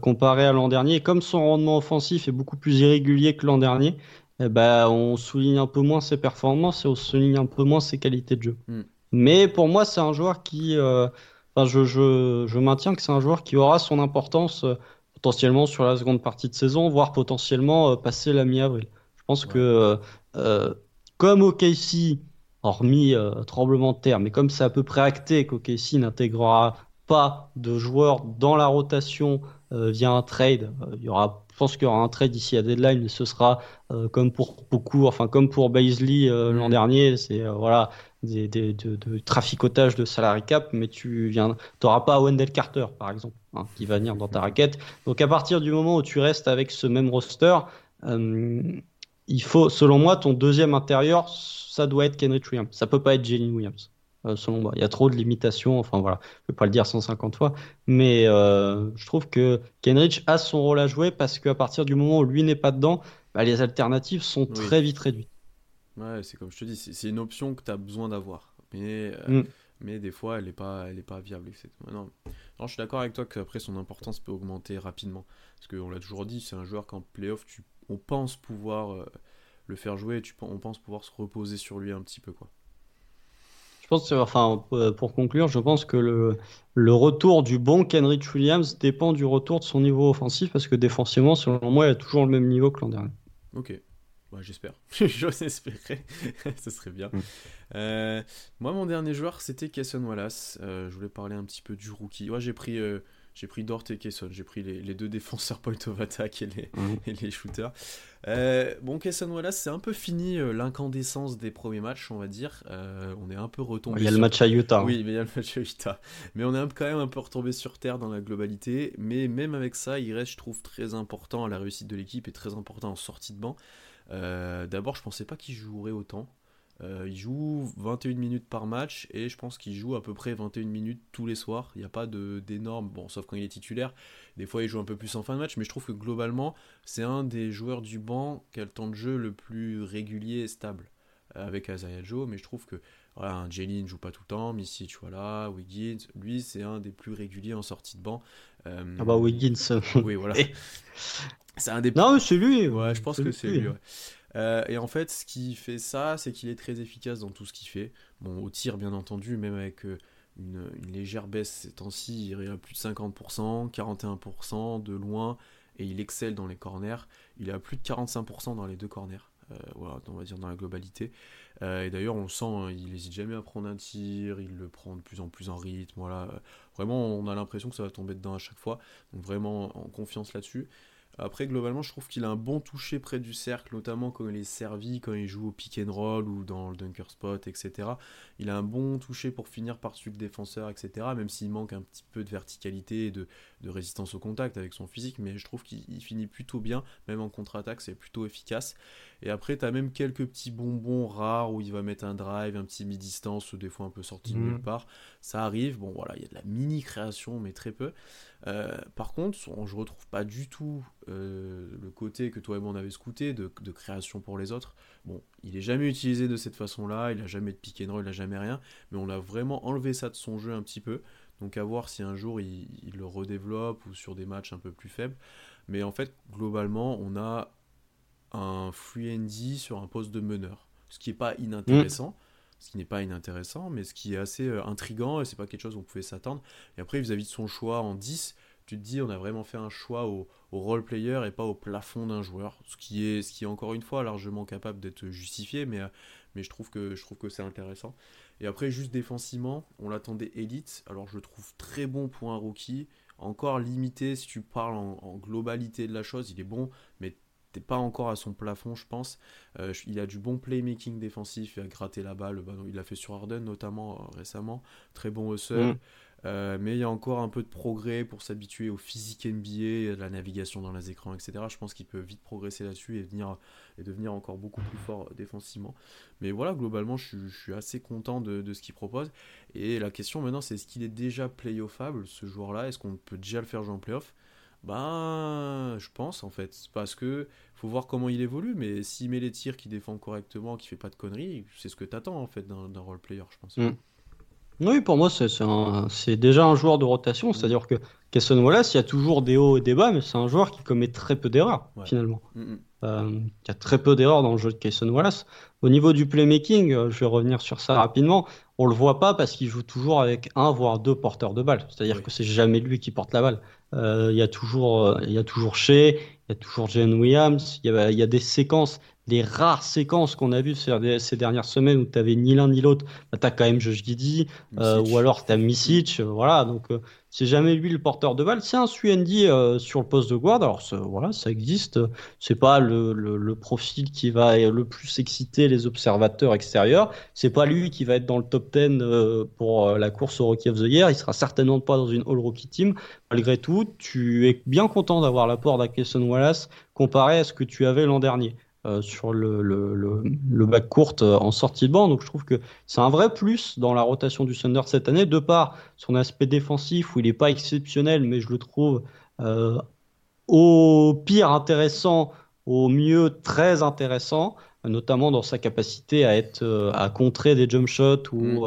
comparé à l'an dernier. comme son rendement offensif est beaucoup plus irrégulier que l'an dernier, eh ben, on souligne un peu moins ses performances et on souligne un peu moins ses qualités de jeu. Hmm. Mais pour moi, c'est un joueur qui. Euh, enfin, je, je, je, maintiens que c'est un joueur qui aura son importance euh, potentiellement sur la seconde partie de saison, voire potentiellement euh, passer la mi-avril. Je pense que, comme OKC, hormis tremblement de terre, mais comme c'est à peu près acté qu'OKC n'intégrera pas de joueurs dans la rotation via un trade, il y aura pense qu'il y aura un trade d'ici à deadline, mais ce sera euh, comme pour beaucoup, enfin comme pour Baisley euh, l'an mm. dernier, c'est euh, voilà des, de, traficotage de salary cap, mais tu viens, t'auras pas Wendell Carter par exemple, hein, qui va venir dans ta raquette. Donc à partir du moment où tu restes avec ce même roster, il faut, selon moi, ton deuxième intérieur, ça doit être Kenrich Williams. Ça peut pas être Jalen Williams. Euh, selon moi. Il y a trop de limitations, enfin voilà, je ne vais pas le dire 150 fois, mais euh, je trouve que Kenrich a son rôle à jouer parce qu'à partir du moment où lui n'est pas dedans, bah, les alternatives sont très vite réduites. Ouais, c'est comme je te dis, c'est une option que tu as besoin d'avoir. Mais, euh, mm. mais des fois, elle n'est pas, elle est pas viable. Non. non, je suis d'accord avec toi qu'après, son importance peut augmenter rapidement. Parce qu'on l'a toujours dit, c'est un joueur qu'en playoff, tu, on pense pouvoir le faire jouer, tu, on pense pouvoir se reposer sur lui un petit peu. quoi pense, enfin, pour conclure, je pense que le, le retour du bon Kenrich Williams dépend du retour de son niveau offensif parce que défensivement, selon moi, il a toujours le même niveau que l'an dernier. Ok. Bah, j'espère. J'ose espérer. Ce serait bien. Mm. Euh, moi, mon dernier joueur, c'était Kesson Wallace. Euh, je voulais parler un petit peu du rookie. Ouais, j'ai pris euh, j'ai pris Dort et Kesson, j'ai pris les, deux défenseurs point of attack et les, mhm. et les shooters. Euh, bon, Kesson Wallace, c'est un peu fini euh, l'incandescence des premiers matchs, on va dire. Euh, on est un peu retombé. Il y a le match à Utah. Oui, mais il y a le match à Utah. Mais on est quand même un peu retombé sur terre dans la globalité. Mais même avec ça, il reste, je trouve, très important à la réussite de l'équipe et très important en sortie de banc. D'abord, je pensais pas qu'il jouerait autant. Euh, il joue 21 minutes par match et je pense qu'il joue à peu près 21 minutes tous les soirs. Il n'y a pas d'énormes, bon, sauf quand il est titulaire. Des fois, il joue un peu plus en fin de match, mais je trouve que globalement, c'est un des joueurs du banc qui a le temps de jeu le plus régulier et stable euh, avec Azaya Joe. Mais je trouve que voilà, un Jelly ne joue pas tout le temps, Missy, voilà, Wiggins, lui, c'est un des plus réguliers en sortie de banc. Euh, ah bah Wiggins. oui, voilà. c'est un des. Non, c'est lui. Ouais, je pense que c'est lui. Euh, et en fait, ce qui fait ça, c'est qu'il est très efficace dans tout ce qu'il fait. Bon, au tir, bien entendu, même avec euh, une, légère baisse ces temps-ci, il est à plus de 50%, 41% de loin, et il excelle dans les corners. Il est à plus de 45% dans les deux corners. Euh, on va dire dans la globalité. et d'ailleurs, on le sent, hein, il n'hésite jamais à prendre un tir, il le prend de plus en plus en rythme. Voilà. Vraiment, on a l'impression que ça va tomber dedans à chaque fois. Donc vraiment en confiance là-dessus. Après, globalement, je trouve qu'il a un bon toucher près du cercle, notamment quand il est servi, quand il joue au pick and roll ou dans le dunker spot, etc. Il a un bon toucher pour finir par suivre le défenseur, etc. Même s'il manque un petit peu de verticalité et de, résistance au contact avec son physique, mais je trouve qu'il finit plutôt bien, même en contre-attaque, c'est plutôt efficace. Et après, tu as même quelques petits bonbons rares où il va mettre un drive, un petit mi-distance, des fois un peu sorti de nulle mmh. part. Ça arrive, bon voilà, il y a de la mini-création, mais très peu. Euh, par contre, je retrouve pas du tout euh, le côté que toi et moi on avait scouté de, création pour les autres. Bon, il est jamais utilisé de cette façon-là, il a jamais de pick and roll, il a jamais rien, mais on a vraiment enlevé ça de son jeu un petit peu. Donc à voir si un jour il, le redéveloppe ou sur des matchs un peu plus faibles. Mais en fait, globalement, on a un free andy sur un poste de meneur, ce qui n'est pas inintéressant. Ce qui n'est pas inintéressant, mais ce qui est assez euh, intrigant, et c'est pas quelque chose où on pouvait s'attendre. Et après, vis-à-vis de son choix en 10, tu te dis, on a vraiment fait un choix au, role player et pas au plafond d'un joueur, ce qui, est, ce qui encore une fois largement capable d'être justifié, mais, euh, mais je trouve que, je trouve que c'est intéressant. Et après, juste défensivement, on l'attendait élite, alors je le trouve très bon pour un rookie, encore limité si tu parles en, globalité de la chose, il est bon, mais t'es pas encore à son plafond, je pense. Euh, il a du bon playmaking défensif, il a gratté la balle, bah, il l'a fait sur Harden notamment euh, récemment, très bon. Mm. Euh, mais il y a encore un peu de progrès pour s'habituer au physique NBA, à la navigation dans les écrans, etc. Je pense qu'il peut vite progresser là-dessus et, venir, et devenir encore beaucoup plus fort défensivement. Mais voilà, globalement, je, suis assez content de, de ce qu'il propose. Et la question maintenant, c'est est-ce qu'il est déjà playoffable, ce joueur-là? Est-ce qu'on peut déjà le faire jouer en playoff? Ben, je pense en fait, parce que faut voir comment il évolue, mais s'il met les tirs, qu'il défend correctement, qu'il fait pas de conneries, c'est ce que t'attends en fait d'un role player, je pense. Mm. Oui, pour moi, c'est déjà un joueur de rotation, c'est-à-dire que Kesson Wallace, il y a toujours des hauts et des bas, mais c'est un joueur qui commet très peu d'erreurs finalement. Mm, mm. Euh, il y a très peu d'erreurs dans le jeu de Kesson Wallace. Au niveau du playmaking, euh, je vais revenir sur ça rapidement. On le voit pas parce qu'il joue toujours avec un voire deux porteurs de balle. C'est-à-dire que c'est jamais lui qui porte la balle. Euh, il y a toujours, il y a toujours Shea, il y a toujours Jane Williams. Il y, a, y a des séquences, des rares séquences qu'on a vues ces, dernières semaines où tu avais ni l'un ni l'autre. Bah, tu as quand même Josh Giddy, euh, ou alors tu as Misic. voilà, donc c'est jamais lui le porteur de balle. C'est un Suendi euh, sur le poste de guard. Alors voilà, ça existe. C'est pas le, le, profil qui va le plus exciter les observateurs extérieurs. C'est pas lui qui va être dans le top 10 euh, pour euh, la course au Rookie of the Year. Il sera certainement pas dans une All Rookie Team. Malgré tout, tu es bien content d'avoir l'apport d'Akeson Wallace comparé à ce que tu avais l'an dernier. Euh, sur le, le, le, bac courte euh, en sortie de banc. Donc je trouve que c'est un vrai plus dans la rotation du Thunder cette année, de par son aspect défensif où il n'est pas exceptionnel, mais je le trouve euh, au pire intéressant, au mieux très intéressant, notamment dans sa capacité à être à contrer des jump shots ou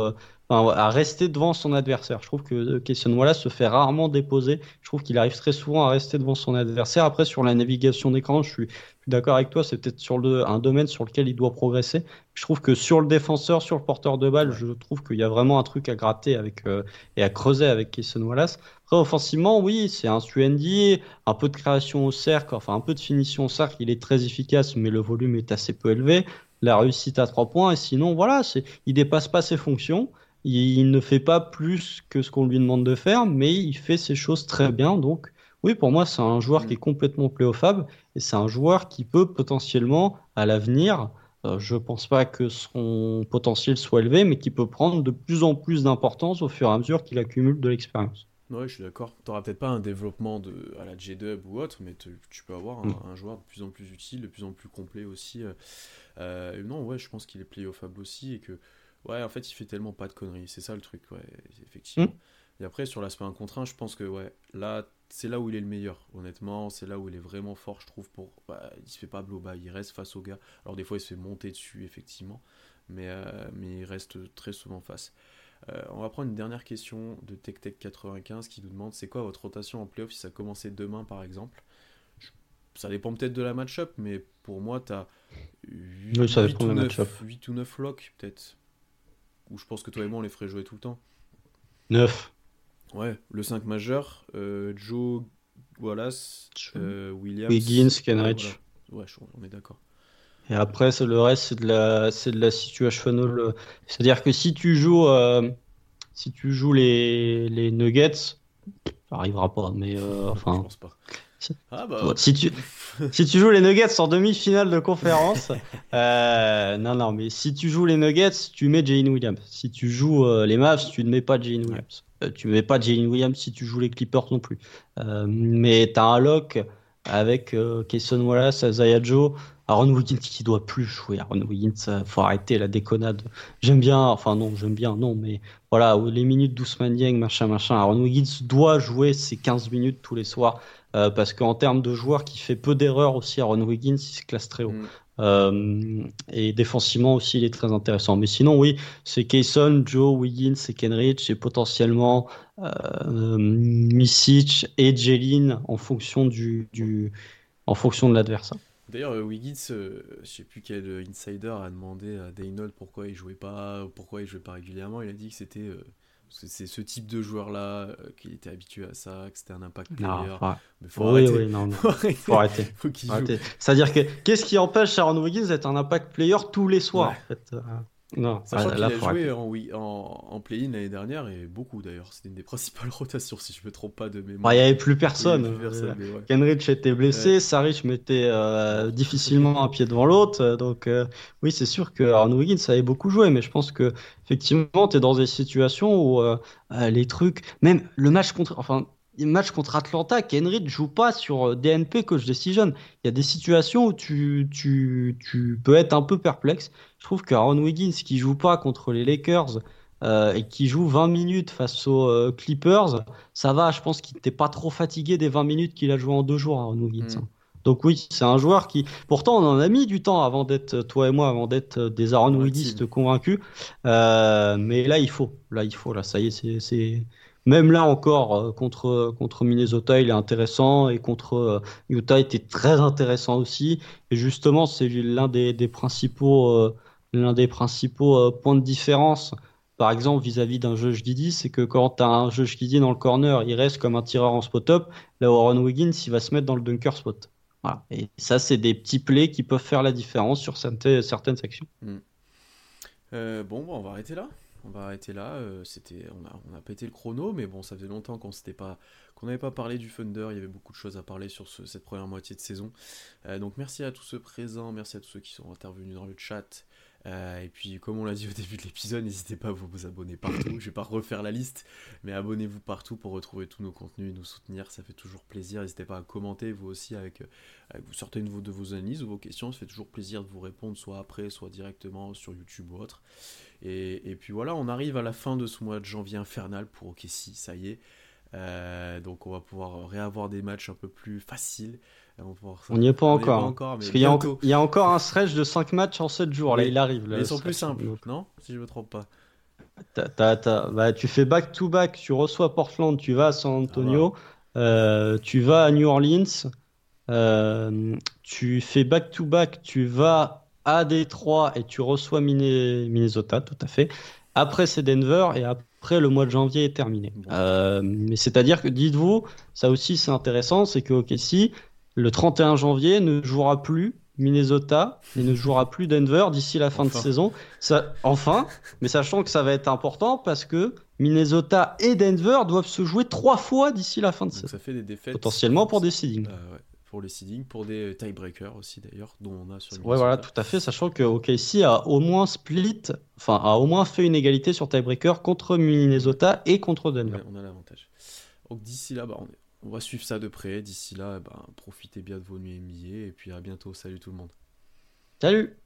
à rester devant son adversaire. Je trouve que Kesson Wallace se fait rarement déposer. Je trouve qu'il arrive très souvent à rester devant son adversaire. Après, sur la navigation d'écran, je suis, d'accord avec toi, c'est peut-être sur le, un domaine sur lequel il doit progresser. Je trouve que sur le défenseur, sur le porteur de balle, je trouve qu'il y a vraiment un truc à gratter avec, euh, et à creuser avec Kesson Wallace. Après, offensivement, oui, c'est un Suendi, un peu de création au cercle, enfin un peu de finition au cercle, il est très efficace, mais le volume est assez peu élevé. La réussite à trois points, et sinon, voilà, c'est, il dépasse pas ses fonctions. Il ne fait pas plus que ce qu'on lui demande de faire, mais il fait ses choses très bien. Donc, oui, pour moi, c'est un joueur qui est complètement pléophable et c'est un joueur qui peut potentiellement, à l'avenir, euh, je ne pense pas que son potentiel soit élevé, mais qui peut prendre de plus en plus d'importance au fur et à mesure qu'il accumule de l'expérience. Ouais, je suis d'accord. Tu n'auras peut-être pas un développement de, à la J-Dub ou autre, mais tu peux avoir un, Mm. un joueur de plus en plus utile, de plus en plus complet aussi. euh. Euh, non, ouais, je pense qu'il est playoffable aussi et que, ouais, en fait, il fait tellement pas de conneries. C'est ça le truc, ouais, effectivement. Mm. Et après, sur l'aspect 1 contre 1, je pense que, ouais, là, c'est là où il est le meilleur, honnêtement. C'est là où il est vraiment fort, je trouve. Pour, bah, il se fait pas blow-by, il reste face au gars. Alors, des fois, il se fait monter dessus, effectivement, mais, euh, mais il reste très souvent face. Euh, on va prendre une dernière question de TechTech95 qui nous demande c'est quoi votre rotation en playoff si ça commençait demain par exemple? Je- Ça dépend peut-être de la match-up, mais pour moi, tu as 8, Oui, ça dépend de la 9, match-up. 8 ou 9 locks peut-être. Ou je pense que toi et moi, on les ferait jouer tout le temps. 9. Ouais, le 5 majeur, euh, Joe Wallace, euh, Williams. Wiggins, Kenrich. voilà. Ouais, on est d'accord. Et après, c'est le reste, c'est de la, c'est de la situational. C'est-à-dire que si tu joues, euh, si tu joues les, les Nuggets, ça arrivera pas, mais euh, Je enfin, pense pas. Si- Ah bah. si tu, si tu joues les Nuggets en demi-finale de conférence, euh, non, non, mais si tu joues les Nuggets, tu mets Jalen Williams. Si tu joues euh, les Mavs, tu ne mets pas Jalen Williams. Euh, tu mets pas Jalen Williams si tu joues les Clippers non plus. Mais tu as un lock avec Kayson Wallace, Isaiah Joe, Aaron Wiggins qui doit plus jouer. Aaron Wiggins, euh, faut arrêter la déconnade. J'aime bien, enfin non, j'aime bien, non, mais voilà, les minutes d'Ousmane Dieng, machin, machin. Aaron Wiggins doit jouer ses 15 minutes tous les soirs. Euh, parce qu'en termes de joueur qui fait peu d'erreurs aussi, Aaron Wiggins, il se classe très haut. Mm. Euh, et défensivement aussi, il est très intéressant. Mais sinon, oui, c'est Kayson, Joe, Wiggins et Kenrich et potentiellement euh, Misic et Jelin en fonction du, du en fonction de l'adversaire. D'ailleurs, euh, Wiggins, euh, je sais plus quel insider a demandé à Daynold pourquoi il jouait pas, pourquoi il jouait pas régulièrement. Il a dit que c'était euh, c'est ce type de joueur-là, euh, qu'il était habitué à ça, que c'était un impact player. Non, Mais faut oui, arrêter. oui, non, non, Faut arrêter. faut. Faut. C'est-à-dire que qu'est-ce qui empêche Aaron Wiggins d'être un impact player tous les soirs Ouais. en fait Euh, Non, Sachant ah, qu'il a joué en, oui, en, en play-in l'année dernière et beaucoup d'ailleurs. C'était une des principales rotations si je me trompe pas de mémoire. Bah, Il n'y avait plus personne. avait plus personne, Euh, mais ouais. Kenrich était blessé, Saric mettait euh, difficilement un pied devant l'autre. euh, Donc, euh, oui, c'est sûr que Aaron Wiggins avait beaucoup joué, mais je pense que effectivement, tu es dans des situations où euh, les trucs, même le match contre, enfin, match contre Atlanta, Kenrich joue pas sur euh, DNP coach decision. Il y a des situations où tu, tu, tu peux être un peu perplexe. Je trouve que Aaron Wiggins qui joue pas contre les Lakers euh, et qui joue 20 minutes face aux euh, Clippers, ça va, je pense qu'il n'était pas trop fatigué des 20 minutes qu'il a joué en deux jours, Aaron Wiggins. Mm. hein. Donc oui, c'est un joueur qui... Pourtant, on en a mis du temps avant d'être, toi et moi, avant d'être euh, des Aaron team. convaincus. Euh, mais là, il faut. Là, il faut. Là, ça y est, c'est... Même là encore, euh, contre, contre Minnesota, il est intéressant. Et contre euh, Utah, il était très intéressant aussi. Et justement, c'est l'un des, principaux, euh, des principaux euh, points de différence par exemple, vis-à-vis d'un jeu Giddy, c'est que quand tu as un jeu Giddy dans le corner, il reste comme un tireur en spot-up. Là, Aaron Wiggins, il va se mettre dans le dunker spot. Et ça, c'est des petits plays qui peuvent faire la différence sur certaines, certaines sections. Euh, bon, bon, on va arrêter là. On va arrêter là. euh, on a, on pété le chrono, mais bon, ça faisait longtemps qu'on pas, qu'on n'avait pas parlé du Thunder. Il y avait beaucoup de choses à parler sur ce- cette première moitié de saison. Euh, donc merci à tous ceux présents, merci à tous ceux qui sont intervenus dans le chat. Euh, et puis, comme on l'a dit au début de l'épisode, n'hésitez pas à vous, abonner partout. Je vais pas refaire la liste, mais abonnez-vous partout pour retrouver tous nos contenus, nous soutenir. Ça fait toujours plaisir. N'hésitez pas à commenter vous aussi avec, vous- certaines de vos, analyses ou vos questions. Ça fait toujours plaisir de vous répondre, soit après, soit directement sur YouTube ou autre. Et, et puis voilà, on arrive à la fin de ce mois de janvier infernal pour OKC, ça y est. Euh, donc on va pouvoir réavoir des matchs un peu plus faciles. On, n'y est pas on encore. hein. encore, mais Parce qu'il y, a en- bientôt. il y a encore un stretch de 5 matchs en 7 jours. Là, il arrive. Mais ils sont plus simples, Donc, non? Si je me trompe pas. t'as- t'as- bah, tu fais back-to-back, tu reçois Portland, tu vas à San Antonio, euh, tu vas à New Orleans, euh, tu fais back-to-back, tu vas à Détroit et tu reçois Minne- Minnesota, tout à fait. Après, c'est Denver et après, le mois de janvier est terminé. Bon. Euh, mais c'est-à-dire que, dites-vous, ça aussi c'est intéressant, c'est que OKC, le 31 janvier, ne jouera plus Minnesota et ne jouera plus Denver d'ici la fin Enfin. de saison. Ça, enfin, mais sachant que ça va être important parce que Minnesota et Denver doivent se jouer trois fois d'ici la fin de Donc saison. ça fait des défaites. Potentiellement pour des seedings. Euh, ouais, pour les seedings, pour des tiebreakers aussi d'ailleurs, dont on a sur Ouais, voilà, tout à fait, sachant que OKC a au moins split, enfin, a au moins fait une égalité sur tiebreaker contre Minnesota et contre Denver. Ouais, on a l'avantage. Donc d'ici là, bah, on, on va suivre ça de près. D'ici là, bah, profitez bien de vos nuits NBA et puis à bientôt. Salut tout le monde. Salut